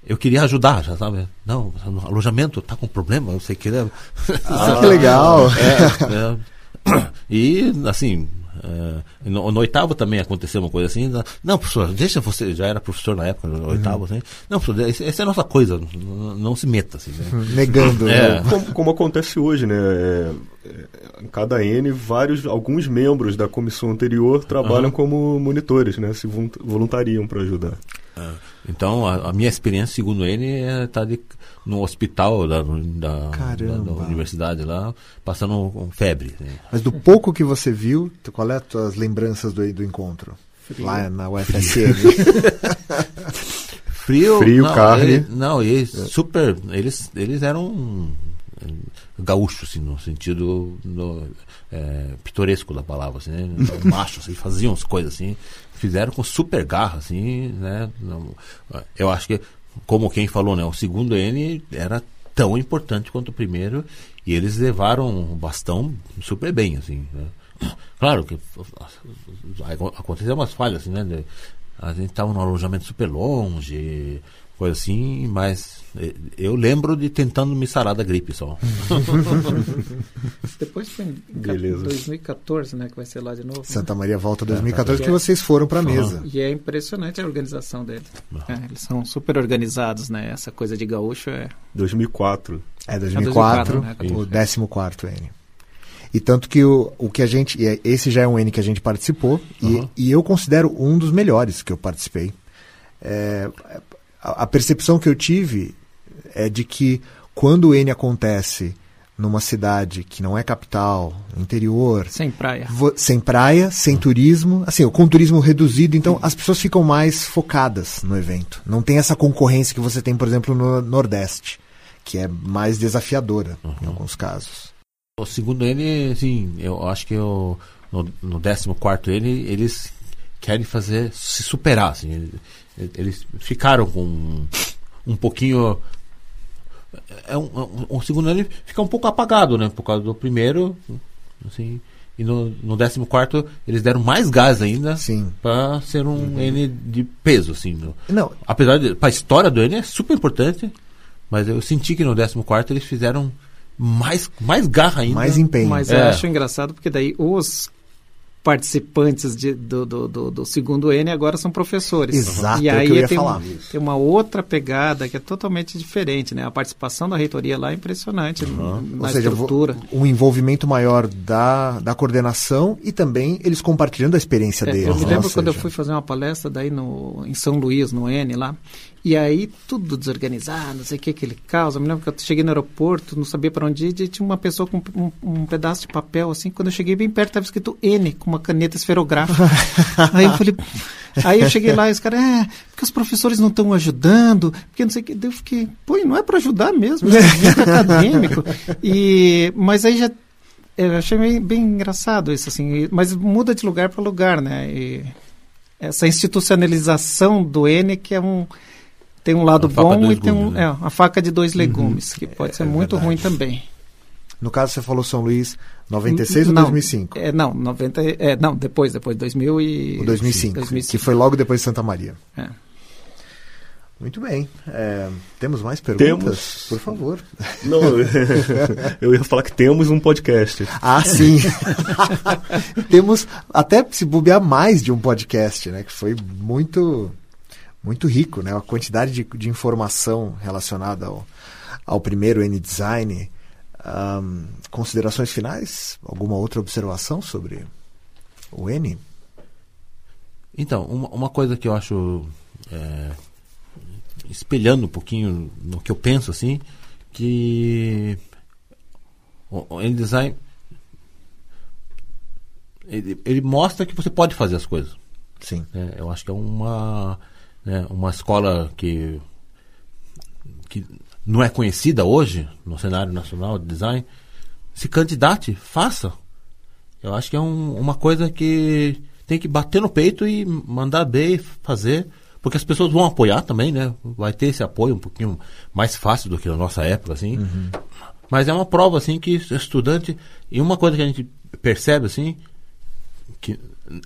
F: eu queria ajudar, já sabe? Não, alojamento tá com problema, não sei o que. Né?
A: Ah, que legal.
F: É, é. E, assim, é, no, no oitavo também aconteceu uma coisa assim. na- Não, professor, deixa você, já era professor na época, no oitavo, assim. Não, professor, essa é a nossa coisa, não, não se meta, assim. Né?
A: Negando.
F: É.
A: né?
C: Como, como acontece hoje, né? É, é, em cada N, vários, alguns membros da comissão anterior trabalham como monitores, né? Se volu- voluntariam para ajudar.
F: Então, a, a minha experiência, segundo ele, é estar de, no hospital da, da, da, da universidade lá, passando com febre. né?
A: Mas do pouco que você viu, qual é as tuas lembranças do, do encontro? Lá na UFSM.
F: Frio,
C: Frio,
F: não,
C: carne.
F: ele- não, eles super. Eles, eles eram eh, gaúchos, assim, no sentido no, eh, pitoresco da palavra, assim, né? Machos, assim, faziam as coisas assim, fizeram com super garra, assim, né? Eu acho que, como quem falou, né? O segundo N era tão importante quanto o primeiro e eles levaram o bastão super bem, assim, né? Claro que aconteceram umas falhas, assim, né? a gente estava num alojamento super longe, coisa assim, mas eu lembro de tentando me sarar da gripe só.
E: Depois foi em
C: Beleza.
E: 2014, né, que vai ser lá de novo. né?
A: Santa Maria Volta 2014, que vocês foram pra mesa.
E: E é impressionante a organização deles. É, eles são super organizados, né? Essa coisa de gaúcho é
C: 2004.
A: É 2004,
E: 2004,
A: o 14 N. E tanto que o, o que a gente. é- Esse já é um N que a gente participou,
F: Uhum.
A: e, e eu considero um dos melhores que eu participei. É, a, a percepção que eu tive é de que quando o N acontece numa cidade que não é capital, interior,
E: sem praia.
A: sem praia, sem turismo, assim, com turismo reduzido, então as pessoas ficam mais focadas no evento. Não tem essa concorrência que você tem, por exemplo, no Nordeste, que é mais desafiadora em alguns casos.
F: O segundo ele, assim, eu acho que eu, no, no 14 ele, eles querem fazer, se superar, assim. Eles, eles ficaram com um, um pouquinho. É um, um, o segundo ele fica um pouco apagado, né? Por causa do primeiro, assim. E no, no 14 eles deram mais gás ainda
A: Sim.
F: para ser um N de peso, assim. no-
A: Não,
F: apesar de para a história do N é super importante, mas eu senti que no 14 eles fizeram mais mais garra ainda.
A: mais empenho.
E: Mas eu
F: É.
E: acho engraçado porque daí os participantes de- do, do, do, do segundo N agora são professores.
A: Exato,
E: e
A: é
E: aí
A: que eu ia
E: tem,
A: falar.
E: uma- tem uma outra pegada que é totalmente diferente, né? A participação da reitoria lá é impressionante na
A: Ou seja,
E: estrutura.
A: um envolvimento maior da, da coordenação e também eles compartilhando a experiência
E: É,
A: deles.
E: eu me
A: né?
E: lembro
A: Ou
E: quando eu
A: seja,
E: fui fazer uma palestra daí no, em São Luís, no N lá, e aí tudo desorganizado, não sei o que, aquele caos. Eu me lembro que eu cheguei no aeroporto, não sabia para onde ir, e tinha uma pessoa com um, um pedaço de papel, assim, quando eu cheguei bem perto estava escrito N, com uma caneta esferográfica. aí eu falei, Aí eu cheguei lá e os caras, é, porque os professores não estão ajudando, porque não sei o que. Daí Eu fiquei, pô, não é para ajudar mesmo, é evento acadêmico. E, mas aí já eu achei bem, bem engraçado isso, assim, mas muda de lugar para lugar, né? E essa institucionalização do N que é um tem um lado bom e tem um,
F: né?
E: é, a faca de dois legumes, que pode ser
A: é
E: muito
A: verdade.
E: ruim também.
A: No caso, você falou São Luís 96 ou
E: Não,
A: 2005?
E: É, não, 90, é, não, depois, depois, 2000 e...
A: O 2005,
E: 2005.
A: que foi logo depois de Santa Maria.
E: É.
A: Muito bem. É, temos mais perguntas?
C: Temos.
A: Por favor.
C: Não, eu ia falar que temos um podcast.
A: Ah, sim. temos até se bobear mais de um podcast, né? Que foi muito, muito rico, né? A quantidade de, de informação relacionada ao, ao primeiro N-Design. Ahn, considerações finais? Alguma outra observação sobre o N?
F: Então, uma, uma coisa que eu acho, é, espelhando um pouquinho no que eu penso, assim, que o, o N-Design, ele, ele mostra que você pode fazer as coisas.
A: Sim.
F: né? Eu acho que é uma, né, uma escola que, que não é conhecida hoje no cenário nacional de design. Se candidate, faça. Eu acho que é um- uma coisa que tem que bater no peito e mandar bem, fazer. Porque as pessoas vão apoiar também, né? Vai ter esse apoio um pouquinho mais fácil do que na nossa época, assim. Mas é uma prova, assim, que estudante... E uma coisa que a gente percebe, assim, que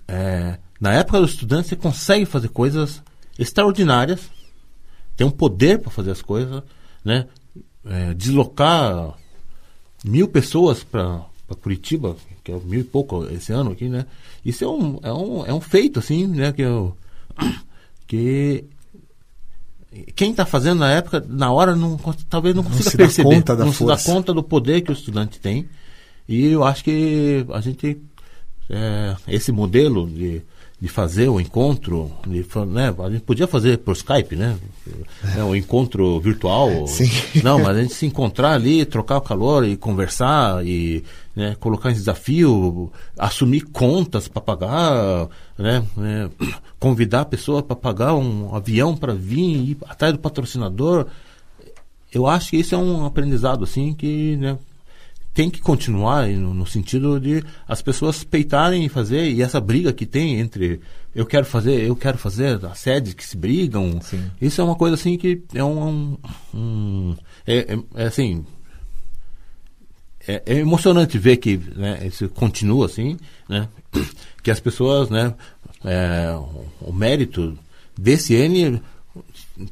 F: é, na época do estudante você consegue fazer coisas extraordinárias, tem um poder para fazer as coisas, né? É, deslocar mil pessoas para Curitiba, que é mil e pouco esse ano aqui, né? Isso é um, é um, é um feito, assim, né? Que, eu, que quem está fazendo na época, na hora, não, talvez não
A: Não
F: consiga
A: se dá
F: perceber,
A: conta da
F: não se dá
A: força.
F: conta do poder que o estudante tem. E eu acho que a gente é, esse modelo de, de fazer o encontro, de, né, a gente podia fazer por Skype, né? É, o encontro virtual.
A: Sim.
F: Não, mas a gente se encontrar ali, trocar o calor e conversar e né, colocar em desafio, assumir contas para pagar, né, né, convidar a pessoa para pagar um avião para vir ir atrás do patrocinador. Eu acho que isso é um aprendizado assim que né, tem que continuar no, no sentido de as pessoas peitarem e fazer e essa briga que tem entre eu quero fazer eu quero fazer as sedes que se brigam
A: Sim.
F: isso é uma coisa assim que é um, um- é, é- é assim é, é emocionante ver que né, isso continua assim né que as pessoas né é, o, mérito desse N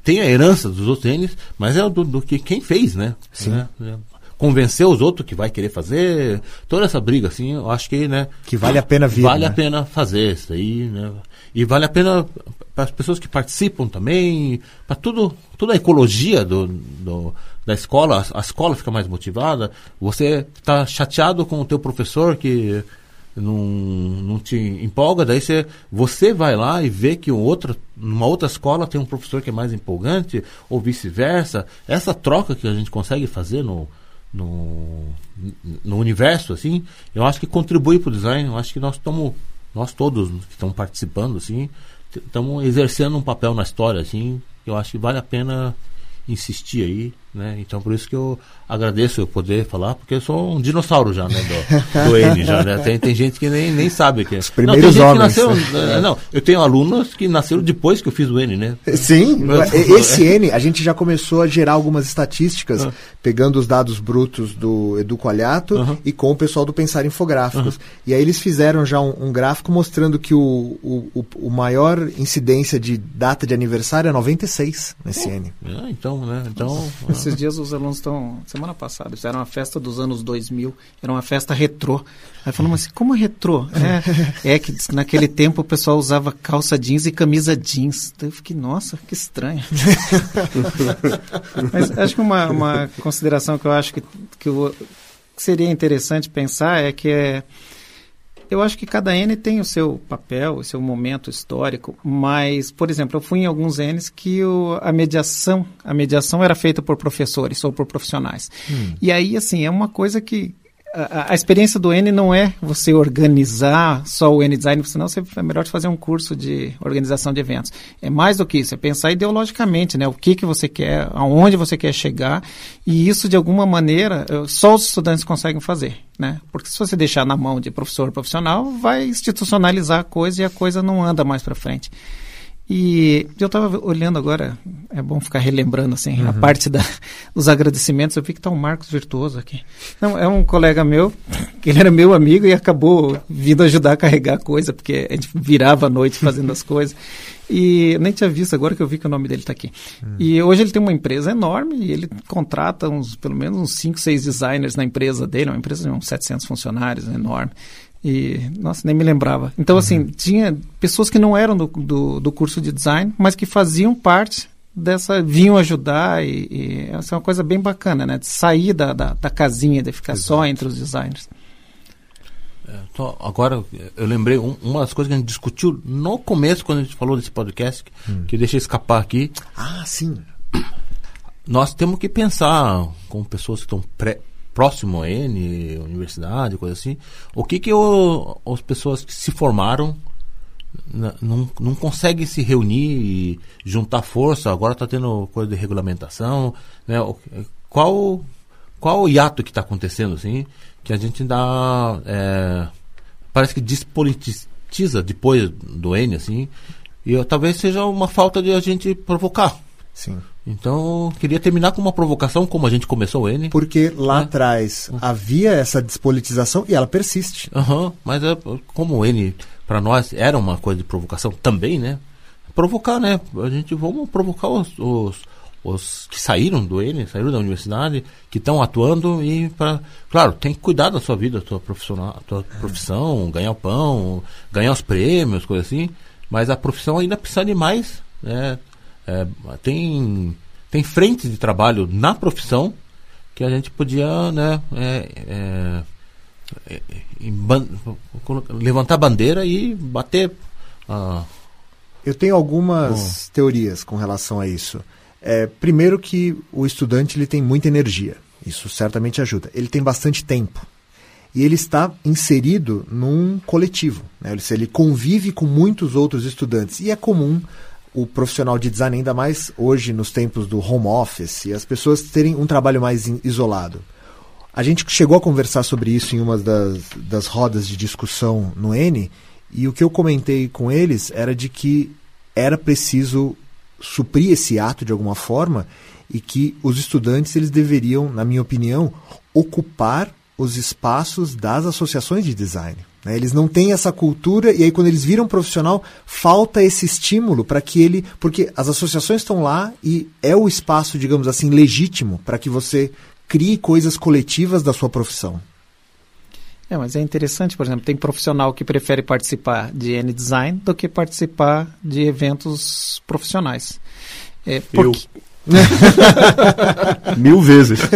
F: tem a herança dos outros N's, mas é do, do que quem fez, né? Né? É, Convencer os outros que vai querer fazer, toda essa briga, assim, eu acho que, né?
A: Que vale a pena vir,
F: Vale
A: né?
F: a pena fazer isso aí, né? E vale a pena para as pessoas que participam também, para tudo, toda a ecologia do, do- da escola, a, a escola fica mais motivada. Você está chateado com o teu professor que não, não te empolga, daí você, você vai lá e vê que um outro, numa outra escola tem um professor que é mais empolgante, ou vice-versa. Essa troca que a gente consegue fazer no, no, no universo, assim, eu acho que contribui para o design. Eu acho que nós estamos, nós todos que estamos participando, assim, estamos exercendo um papel na história, assim, eu acho que vale a pena insistir aí, né? Então por isso que eu agradeço eu poder falar, porque eu sou um dinossauro já, né? Do, do N já, né? Tem, tem gente que nem, nem sabe que é. Os
A: primeiros
F: não,
A: homens,
F: nasceu,
A: né?
F: Não, eu tenho alunos que nasceram depois que eu fiz o N, né?
A: Sim,
F: Mas-
A: esse N, a gente já começou a gerar algumas estatísticas,
F: Ah.
A: pegando os dados brutos do Edu Coalhato
F: Aham.
A: e com o pessoal do Pensar Infográficos. E aí eles fizeram já um, um gráfico mostrando que o, o, o- maior incidência de data de aniversário é 96 nesse N.
F: É, então, né? Então,
E: Esses dias os alunos estão. Semana passada, fizeram uma festa dos anos 2000, era uma festa retrô. Aí falamos assim: como retrô? É, é que naquele tempo o pessoal usava calça jeans e camisa jeans. Daí eu fiquei, nossa, que estranho. Mas acho que uma, uma consideração que eu acho que, que eu- que seria interessante pensar é que é. Eu acho que cada N tem o seu papel, o seu momento histórico, mas, por exemplo, eu fui em alguns Ns que o- a mediação, a mediação era feita por professores ou por profissionais. E aí, assim, é uma coisa que a, a experiência do N não é você organizar só o N design, senão você é melhor fazer um curso de organização de eventos. É mais do que isso, é pensar ideologicamente, né? O que que você quer, aonde você quer chegar, e isso de alguma maneira só os estudantes conseguem fazer, né? Porque se você deixar na mão de professor profissional, vai institucionalizar a coisa e a coisa não anda mais para frente. E eu estava olhando agora, é bom ficar relembrando assim, a parte da, dos agradecimentos. Eu vi que está um Marcos Virtuoso aqui. Não, é um colega meu, que ele era meu amigo e acabou vindo ajudar a carregar coisa, porque a gente virava à noite fazendo as coisas. E nem tinha visto agora que eu vi que o nome dele está aqui. E hoje ele tem uma empresa enorme e ele contrata uns, pelo menos uns 5, 6 designers na empresa dele, uma empresa de uns 700 funcionários, enorme. E, nossa, nem me lembrava. Então, assim, tinha pessoas que não eram do, do, do curso de design, mas que faziam parte dessa, vinham ajudar e, e essa é uma coisa bem bacana, né? De sair da, da, da casinha, de ficar só entre os designers.
F: Então, agora, eu lembrei um- uma das coisas que a gente discutiu no começo, quando a gente falou desse podcast, que, que eu deixei escapar aqui.
A: Ah, sim.
F: Nós temos que pensar com pessoas que estão pré- próximo a N, universidade, coisa assim, o que que o- as pessoas que se formaram não, não conseguem se reunir e juntar força, agora está tendo coisa de regulamentação, né? Qual, qual o hiato que está acontecendo, assim, que a gente dá, é, parece que despolitiza depois do N, assim, e talvez seja uma falta de a gente provocar.
A: Sim.
F: Então, queria terminar com uma provocação, como a gente começou o N.
A: Porque lá
F: É.
A: atrás havia essa despolitização e ela persiste.
F: Aham, mas é, como o N, para nós, era uma coisa de provocação também, né? Provocar, né? A gente, vamos provocar os, os, os que saíram do N, saíram da universidade, que estão atuando e para Claro, tem que cuidar da sua vida, da tua, profissional, tua profissão, ganhar o pão, ganhar os prêmios, coisa assim, mas a profissão ainda precisa de mais, né? É, tem, tem frente de trabalho na profissão que a gente podia, né, é, é, é, ban- levantar bandeira e bater. ah,
A: Eu tenho algumas teorias com relação a isso. É, primeiro que o estudante ele tem muita energia. Isso certamente ajuda. Ele tem bastante tempo. E ele está inserido num coletivo. Né? Ele, ele convive com muitos outros estudantes. E é comum o profissional de design, ainda mais hoje nos tempos do home office, e as pessoas terem um trabalho mais isolado. A gente chegou a conversar sobre isso em uma das, das rodas de discussão no N, e o que eu comentei com eles era de que era preciso suprir esse ato de alguma forma e que os estudantes eles deveriam, na minha opinião, ocupar os espaços das associações de design. Né? Eles não têm essa cultura e aí quando eles viram profissional falta esse estímulo para que ele, porque as associações estão lá e é o espaço, digamos assim, legítimo para que você crie coisas coletivas da sua profissão.
E: É, mas é interessante, por exemplo, tem profissional que prefere participar de N-Design do que participar de eventos profissionais. É, porque-
C: Mil vezes.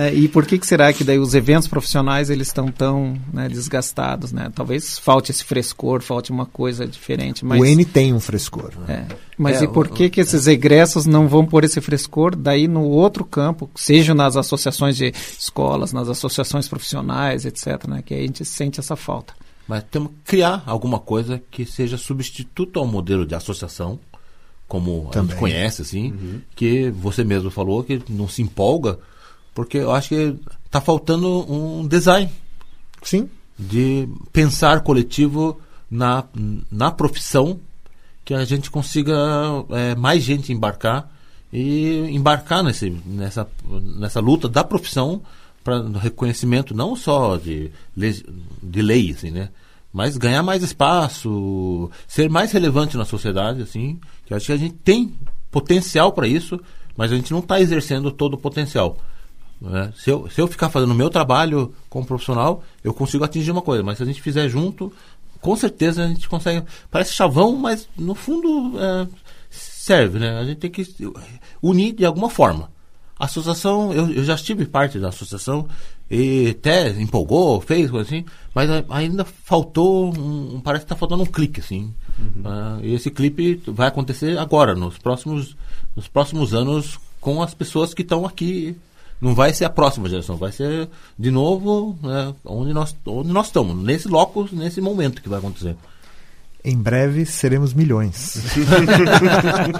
E: né, e por que, que será que daí os eventos profissionais eles estão tão né, desgastados, né? Talvez falte esse frescor, falte uma coisa diferente, mas...
A: O N tem um frescor.
E: É. Mas
F: É,
E: e por
F: o-
E: que, que esses egressos não vão pôr esse frescor daí no outro campo, seja nas associações de escolas, nas associações profissionais, etc., né? Que a gente sente essa falta.
F: mas temos que criar alguma coisa que seja substituto ao modelo de associação, como a
A: Também.
F: gente conhece, assim, que você mesmo falou que não se empolga, porque eu acho que está faltando um design.
A: Sim.
F: de pensar coletivo na, na profissão que a gente consiga é, mais gente embarcar e embarcar nesse, nessa, nessa luta da profissão para reconhecimento não só de, de lei, assim, né? mas ganhar mais espaço, ser mais relevante na sociedade, assim, que eu acho que a gente tem potencial para isso, mas a gente não está exercendo todo o potencial. Né? Se, eu, se eu ficar fazendo o meu trabalho como profissional, eu consigo atingir uma coisa, mas se a gente fizer junto, com certeza a gente consegue. Parece chavão, mas no fundo é, serve, né? A gente tem que unir de alguma forma. A associação, eu, eu já estive parte da associação e até empolgou, fez coisa assim, mas ainda faltou, um, parece que está faltando um clique, assim. Ah, e esse clipe vai acontecer agora, nos próximos, nos próximos anos, com as pessoas que estão aqui não vai ser a próxima geração, vai ser de novo né, onde, nós, onde nós estamos, nesse locus, nesse momento que vai acontecer.
A: Em breve seremos milhões.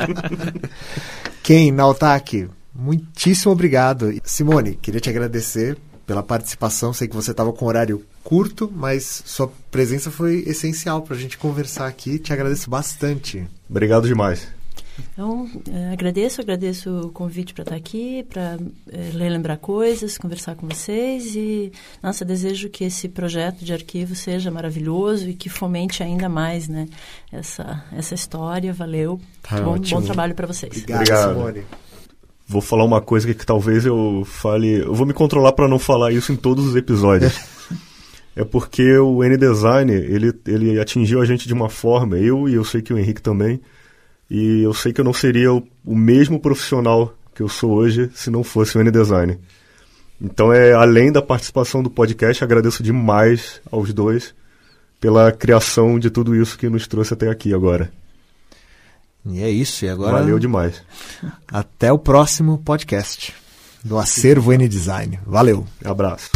A: Quem, Nautaki, muitíssimo obrigado. Simone, queria te agradecer pela participação. Sei que você estava com horário curto, mas sua presença foi essencial para a gente conversar aqui. Te agradeço bastante.
C: Obrigado demais.
D: Então, eh, agradeço, agradeço o convite para estar aqui, para eh, relembrar coisas, conversar com vocês e, nossa, desejo que esse projeto de arquivo seja maravilhoso e que fomente ainda mais, né, essa, essa história. Valeu.
A: Tá
D: bom,
A: ótimo.
D: bom trabalho para vocês.
A: Obrigado,
C: Obrigado.
A: Simone.
C: Vou falar uma coisa que, que talvez eu fale. Eu vou me controlar para não falar isso em todos os episódios. é porque o N-Design, ele, ele atingiu a gente de uma forma, eu e eu sei que o Henrique também, e eu sei que eu não seria o, o mesmo profissional que eu sou hoje se não fosse o N-Design. Então, é além da participação do podcast, agradeço demais aos dois pela criação de tudo isso que nos trouxe até aqui agora.
A: E é isso. E agora,
C: Valeu demais.
A: até o próximo podcast do Acervo N Design. Valeu.
C: Abraço.